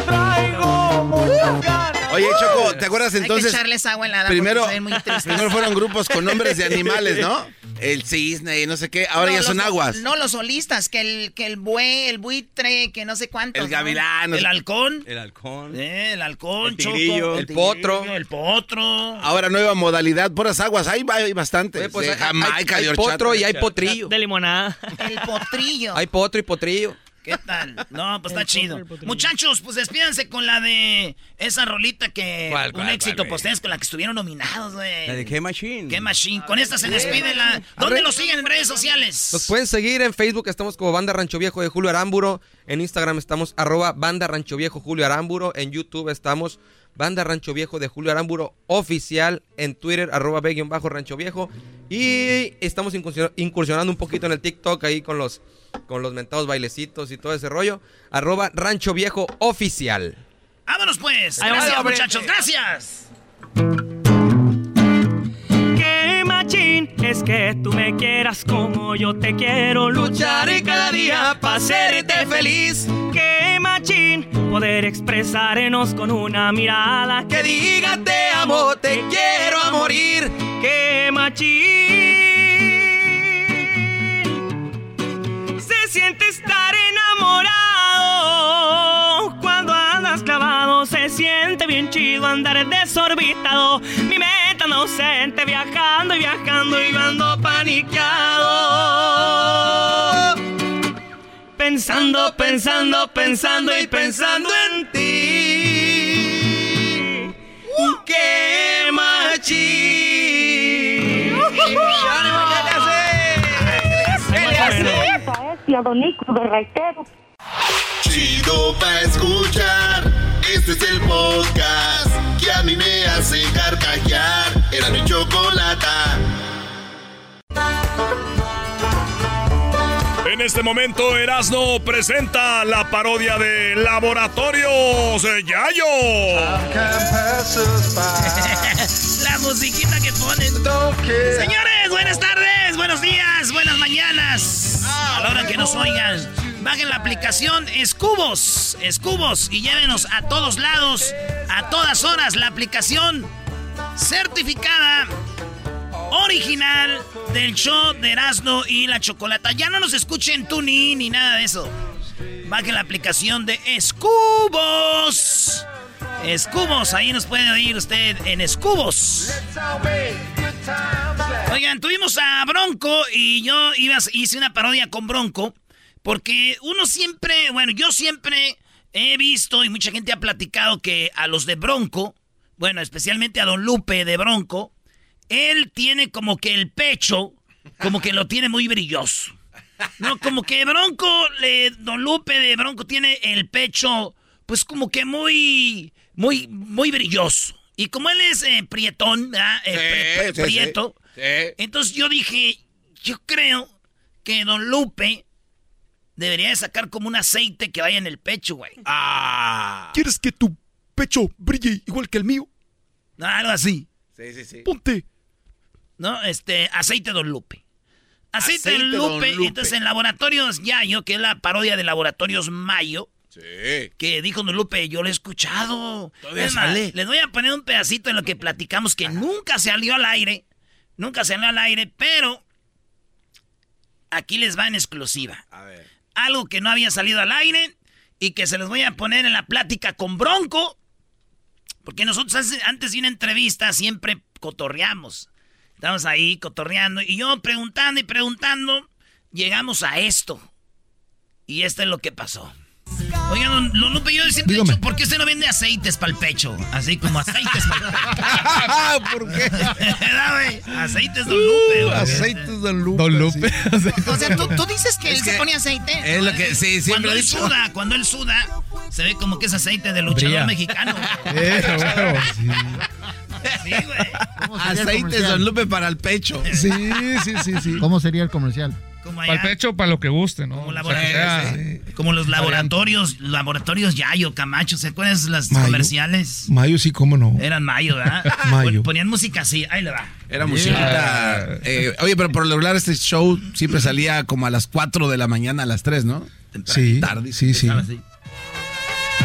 Traigo muchas ganas. Oye, Choco, ¿te acuerdas Hay que entonces? echarles agua Primero, ven muy tristes. primero fueron grupos con nombres de animales, ¿no? El cisne y no sé qué. Ahora No, ya son los- aguas. No, los solistas, que el, que el bue, el buitre, que no sé cuántos. El ¿no? gavilán. El halcón. El halcón. Eh, el halcón, El Choco. El potro. El potro. Ahora nueva modalidad, puras aguas. Hay bastantes. Oye, pues de hay- Jamaica, hay, de hay horchata. potro y hay potrillo. De limonada. El potrillo. Hay potro y potrillo. ¿Qué tal? No, pues está chido. Muchachos, pues despídanse con la de esa rolita que. ¿Cuál, un éxito, cuál, pues ustedes con la que estuvieron nominados, güey. La de K-Machine. Qué machine. Con esta se despide la. ¿Dónde lo siguen en redes sociales? Nos pueden seguir en Facebook, estamos como Banda Rancho Viejo de Julio Aramburo. En Instagram estamos arroba Banda Rancho Viejo Julio Aramburo. En YouTube estamos Banda Rancho Viejo de Julio Aramburo Oficial. En Twitter arroba B-Bajo Rancho Viejo. Y estamos incursion- incursionando un poquito en el TikTok ahí con los, con los mentados bailecitos y todo ese rollo. Arroba Rancho Viejo Oficial. Vámonos pues. Gracias, muchachos. Gracias. Es que tú me quieras como yo te quiero. Lucharé cada día para hacerte feliz. Qué machín poder expresarnos con una mirada que diga te amo, te quiero a morir. Qué machín se siente estar enamorado se siente bien chido andar desorbitado. Mi meta no siente viajando y viajando y ando paniqueado. Pensando, pensando, pensando y pensando en ti. ¡Qué Uh. ¡Qué machín! Uh -huh. Chido pa' escuchar. Este es el podcast que a mí me hace carcajear. Era mi chocolata. En este momento, Erasno presenta la parodia de Laboratorios Yayo. La musiquita que ponen. Señores, buenas tardes, buenos días, buenas mañanas. A la hora que nos oigan, bajen la aplicación Escubos, Escubos y llévenos a todos lados, a todas horas. La aplicación certificada original del show de Erasmo y la Chocolata. Ya no nos escuchen tuning ni nada de eso. Bajen la aplicación de Escubos. Escubos, ahí nos puede oír usted en Escubos. Oigan, tuvimos a Bronco y yo iba, hice una parodia con Bronco. Porque uno siempre, bueno, yo siempre he visto y mucha gente ha platicado que a los de Bronco, bueno, especialmente a Don Lupe de Bronco, él tiene como que el pecho, como que lo tiene muy brilloso. No, como que Bronco, le, Don Lupe de Bronco tiene el pecho, pues como que muy, muy, muy brilloso. Y como él es eh, prietón, ¿verdad? Eh, Sí, sí, prieto, sí. entonces yo dije, yo creo que Don Lupe debería de sacar como un aceite que vaya en el pecho, güey. Ah. ¿Quieres que tu pecho brille igual que el mío? Algo así. Sí, sí, sí. Ponte. ¿no? Este, aceite Don Lupe. Aceite, Aceite Don Don Lupe. Lupe. Entonces, en Laboratorios Yayo, que es la parodia de Laboratorios Mayo, Sí. que dijo Don Lupe, yo lo he escuchado. Es más, les voy a poner un pedacito en lo que platicamos que nunca salió al aire. Nunca salió al aire, pero aquí les va en exclusiva. A ver. Algo que no había salido al aire y que se los voy a poner en la plática con Bronco. Porque nosotros antes de una entrevista siempre cotorreamos. Estamos ahí cotorreando y yo preguntando y preguntando, llegamos a esto. Y esto es lo que pasó. Oigan, don, don Lupe, yo siempre he dicho, ¿por qué usted no vende aceites para el pecho? Así como aceites para el pecho. ¿Por qué? ¿Verdad, güey? Aceites Don Lupe, güey. Aceites Don Lupe. Don Lupe. O sea, ¿tú, tú dices que Es él que se pone aceite. Es lo que, sí, siempre Cuando he él dicho. suda, cuando él suda, se ve como que es aceite de luchador Brilla. mexicano. Eh, huevo, sí. Sí, güey. Aceites Don Lupe para el pecho. Sí, sí, sí, sí. ¿Cómo sería el comercial? Como Para el pecho, para lo que guste, ¿no? como, O sea, que laboratorios, sea- como los laboratorios, laboratorios Yayo, Camacho, ¿se acuerdan de las Mayo. comerciales? Mayo sí, cómo no. Eran Mayo, ¿verdad? Mayo. Ponían música así, ahí le va. Era musiquita. eh, oye, pero por lo regular este show siempre salía como a las 4 de la mañana a las 3, ¿no? Sí, Tarde. sí, sí. Así.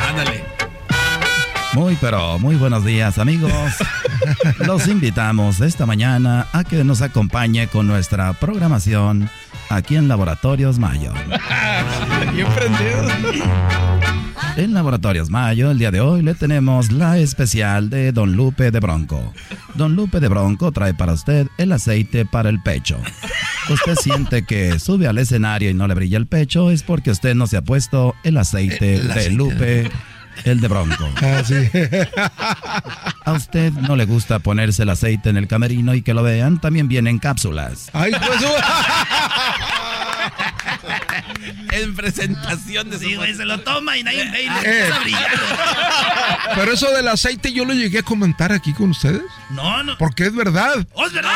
Ándale. Muy, pero muy buenos días, amigos. Los invitamos esta mañana a que nos acompañe con nuestra programación aquí en Laboratorios Mayo. Bien prendido. En Laboratorios Mayo, el día de hoy le tenemos la especial de Don Lupe de Bronco. Don Lupe de Bronco trae para usted el aceite para el pecho. Usted siente que sube al escenario y no le brilla el pecho, es porque usted no se ha puesto el aceite El de aceite. Lupe, el de Bronco. Ah, sí. A usted no le gusta ponerse el aceite en el camerino y que lo vean, también viene en cápsulas. Ay, pues. En presentación de su Sí, güey, se lo toma y nadie ve y le Eh. empieza a brillar. Pero eso del aceite yo lo llegué a comentar aquí con ustedes. No, no. Porque es verdad. ¡Oh, es verdad!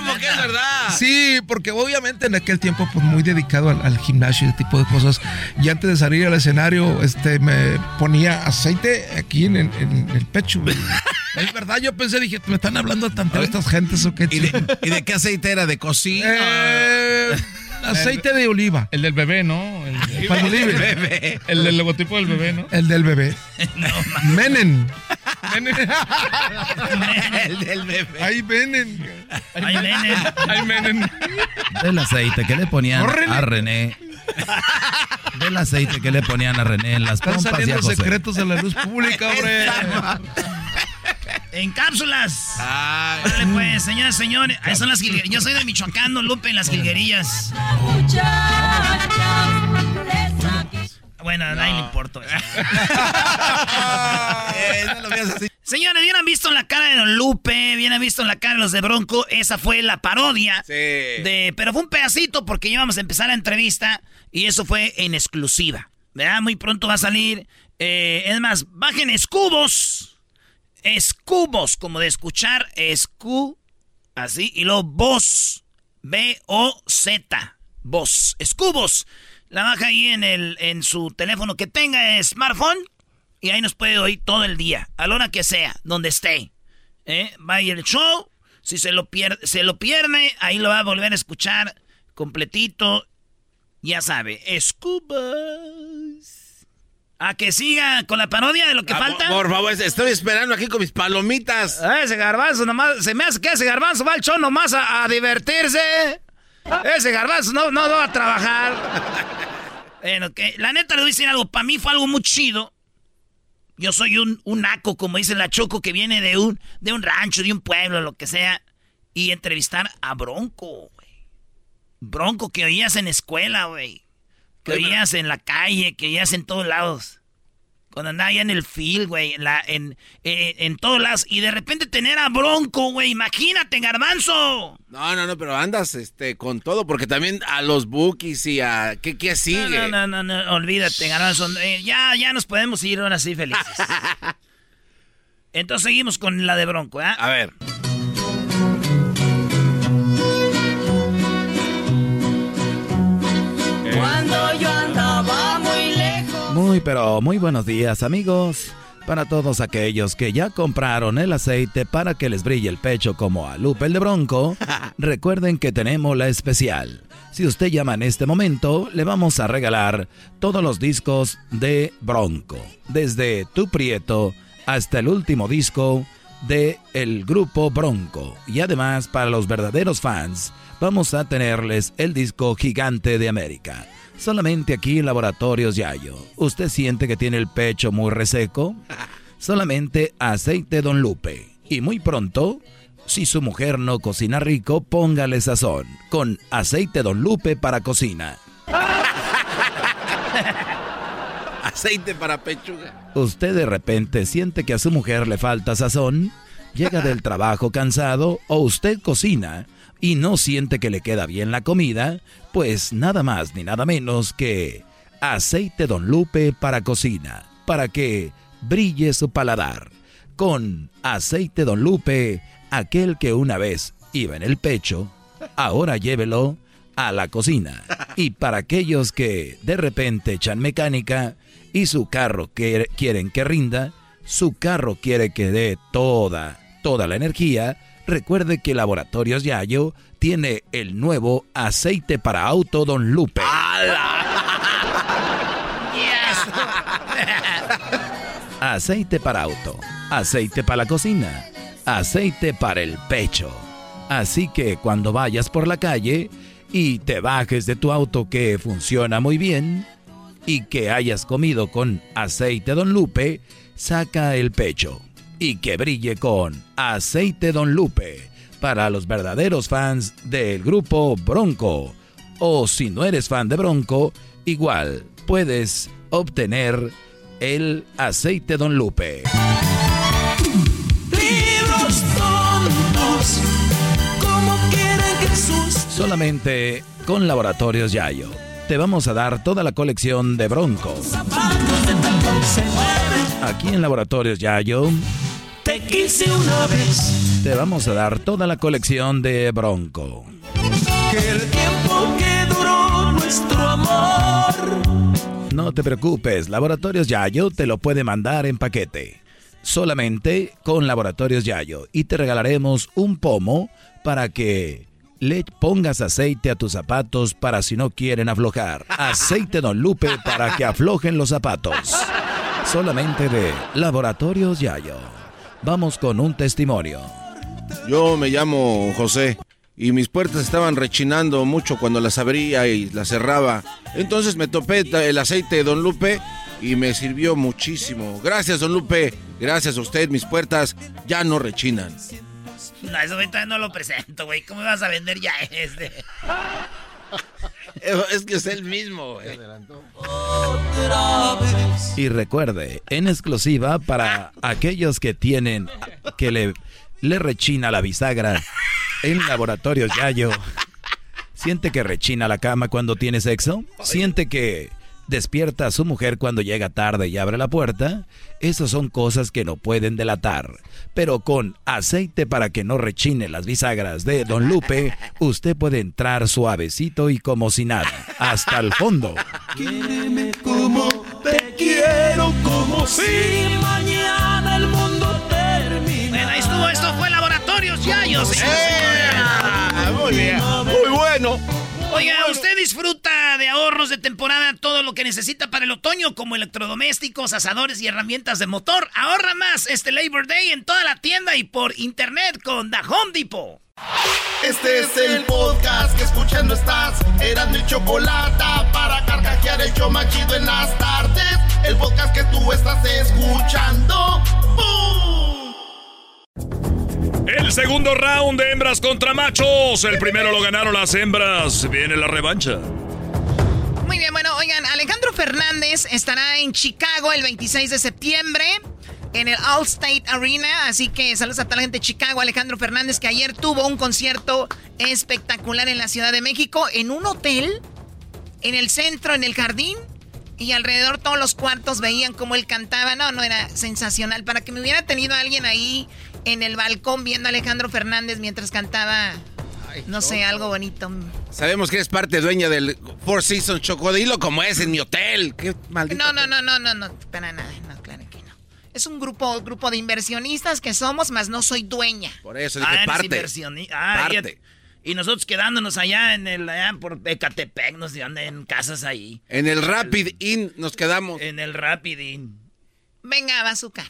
¿Cómo que es verdad? Sí, porque obviamente en aquel tiempo pues muy dedicado al, al gimnasio y ese tipo de cosas. Y antes de salir al escenario, este me ponía aceite aquí en, el- en el pecho. es verdad, yo pensé, dije, me están hablando tanto estas gentes o qué. ¿Y de, y de qué aceite era? ¿De cocina? Eh, aceite de oliva. El del bebé, ¿no? El, el oliva. Bebé. el del logotipo del bebé, ¿no? El del bebé. Menen. El del bebé. Ahí venen. Ahí viene. Ay, menen. Del aceite que le ponían No, René. a René. Del aceite que le ponían a René en las Están pompas y a saliendo José. secretos a la luz pública, hombre. En cápsulas. Ay. Vale, pues, señoras señores. Ahí son las jilguerillas. Yo soy de Michoacán, Don Lupe, en las jilguerillas. Bueno, a nadie le importa. Eh, no así. Señores, bien han visto en la cara de Don Lupe, bien han visto en la cara de los de Bronco. Esa fue la parodia. De, pero fue un pedacito porque íbamos a empezar la entrevista y eso fue en exclusiva. ¿Verdad? Muy pronto va a salir. Eh, es más, bajen escubos. Escubos, como de escuchar. Escu. Así. Y luego voz. B-O-Z. Voz. Escubos. La baja ahí en, el, en su teléfono que tenga smartphone. Y ahí nos puede oír todo el día, a la hora que sea, donde esté. ¿Eh? Vaya el show. Si se lo, pierde, se lo pierde, ahí lo va a volver a escuchar completito. Ya sabe, Scubas. A que siga con la parodia de lo que Ah, falta. Por, favor, estoy esperando aquí con mis palomitas. Ah, ese garbanzo nomás, se me hace que ese garbanzo va al show nomás a, a divertirse. Ese garbanzo no, no va a trabajar. bueno, que la neta le voy a decir algo, para mí fue algo muy chido. Yo soy un, un naco, como dice la Choco, que viene de un, de un rancho, de un pueblo, lo que sea. Y entrevistar a Bronco, güey. Bronco que oías en escuela, güey. Que oías en la calle, que oías en todos lados. Cuando andaba allá en el field, güey, en, la- en, eh, en todos lados. Y de repente tener a Bronco, güey. Imagínate, garbanzo. No, no, no, pero andas este, con todo, porque también a los bookies y a... ¿Qué, qué sigue? No, no, no, no, no, olvídate, garbanzo. Eh, ya, ya nos podemos ir ahora sí felices. Entonces seguimos con la de Bronco, ¿eh? A ver. Cuando Muy pero muy buenos días amigos. Para todos aquellos que ya compraron el aceite para que les brille el pecho como a Lupe el de Bronco, recuerden que tenemos la especial. Si usted llama en este momento, le vamos a regalar todos los discos de Bronco, desde Tu Prieto hasta el último disco de el grupo Bronco. Y además, para los verdaderos fans, vamos a tenerles el disco Gigante de América. Solamente aquí en Laboratorios Yayo. ¿Usted siente que tiene el pecho muy reseco? Solamente aceite Don Lupe. Y muy pronto, si su mujer no cocina rico, póngale sazón. Con aceite Don Lupe para cocina. Aceite para pechuga. ¿Usted de repente siente que a su mujer le falta sazón? ¿Llega del trabajo cansado o usted cocina y no siente que le queda bien la comida? Pues nada más ni nada menos que aceite Don Lupe para cocina, para que brille su paladar. Con aceite Don Lupe, aquel que una vez iba en el pecho, ahora llévelo a la cocina. Y para aquellos que de repente echan mecánica y su carro que- quieren que rinda, su carro quiere que dé toda, toda la energía, recuerde que Laboratorios Yayo tiene el nuevo aceite para auto Don Lupe. Aceite para auto, aceite para la cocina, aceite para el pecho. Así que cuando vayas por la calle y te bajes de tu auto que funciona muy bien y que hayas comido con aceite Don Lupe, saca el pecho y que brille con aceite Don Lupe para los verdaderos fans del grupo Bronco. O si no eres fan de Bronco, igual puedes obtener el aceite Don Lupe. Libros tontos. Como Solamente con Laboratorios Yayo. Te vamos a dar toda la colección de Bronco. Aquí en Laboratorios Yayo Te quise una vez. te vamos a dar toda la colección de Bronco. Que el tiempo que duró nuestro amor. No te preocupes, Laboratorios Yayo te lo puede mandar en paquete. Solamente con Laboratorios Yayo. Y te regalaremos un pomo para que le pongas aceite a tus zapatos para si no quieren aflojar. Aceite Don Lupe para que aflojen los zapatos. Solamente de Laboratorios Yayo. Vamos con un testimonio. Yo me llamo José y mis puertas estaban rechinando mucho cuando las abría y las cerraba. Entonces me topé el aceite de Don Lupe y me sirvió muchísimo. Gracias, Don Lupe. Gracias a usted, mis puertas ya no rechinan. No, eso ahorita no lo presento, güey. ¿Cómo me vas a vender ya este? Es que es el mismo, güey. Y recuerde, en exclusiva para aquellos que tienen, que le, le rechina la bisagra en Laboratorios Yayo. ¿Siente que rechina la cama cuando tiene sexo? ¿Siente que despierta a su mujer cuando llega tarde y abre la puerta? Esas son cosas que no pueden delatar. Pero con aceite para que no rechine las bisagras de Don Lupe, usted puede entrar suavecito y como si nada, hasta el fondo. Quiereme como te quiero, como si mañana el mundo termina. Bueno, ahí estuvo, esto fue Laboratorios Yayos. señores. muy bien. Muy bueno. Oiga, usted disfruta de ahorros de temporada, todo lo que necesita para el otoño, como electrodomésticos, asadores y herramientas de motor. Ahorra más este Labor Day en toda la tienda y por internet con The Home Depot. Este es el podcast que escuchando estás. Eran mi chocolate para carcajear el show machido en las tardes. El podcast que tú estás escuchando. ¡Bum! El segundo round de hembras contra machos. El primero lo ganaron las hembras. Viene la revancha. Muy bien, bueno, oigan, Alejandro Fernández estará en Chicago el 26 de septiembre en el Allstate Arena, así que saludos a toda la gente de Chicago, Alejandro Fernández que ayer tuvo un concierto espectacular en la Ciudad de México en un hotel en el centro, en el jardín y alrededor todos los cuartos veían cómo él cantaba, no, no era sensacional, para que me hubiera tenido alguien ahí en el balcón viendo a Alejandro Fernández mientras cantaba no sé, algo bonito. Sabemos que eres parte dueña del Four Seasons Chocodilo como es en mi hotel. Qué maldito. No, no, no, no, no, no, para nada, no, claro que no. Es un grupo, grupo de inversionistas que somos, más no soy dueña. Por eso dije Ah, parte. ah, Parte. Y, y nosotros quedándonos allá en el allá por Ecatepec, nos dan en casas ahí. En el Rapid Inn nos quedamos. En el Rapid Inn. Venga, bazooka.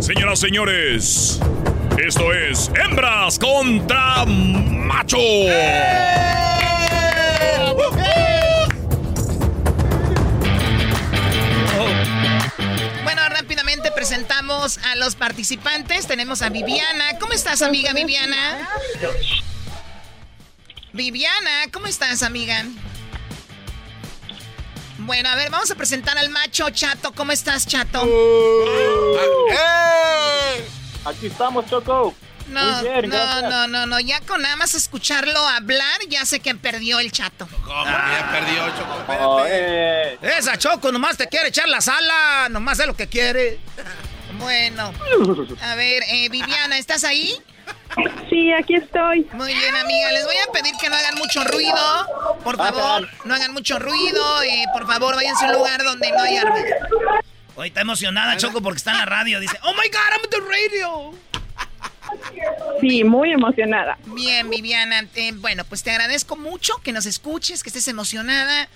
Señoras, señores, esto es hembras contra machos. Bueno, rápidamente presentamos a los participantes. Tenemos a Viviana. ¿Cómo estás, amiga Viviana? Viviana, ¿cómo estás, amiga? Bueno, a ver, vamos a presentar al macho Chato. ¿Cómo estás, Chato? Aquí estamos, Choco. No, bien, no, no, no, no. Ya con nada más escucharlo hablar, ya sé que perdió el Chato. ¿Cómo? Ya perdió, Choco. Oh, espérate. eh, Esa Choco nomás te quiere echar la sala, nomás es lo que quiere. Bueno, a ver, eh, Viviana, ¿estás ahí? Sí, aquí estoy. Muy bien, amiga. Les voy a pedir que no hagan mucho ruido. Por favor, no hagan mucho ruido. eh, por favor, váyanse a un lugar donde no haya ruido. Hoy está emocionada Choco porque está en la radio. Dice, oh my God, I'm at the radio. Sí, muy emocionada. Bien, Viviana. eh, bueno, pues te agradezco mucho que nos escuches, que estés emocionada.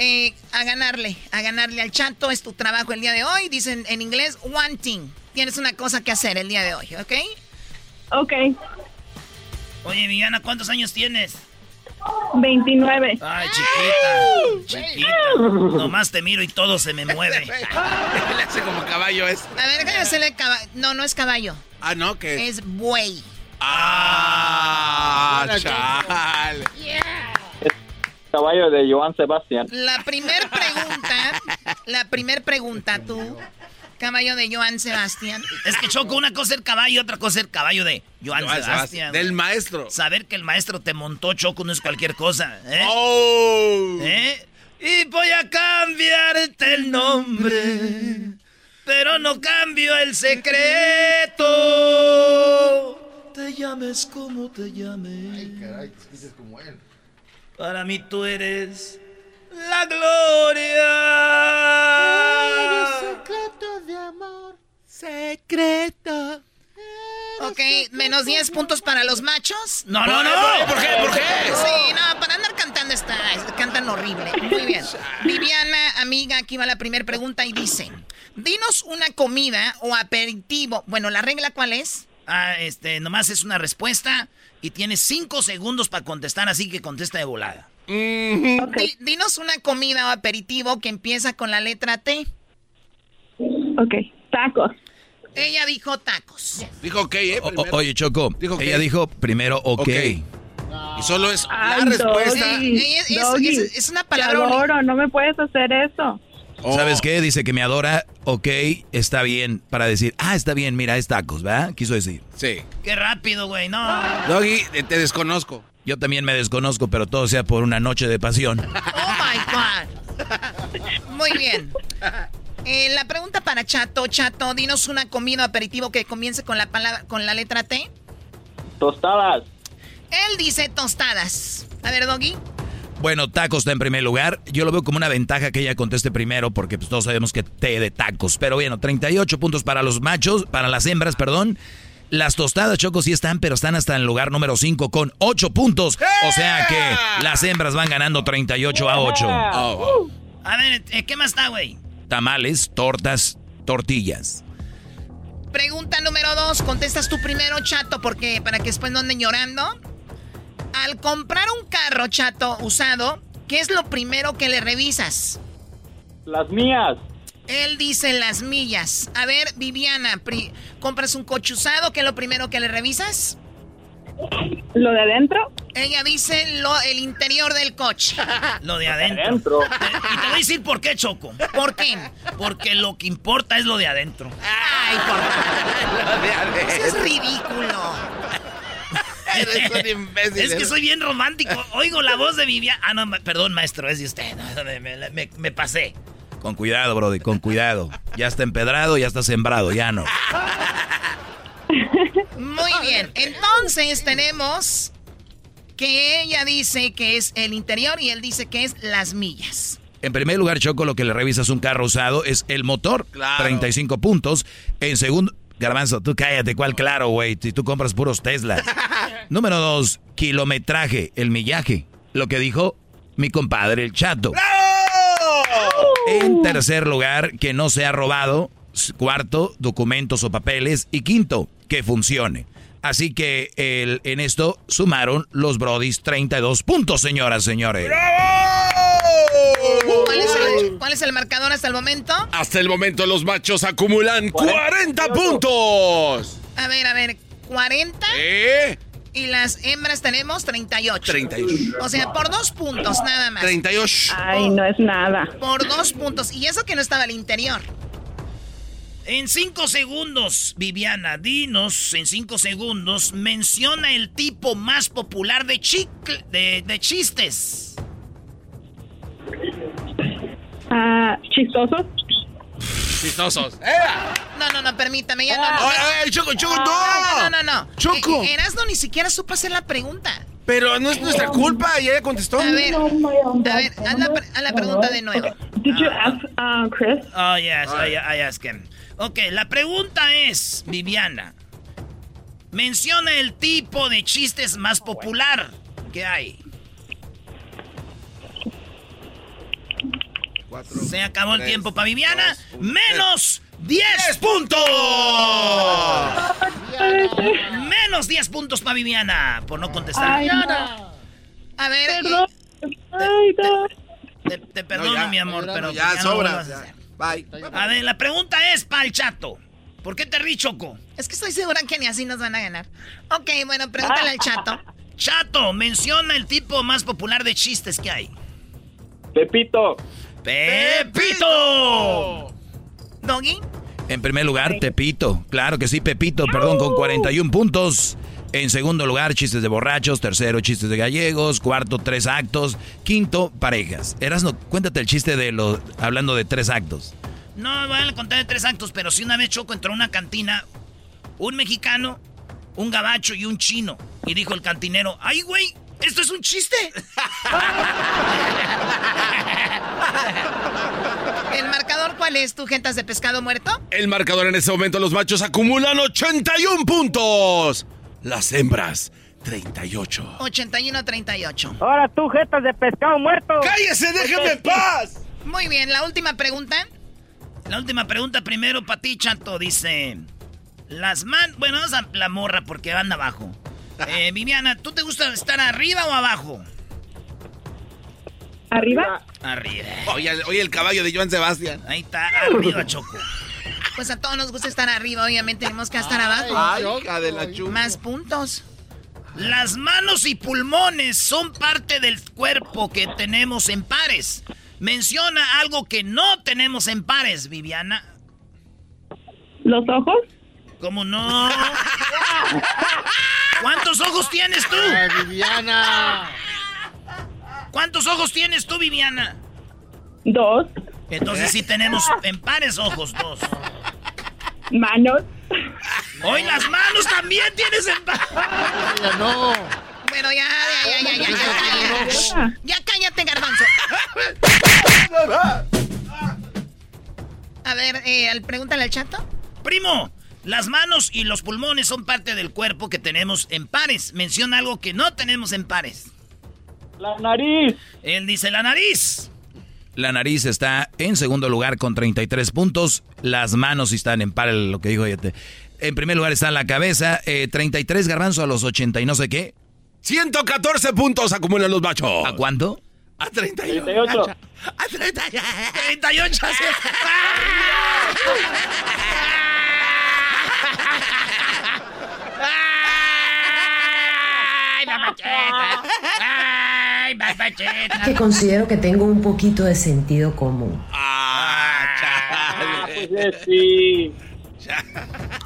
Eh, a ganarle, a ganarle al chato. Es tu trabajo el día de hoy. Dicen en inglés, one thing. Tienes una cosa que hacer el día de hoy, ¿ok? Ok, Oye, Viviana, ¿cuántos años tienes? 29. Ay, chiquita. Chiquita. Nomás te miro y todo se me mueve. Le hace como caballo es. A ver, déjame hacerle caballo. No, no es caballo. Ah, no, que. Es buey. Ah, chale. caballo de Joan Sebastián. La primer pregunta, la primer pregunta, tú, caballo de Joan Sebastián. Es que Choco, una cosa es el caballo y otra cosa es el caballo de Joan Joan Sebastián. Sebastián, del maestro. Saber que el maestro te montó, Choco, no es cualquier cosa. ¿eh? Oh. ¿Eh? Y voy a cambiarte el nombre, pero no cambio el secreto. Te llames como te llames. Ay, caray, te escuchas como él. Para mí tú eres la gloria. secreto de amor. Secreto. Ok, menos 10 puntos para los machos. No, no, no. ¿Por qué? ¿Por qué? Sí, no, para andar cantando está, cantan horrible. Muy bien. Viviana, amiga, aquí va la primera pregunta y dice, dinos una comida o aperitivo. Bueno, ¿la regla cuál es? Ah, este, nomás es una respuesta y tienes cinco segundos para contestar, así que contesta de volada. Di- dinos una comida o aperitivo que empieza con la letra T. Ok, tacos. Ella dijo tacos. Dijo ok, ¿eh? O- oye, Choco, Dijo ella dijo primero ok. Y solo es la respuesta. Doggy, es, Doggy, es- es una palabra adoro, no me puedes hacer eso. ¿Sabes qué? Dice que me adora, ok, está bien, para decir, ah, está bien, mira, es tacos, ¿verdad? Quiso decir. Sí. Qué rápido, güey, no. Doggy, te desconozco. Yo también me desconozco, pero todo sea por una noche de pasión. Oh my God. Muy bien. Eh, la pregunta para Chato. Chato, dinos una comida o aperitivo que comience con la palabra, con la letra T. Tostadas. Él dice tostadas. A ver, Doggy. Bueno, tacos está en primer lugar. Yo lo veo como una ventaja que ella conteste primero porque pues, todos sabemos que té de tacos. Pero bueno, 38 puntos para los machos, para las hembras, perdón. Las tostadas, Choco, sí están, pero están hasta en el lugar número 5 con 8 puntos. O sea que las hembras van ganando 38 a 8. A ver, eh, ¿qué más está, güey? Tamales, tortas, tortillas. Pregunta número dos. Contestas tú primero, Chato, porque para que después no anden llorando. Al comprar un carro, Chato, usado, ¿qué es lo primero que le revisas? Las mías. Él dice las millas. A ver, Viviana, pri- compras un coche usado, ¿qué es lo primero que le revisas? ¿Lo de adentro? Ella dice lo, el interior del coche. Lo de adentro. Y te voy a decir por qué, Choco. ¿Por qué? Porque lo que importa es lo de adentro. Ay, por Eso es ridículo. Eres un imbécil. Es que soy bien romántico. Oigo la voz de Viviana. Ah, no, ma- perdón, maestro, es de usted. No, me, me- me- me pasé. Con cuidado, Brody, con cuidado. Ya está empedrado, ya está sembrado, ya no. Muy bien. Entonces tenemos que ella dice que es el interior y él dice que es las millas. En primer lugar, Choco, lo que le revisas un carro usado es el motor. Claro. 35 puntos. En segundo... Garbanzo, tú cállate, ¿cuál claro, güey? Si tú compras puros Teslas. Número dos, kilometraje, el millaje. Lo que dijo mi compadre, el chato. En tercer lugar, que no sea robado. Cuarto, documentos o papeles. Y quinto, que funcione. Así que el- en esto sumaron los Brodis 32 puntos, señoras, señores. ¿Cuál es, el, cuál es el marcador hasta el momento? Hasta el momento los machos acumulan 40 puntos. A ver, a ver, 40 ¿Eh? Y las hembras tenemos 38. 38. O sea, por dos puntos nada más. 38. Ay, no es nada. Por dos puntos. Y eso que no estaba al interior. En cinco segundos, Viviana, dinos en cinco segundos, menciona el tipo más popular de, chicle, de, de chistes. Ah, ¿Chistosos? Chistosos. No, no, no, permítame, ya no. no. Ay, ay, Choco, Choco, no. No, no, no, no. Choco. Erasmo ni siquiera supo hacer la pregunta. Pero no es nuestra culpa, y ella contestó. A ver, a ver, haz la, haz la pregunta de nuevo. Did you ask uh, Chris? Oh, yes, I, I asked him. Ok, la pregunta es, Viviana, menciona el tipo de chistes más popular que hay. Se acabó el tiempo para Viviana. ¡Menos 10 puntos! ¡Menos 10 puntos para Viviana! Por no contestar. Ay, Viviana. A ver, Perdón. Ay, no. Te, te perdono, No, ya, mi amor, no, pero ya, no sobra. ya. Bye. A ver, la pregunta es para el chato. ¿Por qué te ríes, Choco? es que estoy segura que ni así nos van a ganar. Ok, bueno, pregúntale al chato. Chato, menciona el tipo más popular de chistes que hay. Pepito. ¡Pepito! ¿Doggy? En primer lugar, Tepito. Claro que sí, Pepito, perdón, con 41 puntos. En segundo lugar, chistes de borrachos. Tercero, chistes de gallegos. Cuarto, tres actos. Quinto, parejas. Erasno, cuéntate el chiste de los. hablando de tres actos. No voy a contar de tres actos, pero si una vez Choco entró a una cantina, un mexicano, un gabacho y un chino. Y dijo el cantinero, ¡ay, güey! ¿Esto es un chiste? ¿El marcador cuál es? ¿Tu gentas de pescado muerto? El marcador en este momento, los machos acumulan 81 puntos. Las hembras, 38. 81-38. Ahora tú, jetas de pescado muerto. ¡Cállese, déjeme en paz! Muy bien, la última pregunta. La última pregunta primero para ti, Chato. Dice, las man... Bueno, vamos a la morra porque anda abajo. Eh, Viviana, ¿tú te gusta estar arriba o abajo? ¿Arriba? Arriba. Oye, oye, el caballo de Joan Sebastián. Ahí está, arriba, Choco. Pues a todos nos gusta estar arriba, obviamente tenemos que estar abajo. Ay, hija de la chuma. Más puntos. Las manos y pulmones son parte del cuerpo que tenemos en pares. Menciona algo que no tenemos en pares, Viviana. ¿Los ojos? ¿Cómo no? ¿Cuántos ojos tienes tú? Viviana. ¿Cuántos ojos tienes tú, Viviana? Dos. Entonces sí tenemos en pares ojos, dos. Manos. Hoy las manos también tienes en pares. no. Bueno, ya, ya, ya, ya, ya, ya, ya. Ya cállate, garbanzo. A ver, eh, al- pregúntale al chato. Primo, las manos y los pulmones son parte del cuerpo que tenemos en pares. Menciona algo que no tenemos en pares. La nariz. Él dice la nariz. La nariz está en segundo lugar con 33 puntos. Las manos están en par, lo que dijo Yete. En primer lugar está la cabeza, eh, 33 garbanzo a los 80 y no sé qué. 114 puntos acumulan los machos. ¿A cuánto? A 38. 38. A 38. 38. Que considero que tengo un poquito de sentido común. Ah, pues eh, sí.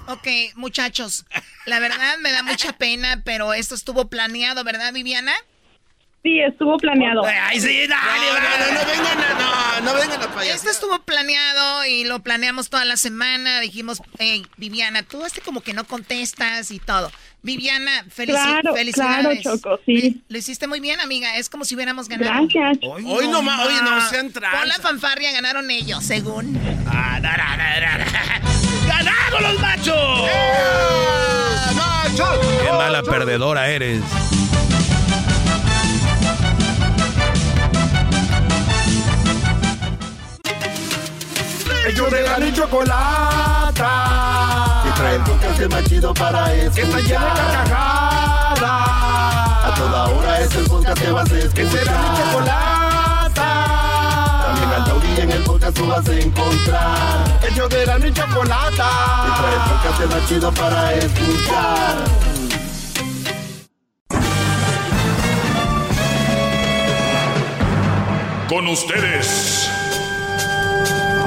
Ok, muchachos, la verdad me da mucha pena, pero esto estuvo planeado, ¿verdad, Viviana? Sí, estuvo planeado. ¡Ay, sí! ¡Dale, No, no, no vengan a, no, vengan a payasear. Esto estuvo planeado y lo planeamos toda la semana. Dijimos, hey, Viviana, tú este como que no contestas y todo. Viviana, felici Claro, felicidades. claro, Choco, sí. Lo hiciste muy bien, amiga. Es como si hubiéramos ganado. Gracias. Hoy no más, oye, no sean Con la fanfarria ganaron ellos, según. Ah, da, da, da. ¡Ganamos los machos! ¡Qué mala perdedora eres! Ellos de la ni chocolata. Que trae el podcast más chido para escuchar. Que está llena de carcajadas. A toda hora es el podcast que vas a escuchar. Que será mi chocolata. También al taurí en el podcast tú vas a encontrar. Ellos de la ni chocolata. Que trae el podcast más chido para escuchar. Con ustedes.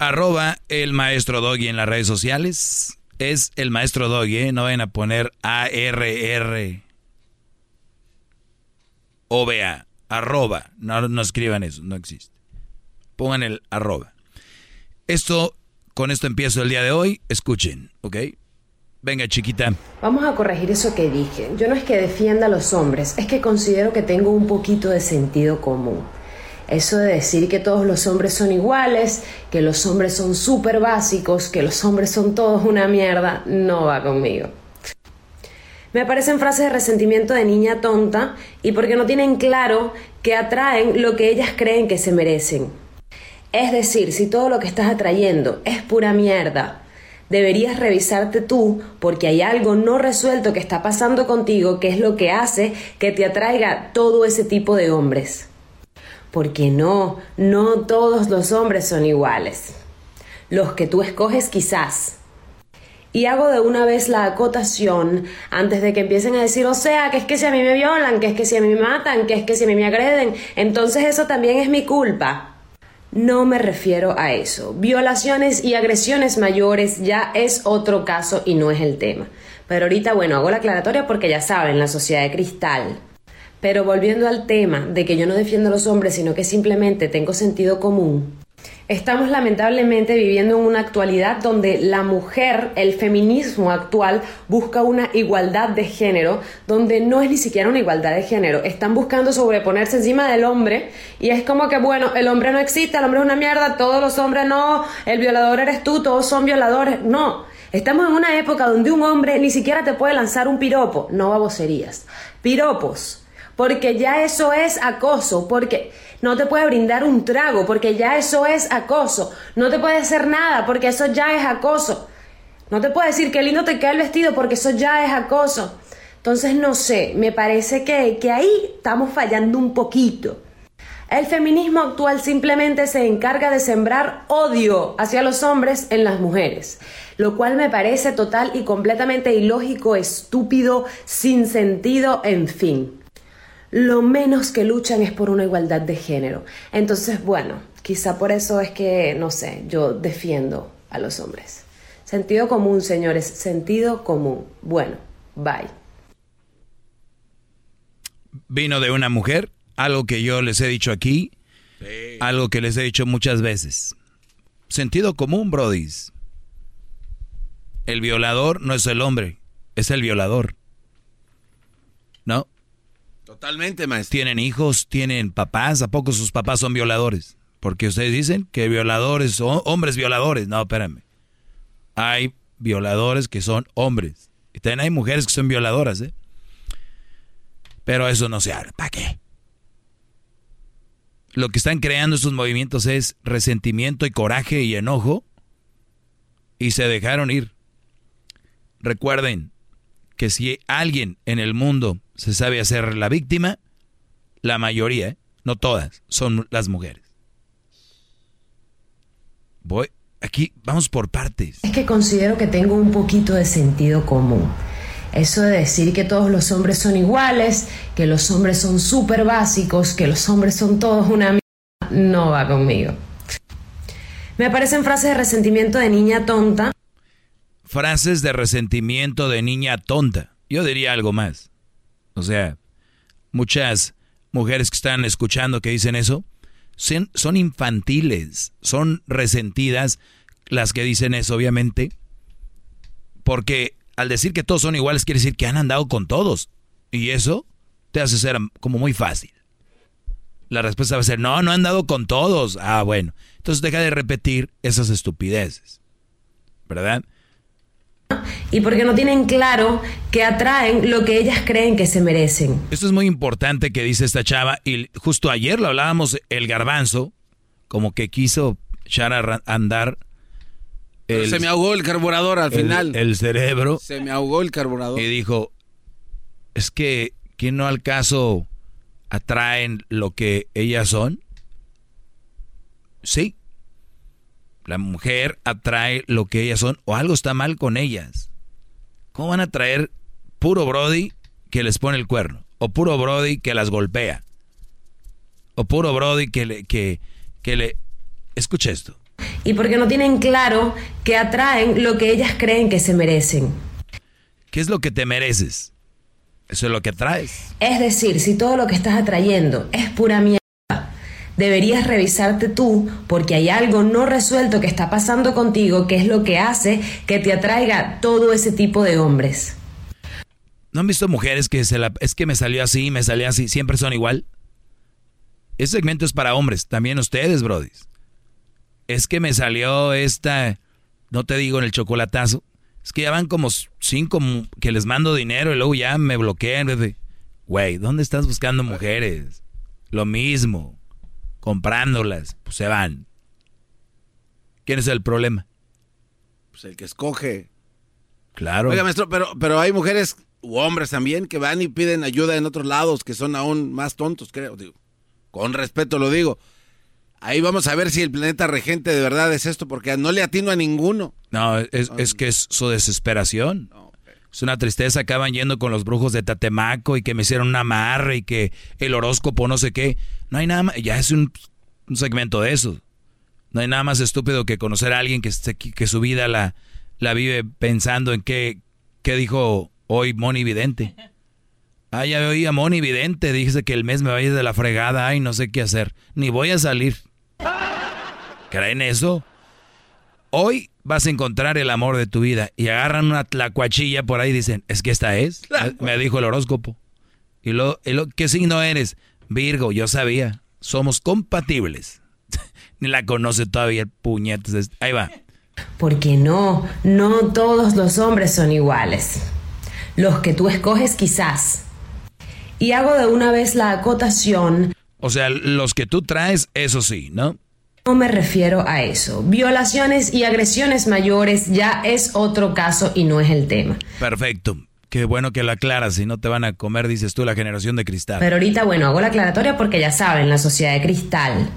Arroba el maestro Doggy en las redes sociales. Es el maestro Doggy, ¿eh? No vayan a poner A-R-R. O vea, arroba. No, no escriban eso, no existe. Pongan el arroba. Esto, con esto empiezo el día de hoy. Escuchen, ¿ok? Venga, chiquita. Vamos a corregir eso que dije. Yo no es que defienda a los hombres, es que considero que tengo un poquito de sentido común. Eso de decir que todos los hombres son iguales, que los hombres son súper básicos, que los hombres son todos una mierda, no va conmigo. Me parecen frases de resentimiento de niña tonta y porque no tienen claro que atraen lo que ellas creen que se merecen. Es decir, si todo lo que estás atrayendo es pura mierda, deberías revisarte tú porque hay algo no resuelto que está pasando contigo que es lo que hace que te atraiga todo ese tipo de hombres. Porque no, no todos los hombres son iguales. Los que tú escoges quizás. Y hago de una vez la acotación antes de que empiecen a decir, o sea, que es que si a mí me violan, que es que si a mí me matan, que es que si a mí me agreden, entonces eso también es mi culpa. No me refiero a eso. Violaciones y agresiones mayores ya es otro caso y no es el tema. Pero ahorita, bueno, hago la aclaratoria porque ya saben, la sociedad de cristal. Pero volviendo al tema de que yo no defiendo a los hombres, sino que simplemente tengo sentido común. Estamos lamentablemente viviendo en una actualidad donde la mujer, el feminismo actual, busca una igualdad de género, donde no es ni siquiera una igualdad de género. Están buscando sobreponerse encima del hombre y es como que, bueno, el hombre no existe, el hombre es una mierda, todos los hombres no, el violador eres tú, todos son violadores. No, estamos en una época donde un hombre ni siquiera te puede lanzar un piropo, no baboserías, piropos porque ya eso es acoso, porque No te puede brindar un trago porque ya eso es acoso. No te puede hacer nada porque eso ya es acoso. No te puede decir qué lindo te queda el vestido porque eso ya es acoso. Entonces, no sé, me parece que, que ahí estamos fallando un poquito. El feminismo actual simplemente se encarga de sembrar odio hacia los hombres en las mujeres, lo cual me parece total y completamente ilógico, estúpido, sin sentido, en fin. Lo menos que luchan es por una igualdad de género. Entonces, bueno, quizá por eso es que, no sé, yo defiendo a los hombres. Sentido común, señores, sentido común. Bueno, bye. Vino de una mujer, algo que yo les he dicho aquí, algo que les he dicho muchas veces. Sentido común, brodis. El violador no es el hombre, es el violador. Totalmente, maestro. Tienen hijos, tienen papás, ¿a poco sus papás son violadores? Porque ustedes dicen que violadores son hombres violadores. No, espérame. Hay violadores que son hombres. Y también hay mujeres que son violadoras, ¿eh? Pero eso no se habla. ¿Para qué? Lo que están creando estos movimientos es resentimiento y coraje y enojo. Y se dejaron ir. Recuerden que si alguien en el mundo se sabe hacer la víctima, la mayoría, ¿eh? no todas, son las mujeres. Voy, aquí vamos por partes. Es que considero que tengo un poquito de sentido común. Eso de decir que todos los hombres son iguales, que los hombres son súper básicos, que los hombres son todos una mierda, no va conmigo. Me aparecen frases de resentimiento de niña tonta. Frases de resentimiento de niña tonta. Yo diría algo más. O sea, muchas mujeres que están escuchando que dicen eso son, infantiles, son resentidas las que dicen eso, obviamente, porque al decir que todos son iguales quiere decir que han andado con todos. Y eso te hace ser como muy fácil. La respuesta va a ser, no, no han andado con todos. Ah, bueno. Entonces deja de repetir esas estupideces. ¿Verdad? Y porque no tienen claro que atraen lo que ellas creen que se merecen. Esto es muy importante que dice esta chava. Y justo ayer lo hablábamos, el garbanzo, como que quiso echar a andar el, se me ahogó el carburador al el, final. El cerebro. Se me ahogó el carburador. Y dijo, es que, ¿quién no al caso atraen lo que ellas son? Sí. La mujer atrae lo que ellas son o algo está mal con ellas. ¿Cómo van a traer puro Brody que les pone el cuerno? O puro Brody que las golpea. O puro Brody que le... Que, que le... Escucha esto y porque no tienen claro que atraen lo que ellas creen que se merecen. ¿Qué es lo que te mereces? Eso es lo que atraes. Es decir, si todo lo que estás atrayendo es pura mierda, deberías revisarte tú porque hay algo no resuelto que está pasando contigo que es lo que hace que te atraiga todo ese tipo de hombres. ¿No han visto mujeres que se la... es que me salió así, me salió así, siempre son igual? Ese segmento es para hombres, también ustedes, brodis es que me salió esta, no te digo en el chocolatazo, es que ya van como cinco que les mando dinero y luego ya me bloquean. Güey, ¿dónde estás buscando mujeres? Lo mismo, comprándolas, pues se van. ¿Quién es el problema? Pues el que escoge. Claro. Oiga, maestro, pero, pero hay mujeres u hombres también que van y piden ayuda en otros lados que son aún más tontos, creo. Digo, con respeto lo digo. Ahí vamos a ver si el planeta regente de verdad es esto, porque no le atino a ninguno. No, es, es que es su desesperación. Es una tristeza, acaban yendo con los brujos de Tatemaco y que me hicieron un amarre y que el horóscopo no sé qué. No hay nada más, ya es un, segmento de eso. No hay nada más estúpido que conocer a alguien que, que su vida la, la vive pensando en qué, qué dijo hoy Moni Vidente. Ah, ya oí a Moni Vidente, dice que el mes me vaya de la fregada, ay, no sé qué hacer, ni voy a salir. ¿Creen eso? Hoy vas a encontrar el amor de tu vida y agarran una tlacuachilla por ahí y dicen, es que esta es, me dijo el horóscopo. ¿Y lo, lo, qué signo eres? Virgo, yo sabía, somos compatibles. Ni la conoce todavía, puñetes. Ahí va. Porque no, no todos los hombres son iguales. Los que tú escoges quizás. Y hago de una vez la acotación O sea, los que tú traes, eso sí, ¿no? No me refiero a eso. Violaciones y agresiones mayores ya es otro caso y no es el tema. Perfecto. Qué bueno que lo aclaras, si no te van a comer, dices tú, la generación de cristal. Pero ahorita, bueno, hago la aclaratoria porque ya saben, la sociedad de cristal.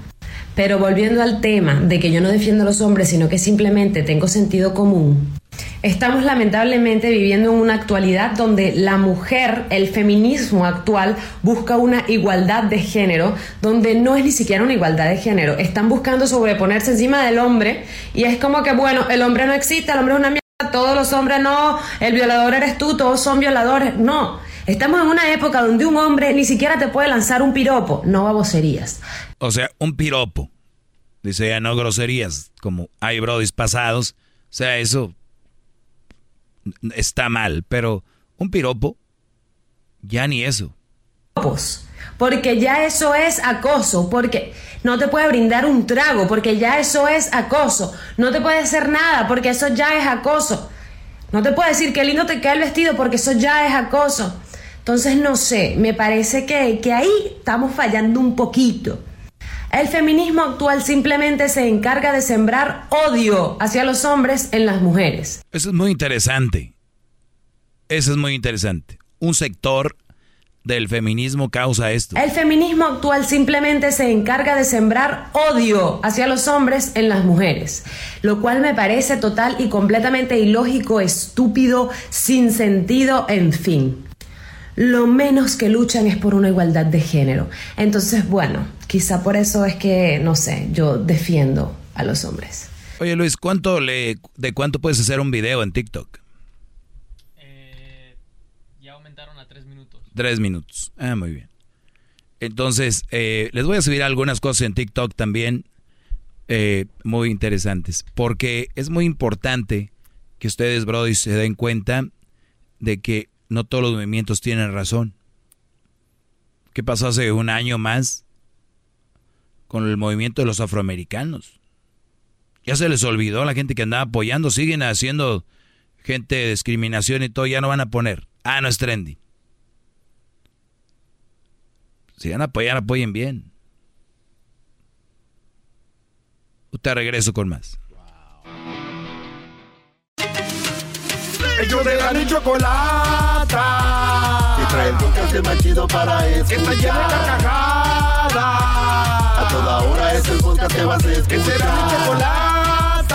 Pero volviendo al tema de que yo no defiendo a los hombres, sino que simplemente tengo sentido común. Estamos lamentablemente viviendo en una actualidad donde la mujer, el feminismo actual, busca una igualdad de género, donde no es ni siquiera una igualdad de género. Están buscando sobreponerse encima del hombre y es como que, bueno, el hombre no existe, el hombre es una mierda, todos los hombres no, el violador eres tú, todos son violadores. No, estamos en una época donde un hombre ni siquiera te puede lanzar un piropo, no baboserías. O sea, un piropo. Dice ya no groserías, como hay brodis pasados. O sea, eso está mal, pero un piropo, ya ni eso. Porque ya eso es acoso, porque no te puede brindar un trago, porque ya eso es acoso. No te puede hacer nada, porque eso ya es acoso. No te puede decir qué lindo te queda el vestido, porque eso ya es acoso. Entonces, no sé, me parece que, que ahí estamos fallando un poquito. El feminismo actual simplemente se encarga de sembrar odio hacia los hombres en las mujeres. Eso es muy interesante. Eso es muy interesante. Un sector del feminismo causa esto. El feminismo actual simplemente se encarga de sembrar odio hacia los hombres en las mujeres, lo cual me parece total y completamente ilógico, estúpido, sin sentido, en fin. Lo menos que luchan es por una igualdad de género. Entonces, bueno, quizá por eso es que, no sé, yo defiendo a los hombres. Oye Luis, ¿cuánto le, ¿de cuánto puedes hacer un video en TikTok? Tres minutos. Ah, muy bien. Entonces, eh, les voy a subir algunas cosas en TikTok también eh, muy interesantes. Porque es muy importante que ustedes, Brody, se den cuenta de que no todos los movimientos tienen razón. ¿Qué pasó hace un año más con el movimiento de los afroamericanos? Ya se les olvidó a la gente que andaba apoyando, siguen haciendo gente de discriminación y todo, ya no van a poner. Ah, no es trendy. Si van a apoyar, apoyen bien. Te regreso con más. Ellos de la ni chocolata. Y trae el podcast más chido para escuchar. Que está llena de carcajadas. A toda hora es el podcast que vas a escuchar. Que será mi chocolata.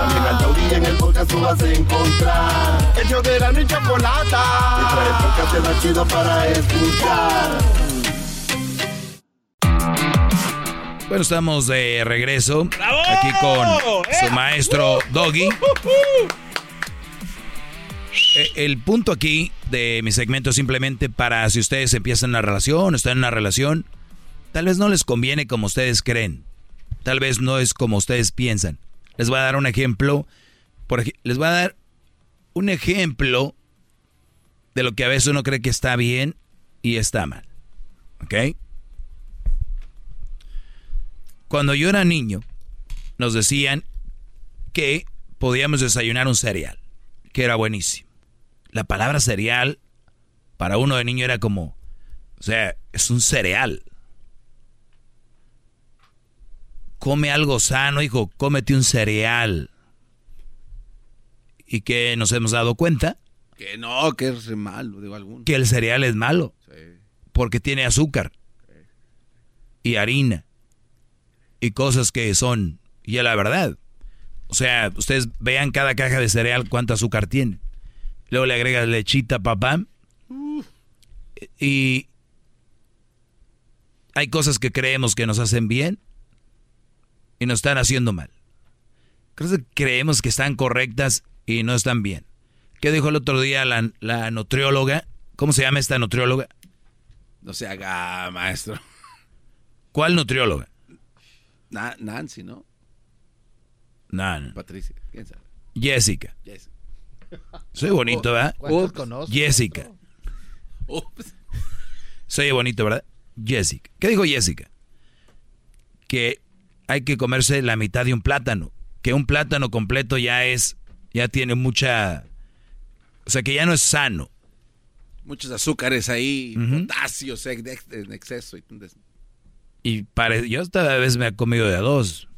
También al taurí en el podcast tú vas a encontrar. Ellos de la ni chocolata. Y trae el podcast más chido para escuchar. Bueno, estamos de regreso aquí con su maestro Doggy. Eh, El punto aquí de mi segmento es simplemente para si ustedes empiezan una relación, están en una relación, tal vez no les conviene como ustedes creen, tal vez no es como ustedes piensan. Les voy a dar un ejemplo, por, les voy a dar un ejemplo de lo que a veces uno cree que está bien y está mal. ¿Ok? Cuando yo era niño, nos decían que podíamos desayunar un cereal, que era buenísimo. La palabra cereal para uno de niño era como, o sea, es un cereal. Come algo sano, hijo, cómete un cereal. ¿Y que nos hemos dado cuenta? Que no, que es malo, digo alguno. Que el cereal es malo. Porque tiene azúcar. Y harina. Y cosas que son, y es la verdad. O sea, ustedes vean cada caja de cereal cuánto azúcar tiene. Luego le agregas lechita, papá. Y hay cosas que creemos que nos hacen bien y nos están haciendo mal. Cosas que creemos que están correctas y no están bien. ¿Qué dijo el otro día la, la nutrióloga? ¿Cómo se llama esta nutrióloga? No se haga, maestro. ¿Cuál nutrióloga? Na- Nancy, ¿no? No. Patricia, ¿quién sabe? Jessica. Jessica. Soy bonito, ¿verdad? ¿Cuántos conozco? Jessica. Ups. Soy bonito, ¿verdad? Jessica. ¿Qué dijo Jessica? Que hay que comerse la mitad de un plátano. Que un plátano completo ya es, ya tiene mucha, o sea, que ya no es sano. Muchos azúcares ahí, potasios ex- en exceso. y pare, yo esta vez me he comido de a dos.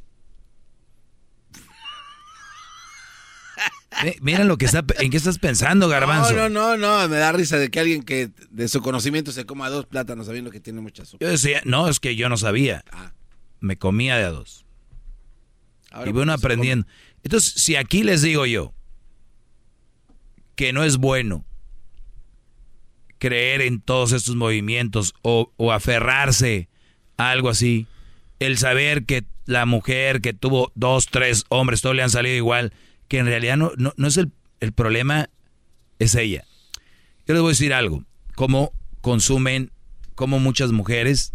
Eh, Mira lo que está, en qué estás pensando, Garbanzo. No, no, no, no, me da risa de que alguien que de su conocimiento se coma dos plátanos sabiendo que tiene mucha azúcar. Yo decía, no, es que yo no sabía. Me comía de a dos. Ahora y bueno, aprendiendo. Entonces, si aquí les digo yo que no es bueno creer en todos estos movimientos o, o aferrarse a algo así, el saber que la mujer que tuvo dos, tres hombres, todos le han salido igual, que en realidad no, no, no es el, el problema, es ella. Yo les voy a decir algo, cómo consumen, cómo muchas mujeres,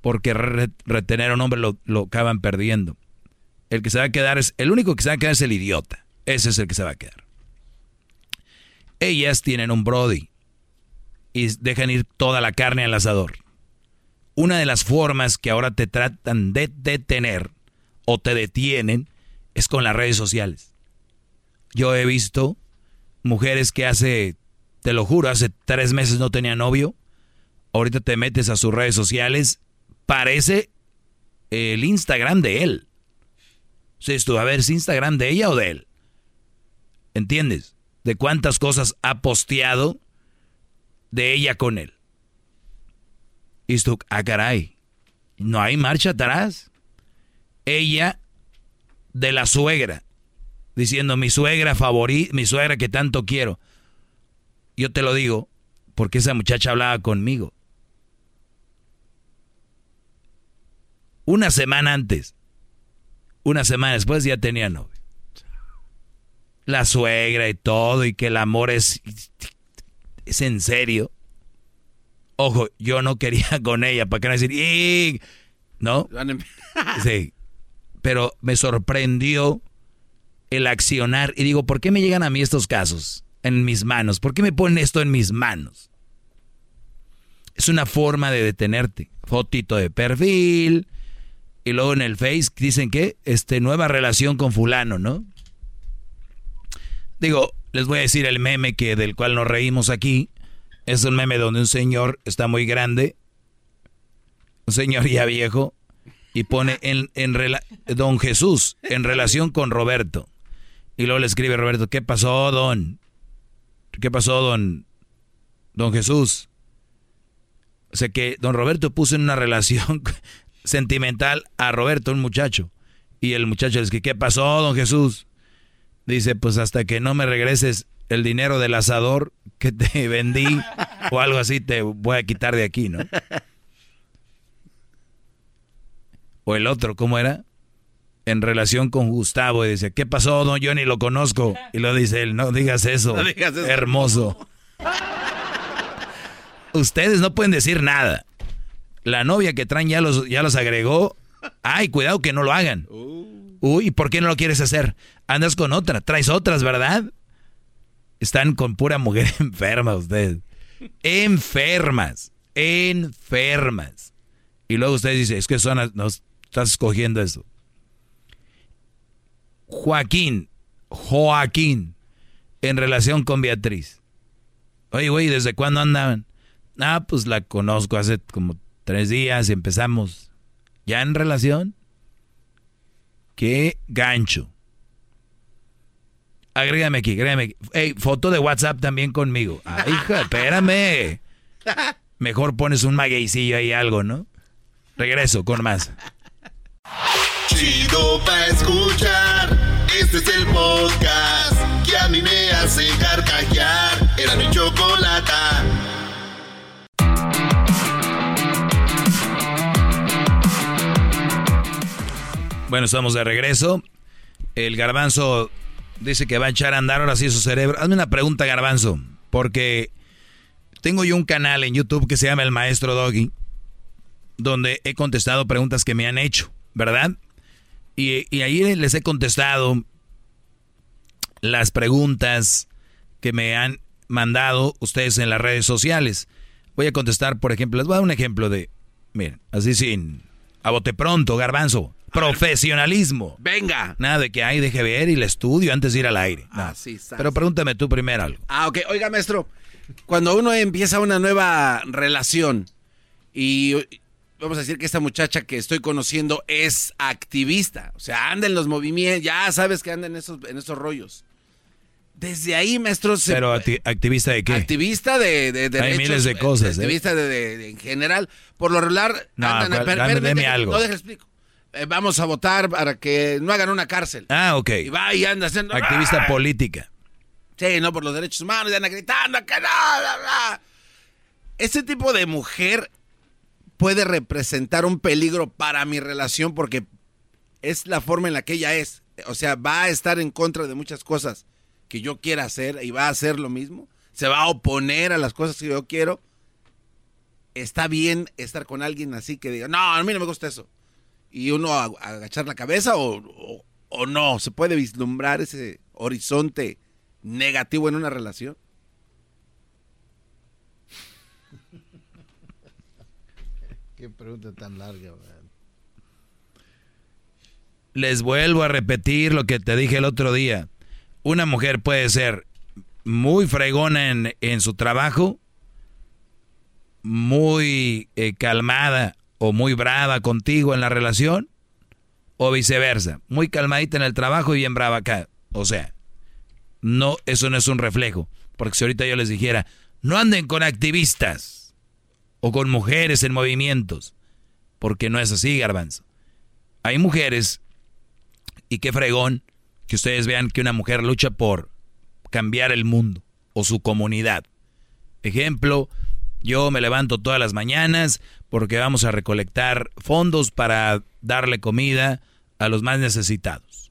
porque re- retener a un hombre lo, lo acaban perdiendo. El que se va a quedar es, el único que se va a quedar es el idiota. Ese es el que se va a quedar. Ellas tienen un Brody y dejan ir toda la carne al asador. Una de las formas que ahora te tratan de detener o te detienen es con las redes sociales. Yo he visto mujeres que hace, te lo juro, hace tres meses no tenía novio. Ahorita te metes a sus redes sociales, parece el Instagram de él. Tú, a ver, ¿es Instagram de ella o de él? ¿Entiendes? De cuántas cosas ha posteado de ella con él. Y tú, ah, caray, no hay marcha atrás. Ella de la suegra, diciendo mi suegra favorita, mi suegra que tanto quiero. Yo te lo digo porque esa muchacha hablaba conmigo. Una semana antes, una semana después ya tenía novio. La suegra y todo, y que el amor es, es en serio. Ojo, yo no quería con ella, para que no decir, ¿no? Sí. Pero me sorprendió el accionar y digo, ¿por qué me llegan a mí estos casos en mis manos? ¿Por qué me ponen esto en mis manos? Es una forma de detenerte. Fotito de perfil y luego en el Face dicen que este nueva relación con fulano, ¿no? Digo, les voy a decir el meme que del cual nos reímos aquí. Es un meme donde un señor está muy grande, un señor ya viejo, y pone en, en Don Jesús en relación con Roberto. Y luego le escribe Roberto, ¿qué pasó, Don? ¿Qué pasó, Don, don Jesús? O sea que Don Roberto puso en una relación sentimental a Roberto, un muchacho. Y el muchacho le dice, ¿qué pasó, Don Jesús? Dice, pues hasta que no me regreses el dinero del asador que te vendí o algo así, te voy a quitar de aquí, ¿no? O el otro, ¿cómo era? En relación con Gustavo, y dice, ¿qué pasó, don? Ni lo conozco. Y lo dice él, no digas eso. No digas eso. Hermoso. Ustedes no pueden decir nada. La novia que traen ya los, ya los agregó. Ay, cuidado que no lo hagan. Uy, ¿por qué no lo quieres hacer? Andas con otra, traes otras, ¿verdad? Están con pura mujer enferma ustedes. Enfermas, enfermas. Y luego ustedes dicen, es que son, las- no estás escogiendo eso. Joaquín, Joaquín, en relación con Beatriz. Oye, güey, ¿desde cuándo andaban? Ah, pues la conozco hace como tres días y empezamos. ¿Ya en relación? Qué gancho. Agrégame aquí, agrégame aquí. Ey, foto de WhatsApp también conmigo. Ay, hija, espérame. Mejor pones un magueycillo ahí algo, ¿no? Regreso con más. Chido pa' escuchar. Este es el podcast que a mí me hace carcajear. Era mi chocolata. Bueno, estamos de regreso. El garbanzo dice que va a echar a andar ahora sí su cerebro. Hazme una pregunta, garbanzo, porque tengo yo un canal en YouTube que se llama El Maestro Doggy, donde he contestado preguntas que me han hecho, ¿verdad? Y, y ahí les he contestado las preguntas que me han mandado ustedes en las redes sociales. Voy a contestar, por ejemplo, les voy a dar un ejemplo de, miren, así sin, a bote pronto, garbanzo, profesionalismo. Venga. Nada de que, ay, deje ver y le estudio antes de ir al aire. Así está. Pero pregúntame tú primero algo. Ah, ok. Oiga, maestro, cuando uno empieza una nueva relación y vamos a decir que esta muchacha que estoy conociendo es activista. O sea, anda en los movimientos, ya sabes que anda en esos, en esos rollos. Desde ahí, maestro, se- Pero acti- activista de qué? activista de, de derechos. miles de cosas, ¿eh? Activista de, de- de- en general. Por lo regular, No, andan per- dame- deme algo. No, explico. Eh, vamos a votar para que no hagan una cárcel. Ah, ok. Y va y anda haciendo. Activista ¡Ah! política. Sí, no por los derechos humanos, y anda gritando que no, bla, bla. Ese tipo de mujer puede representar un peligro para mi relación porque es la forma en la que ella es. O sea, va a estar en contra de muchas cosas que yo quiera hacer y va a hacer lo mismo. Se va a oponer a las cosas que yo quiero. Está bien estar con alguien así que diga, no, a mí no me gusta eso. Y uno agachar la cabeza o- o no. Se puede vislumbrar ese horizonte negativo en una relación. Qué pregunta tan larga. Les vuelvo a repetir lo que te dije el otro día. Una mujer puede ser muy fregona en, en su trabajo, muy eh, calmada o muy brava contigo en la relación, o viceversa. Muy calmadita en el trabajo y bien brava acá. O sea, no, eso no es un reflejo. Porque si ahorita yo les dijera, no anden con activistas o con mujeres en movimientos, porque no es así, garbanzo. Hay mujeres, y qué fregón, que ustedes vean que una mujer lucha por cambiar el mundo o su comunidad. Ejemplo, yo me levanto todas las mañanas porque vamos a recolectar fondos para darle comida a los más necesitados.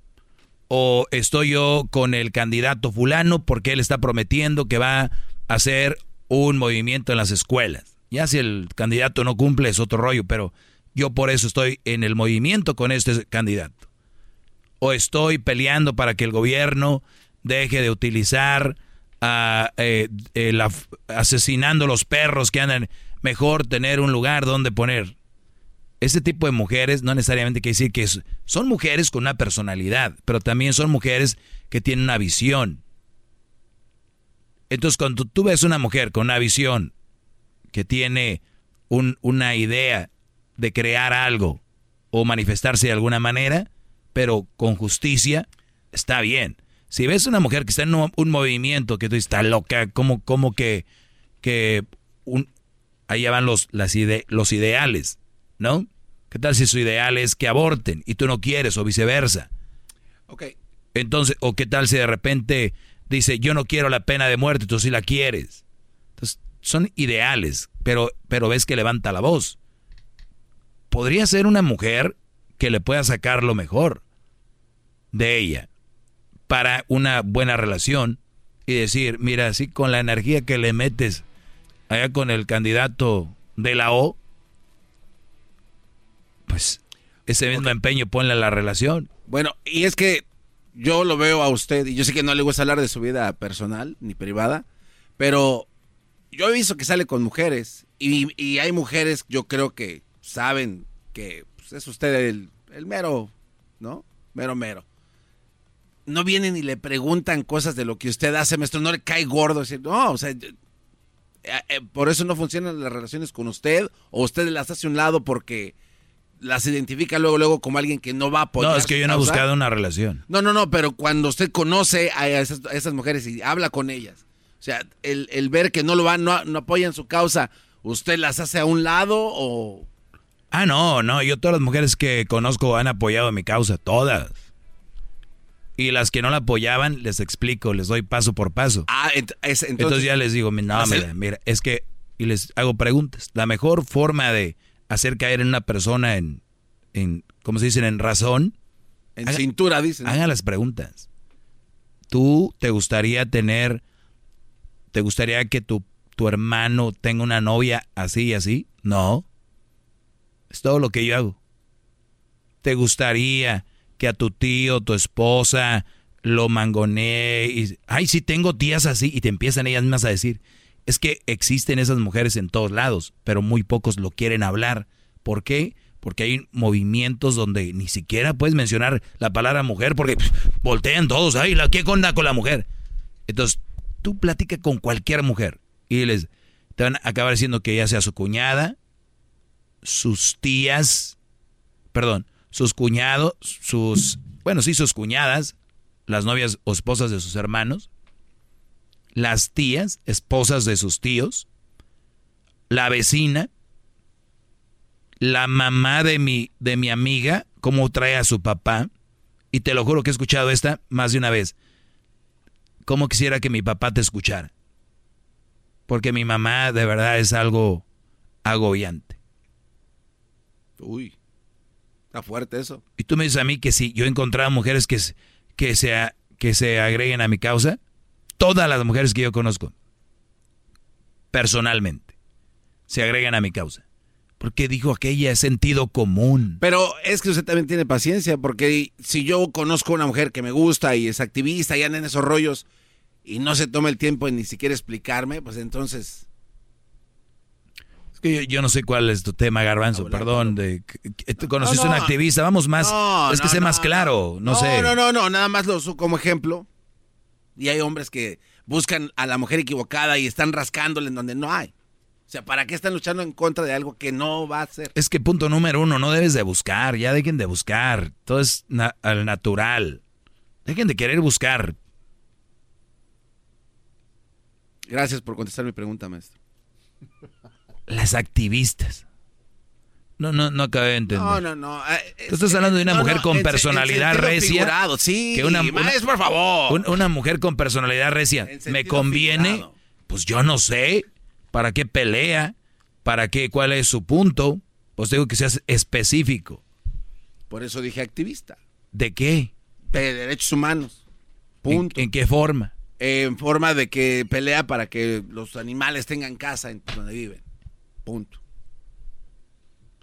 O estoy yo con el candidato fulano porque él está prometiendo que va a hacer un movimiento en las escuelas. Ya si el candidato no cumple es otro rollo, pero yo por eso estoy en el movimiento con este candidato. O estoy peleando para que el gobierno deje de utilizar a, eh, eh, asesinando los perros que andan. Mejor tener un lugar donde poner. Ese tipo de mujeres no necesariamente quiere decir que son mujeres con una personalidad, pero también son mujeres que tienen una visión. Entonces, cuando tú ves una mujer con una visión que tiene un- una idea de crear algo o manifestarse de alguna manera, pero con justicia, está bien. Si ves una mujer que está en un, un movimiento que tú dices, está loca, como, como que, que un, ahí ya van los, las ide- los ideales, ¿no? ¿Qué tal si su ideal es que aborten y tú no quieres o viceversa? Ok. Entonces, o qué tal si de repente dice, yo no quiero la pena de muerte, tú sí la quieres. Entonces, son ideales, pero, pero ves que levanta la voz. Podría ser una mujer que le pueda sacar lo mejor de ella para una buena relación y decir, mira, así con la energía que le metes allá con el candidato de la O, pues ese mismo empeño ponle a la relación. Bueno, y es que yo lo veo a usted, y yo sé que no le gusta hablar de su vida personal ni privada, pero yo he visto que sale con mujeres, y, y hay mujeres, yo creo que saben que pues, es usted el, el mero, ¿no? Mero, mero. No vienen y le preguntan cosas de lo que usted hace, maestro, no le cae gordo. decir, no, o sea, eh, eh, por eso no funcionan las relaciones con usted, o usted las hace a un lado porque las identifica luego, luego como alguien que no va a apoyar. No, es que yo no he buscado una relación. No, no, no, pero cuando usted conoce a esas, a esas mujeres y habla con ellas, sea, el, el ver que no lo van, no, no apoyan su causa, ¿usted las hace a un lado o...? Ah, no, no, yo todas las mujeres que conozco han apoyado mi causa, todas. Y las que no la apoyaban, les explico, les doy paso por paso. Ah, ent- es- entonces, entonces, ya les digo, no, mira, mira, es que, y les hago preguntas. La mejor forma de hacer caer en una persona en, en ¿cómo se dicen? En razón. En cintura, dicen. Hagan las preguntas. ¿Tú te gustaría tener, te gustaría que tu, tu hermano tenga una novia así y así? No. Es todo lo que yo hago. ¿Te gustaría que a tu tío, tu esposa, lo mangonee y, ay, sí tengo tías así, y te empiezan ellas mismas a decir, es que existen esas mujeres en todos lados, pero muy pocos lo quieren hablar. ¿Por qué? Porque hay movimientos donde ni siquiera puedes mencionar la palabra mujer porque pff, voltean todos, ay, la ¿qué onda con la mujer? Entonces, tú platica con cualquier mujer y les te van a acabar diciendo que ya sea su cuñada, sus tías, perdón, sus cuñados, sus, bueno, sí, sus cuñadas, las novias o esposas de sus hermanos, las tías, esposas de sus tíos, la vecina, la mamá de mi, de mi amiga, cómo trae a su papá, y te lo juro que he escuchado esta más de una vez. ¿Cómo quisiera que mi papá te escuchara? Porque mi mamá de verdad es algo agobiante. Uy, está fuerte eso. Y tú me dices a mí que si yo he encontrado mujeres que, se- que, se, que se agreguen a mi causa, todas las mujeres que yo conozco, personalmente, se agregan a mi causa. Porque dijo aquella es sentido común. Pero es que usted también tiene paciencia, porque si yo conozco a una mujer que me gusta y es activista y anda en esos rollos y no se toma el tiempo de ni siquiera explicarme, pues entonces... Es que yo, yo no sé cuál es tu tema, Garbanzo, perdón. De, tú conociste No, a un activista, vamos más. No, es que no, sé no, más claro, no, sé. No, no, no, nada más lo uso como ejemplo. Y hay hombres que buscan a la mujer equivocada y están rascándole en donde no hay. O sea, ¿para qué están luchando en contra de algo que no va a ser? Es que punto número uno, no debes de buscar, ya dejen de buscar. Todo es na- al natural. Dejen de querer buscar. Gracias por contestar mi pregunta, maestro. Las activistas. No, no, no acabé de entender. No, no, no. eh, Tú estás hablando de una no, mujer no, con en en personalidad sentido recia. figurado, sí, que una, maestro, por favor. un- una mujer con personalidad recia. ¿Me conviene? figurado. Pues yo no sé. ¿Para qué pelea? ¿Para qué? ¿Cuál es su punto? Pues digo que seas específico. Por eso dije activista. ¿De qué? De derechos humanos. Punto. ¿En, en qué forma? En forma de que pelea para que los animales tengan casa en donde viven. Punto.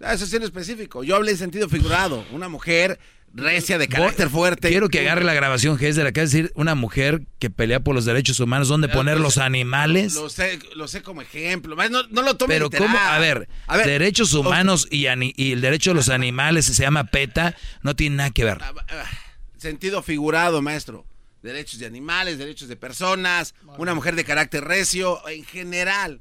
Ah, Eso es en específico. Yo hablé en sentido figurado. Una mujer recia de carácter fuerte. Quiero que agarre la grabación la que es decir una mujer que pelea por los derechos humanos, ¿dónde poner los animales? Lo sé, lo sé como ejemplo. No, no lo tome Pero literal. cómo, a ver, A ver, derechos humanos y, ani- y el derecho de los animales se llama PETA, no tiene nada que ver. Ah, Sentido figurado, maestro. Derechos de animales, derechos de personas, una mujer de carácter recio, en general.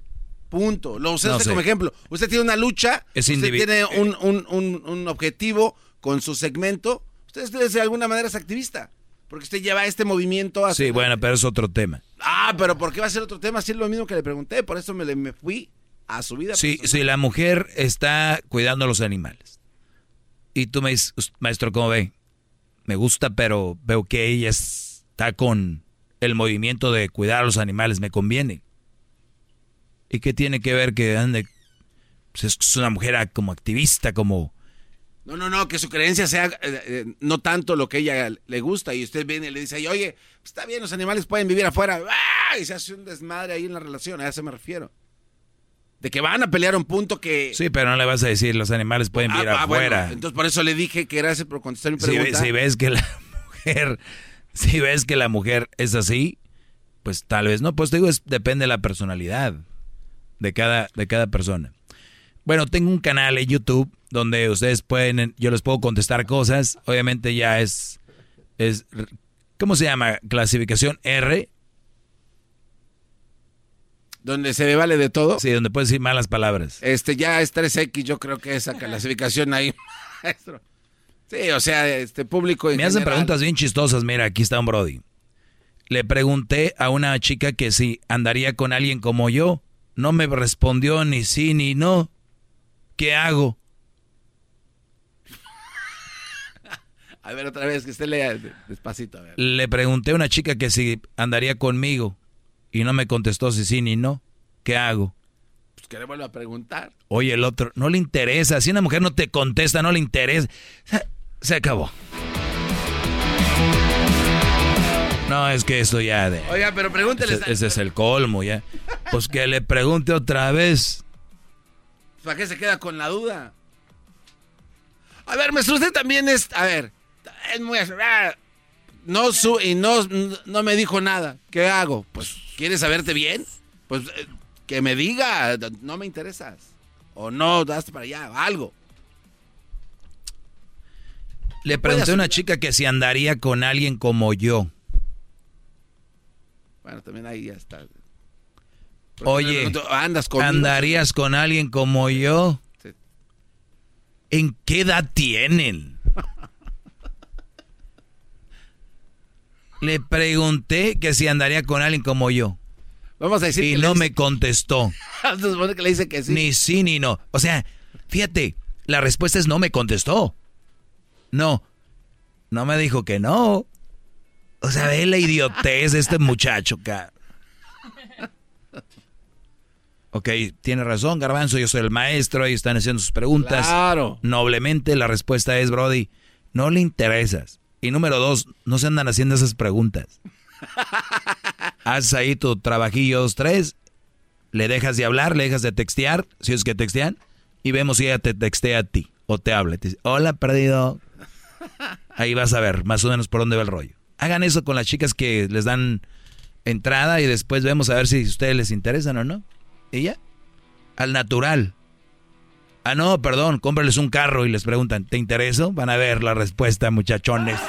Punto. Lo usé No usted sé. como ejemplo. Usted tiene una lucha, Es usted tiene un, un- un- un objetivo con su segmento. Usted de de alguna manera es activista. Porque usted lleva este movimiento a... Sí, bueno, pero es otro tema. Ah, pero ¿por qué va a ser otro tema? Si es lo mismo que le pregunté. Por eso me, le- me fui a su vida. Si, personal. si la mujer está cuidando a los animales y tú me dices, "Us- maestro, ¿cómo ve? Me gusta, pero veo que ella está con el movimiento de cuidar a los animales, me conviene. ¿Y qué tiene que ver que ande? Pues es una mujer como activista, como... No, no, no, que su creencia sea eh, eh, no tanto lo que ella le gusta y usted viene y le dice, "Ay, oye, pues está bien, los animales pueden vivir afuera, ¡Ah! y se hace un desmadre ahí en la relación, a eso me refiero. De que van a pelear a un punto que... Sí, pero no le vas a decir, los animales pueden Ah, vivir ah, bueno, afuera. entonces por eso le dije que gracias por contestar mi si, pregunta. si ves que la mujer, si ves que la mujer es así, pues tal vez no. Pues te digo, es, depende de la personalidad de cada, de cada persona. Bueno, tengo un canal en YouTube donde ustedes pueden, yo les puedo contestar cosas. Obviamente ya es, es, ¿cómo se llama? Clasificación R. Donde se le vale de todo. Sí, donde puedes decir malas palabras. Este, ya es 3X, yo creo que esa clasificación ahí, maestro. Sí, o sea, este público en Me hacen general. preguntas bien chistosas. Mira, aquí está un Brody. Le pregunté a una chica que si andaría con alguien como yo. No me respondió ni sí ni no. ¿Qué hago? A ver, otra vez, que usted lea despacito, a ver. Le pregunté a una chica que si andaría conmigo. Y no me contestó si sí ni no. ¿Qué hago? Pues que le vuelva a preguntar. Oye, el otro, no le interesa. Si una mujer no te contesta, no le interesa. Se, se acabó. No, es que esto ya de... Oiga, pero pregúntele. Ese, ese es el colmo ya. Pues que le pregunte otra vez. ¿Para qué se queda con la duda? A ver, maestro, usted también es. A ver, es muy. ah, No su y no, no me dijo nada. ¿Qué hago? Pues, ¿quieres saberte bien? Pues eh, que me diga, no me interesas. O no, das para allá, algo. Le pregunté a una chica que si andaría con alguien como yo. Bueno, también ahí ya está. Oye, andas conmigo. ¿andarías con alguien como yo? Sí. ¿En qué edad tienen? Le pregunté que si andaría con alguien como yo. Vamos a decir Y que no dice- me contestó. Se supone que le dice que sí. Ni sí ni no. O sea, fíjate, la respuesta es no me contestó. No. No me dijo que no. O sea, ve la idiotez de este muchacho, cara. Ok, tiene razón, Garbanzo, yo soy el maestro, ahí están haciendo sus preguntas. Claro. Noblemente la respuesta es, Brody, no le interesas. Y número dos, no se andan haciendo esas preguntas. Haz ahí tu trabajillo dos, tres, le dejas de hablar, le dejas de textear, si es que textean, y vemos si ella te textea a ti o te habla. Te dice, hola, perdido. Ahí vas a ver más o menos por dónde va el rollo. Hagan eso con las chicas que les dan entrada y después vemos a ver si ustedes les interesan o no. Y ya, al natural. Ah, no, perdón, cómprales un carro y les preguntan, ¿te intereso? Van a ver la respuesta, muchachones.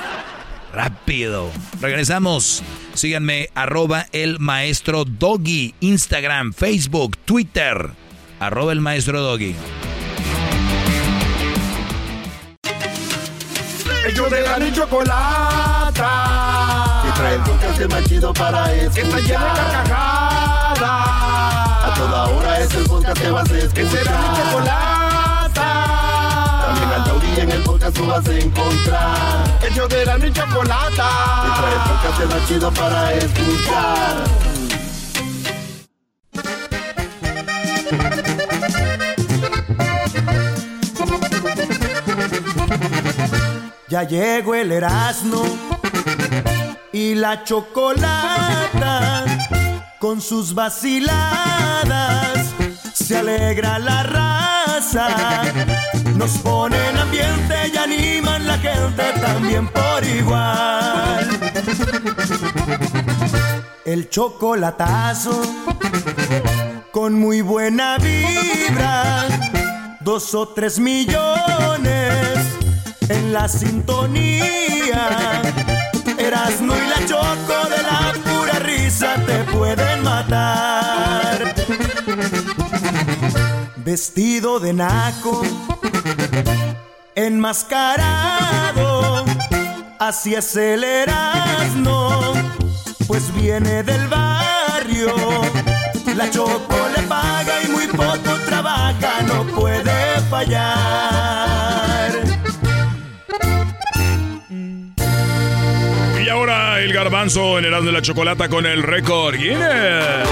Rápido. Regresamos. Síganme, arroba el maestro Doggy. Instagram, Facebook, Twitter. Arroba el maestro. Ellos de la ni chocolata. Que trae el podcast más chido para escuchar. Que está llena de carcajadas. A toda hora es el podcast que vas a escuchar. Que será mi chocolata. También al taurí en el podcast tú vas a encontrar. Ellos de la ni chocolata. Que trae el podcast más chido para escuchar. Ya llegó el Erasmo y la chocolata con sus vaciladas. Se alegra la raza, nos ponen ambiente y animan la gente también por igual. El chocolatazo con muy buena vibra, dos o tres millones la sintonía. Erasmo y la choco de la pura risa te pueden matar. Vestido de naco, enmascarado, así es el Erasmo, pues viene del barrio. La choco le paga y muy poco trabaja, no puede fallar. El garbanzo en Erasmo de la Chocolata con el récord Guinness.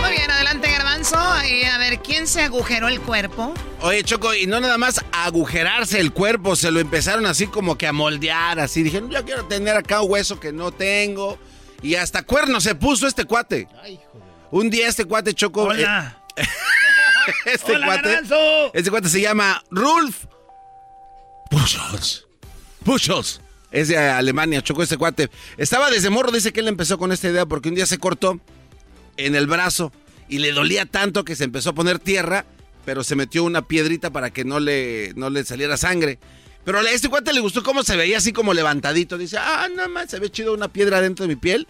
Muy bien, adelante, Garbanzo. Y a ver, ¿quién se agujeró el cuerpo? Oye, Choco, y no nada más agujerarse el cuerpo, se lo empezaron así como que a moldear, así. Dijeron, yo quiero tener acá un hueso que no tengo. Y hasta cuerno se puso este cuate. Un día este cuate, Choco... Hola. eh, este Hola, cuate... Garbanzo. Este cuate se llama Rulf Buchholz. Buchholz. Es de Alemania, Choco, este cuate. Estaba desde morro, dice que él empezó con esta idea porque un día se cortó en el brazo y le dolía tanto que se empezó a poner tierra, pero se metió una piedrita para que no le, no le saliera sangre. Pero a este cuate le gustó cómo se veía así como levantadito. Dice, ah, nada más, se ve chido una piedra dentro de mi piel.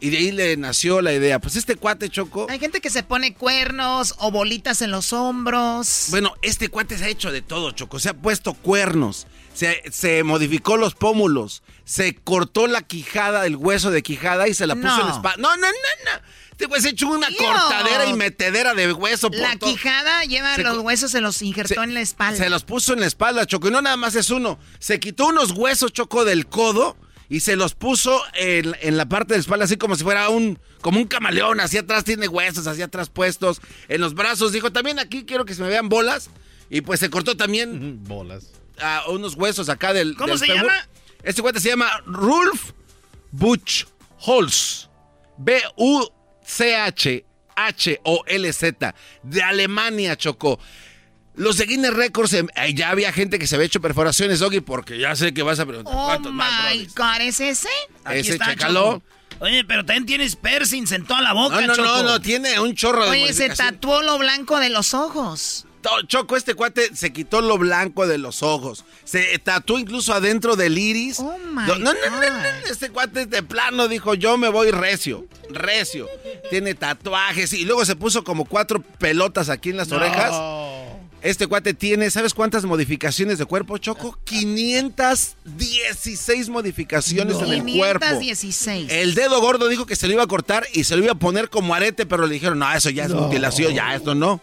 Y de ahí le nació la idea. Pues este cuate, Choco... Hay gente que se pone cuernos o bolitas en los hombros. Bueno, este cuate se ha hecho de todo, Choco. Se ha puesto cuernos, se, se modificó los pómulos, se cortó la quijada, el hueso de quijada y se la puso No. en la espalda. No, no, no, no. Este güey se echó una cortadera y metedera de hueso. por La todo. quijada lleva Se los huesos, se los injertó en la espalda. Se los puso en la espalda, Choco. Y no nada más es uno. Se quitó unos huesos, Choco, del codo y se los puso en, en la parte de la espalda, así como si fuera un, como un camaleón. Hacia atrás tiene huesos, hacia atrás puestos. En los brazos, dijo, también aquí quiero que se me vean bolas. Y pues se cortó también Bolas. A unos huesos acá del. ¿Cómo del se llama? Este cuate se llama Rulf Buchholz. B-U-C-H-H-O-L-Z. De Alemania, Chocó. Los de Guinness Records, em, ya había gente que se había hecho perforaciones, Doggy, porque ya sé que vas a preguntar Oh cuántos más, my God, ¿es ese? Aquí Ese, está. Choco. Oye, pero también tienes piercings en toda la boca, No, no, Choco. no, no, tiene un chorro de Oye, se tatuó lo blanco de los ojos. Choco, este cuate se quitó lo blanco de los ojos. Se tatuó incluso adentro del iris. Oh my no, no, no, no, Este cuate de plano dijo, yo me voy recio, recio. Tiene tatuajes y luego se puso como cuatro pelotas aquí en las No. orejas. Este cuate tiene, ¿sabes cuántas modificaciones de cuerpo, Choco? 516 modificaciones en el cuerpo. 516. El dedo gordo dijo que se lo iba a cortar y se lo iba a poner como arete, pero le dijeron, no, eso ya es mutilación, ya esto no.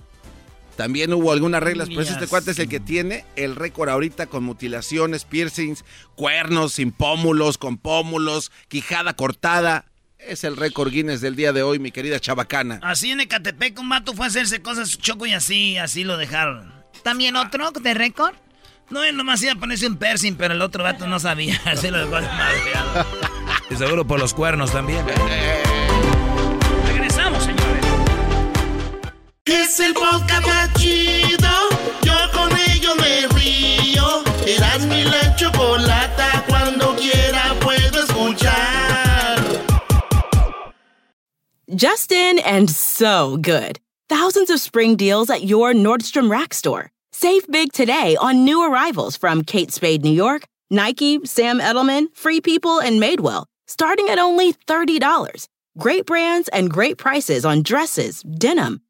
También hubo algunas reglas, pues este cuate es el que tiene el récord ahorita con mutilaciones, piercings, cuernos, sin pómulos, con pómulos, quijada cortada. Es el récord Guinness del día de hoy, mi querida chabacana. Así en Ecatepec un vato fue a hacerse cosas choco y así, así lo dejaron. ¿También otro de récord? No, él nomás iba a ponerse un piercing, pero el otro vato no sabía. Así lo dejó. Y seguro por los cuernos también. Es el podcast chido. Yo con ello me río. Eras mi la chocolata. Cuando quiera puedo escuchar. Justin and so good. Thousands of spring deals at your Nordstrom Rack store. Save big today on new arrivals from Kate Spade New York, Nike, Sam Edelman, Free People, and Madewell, starting at only $30. Great brands and great prices on dresses, denim,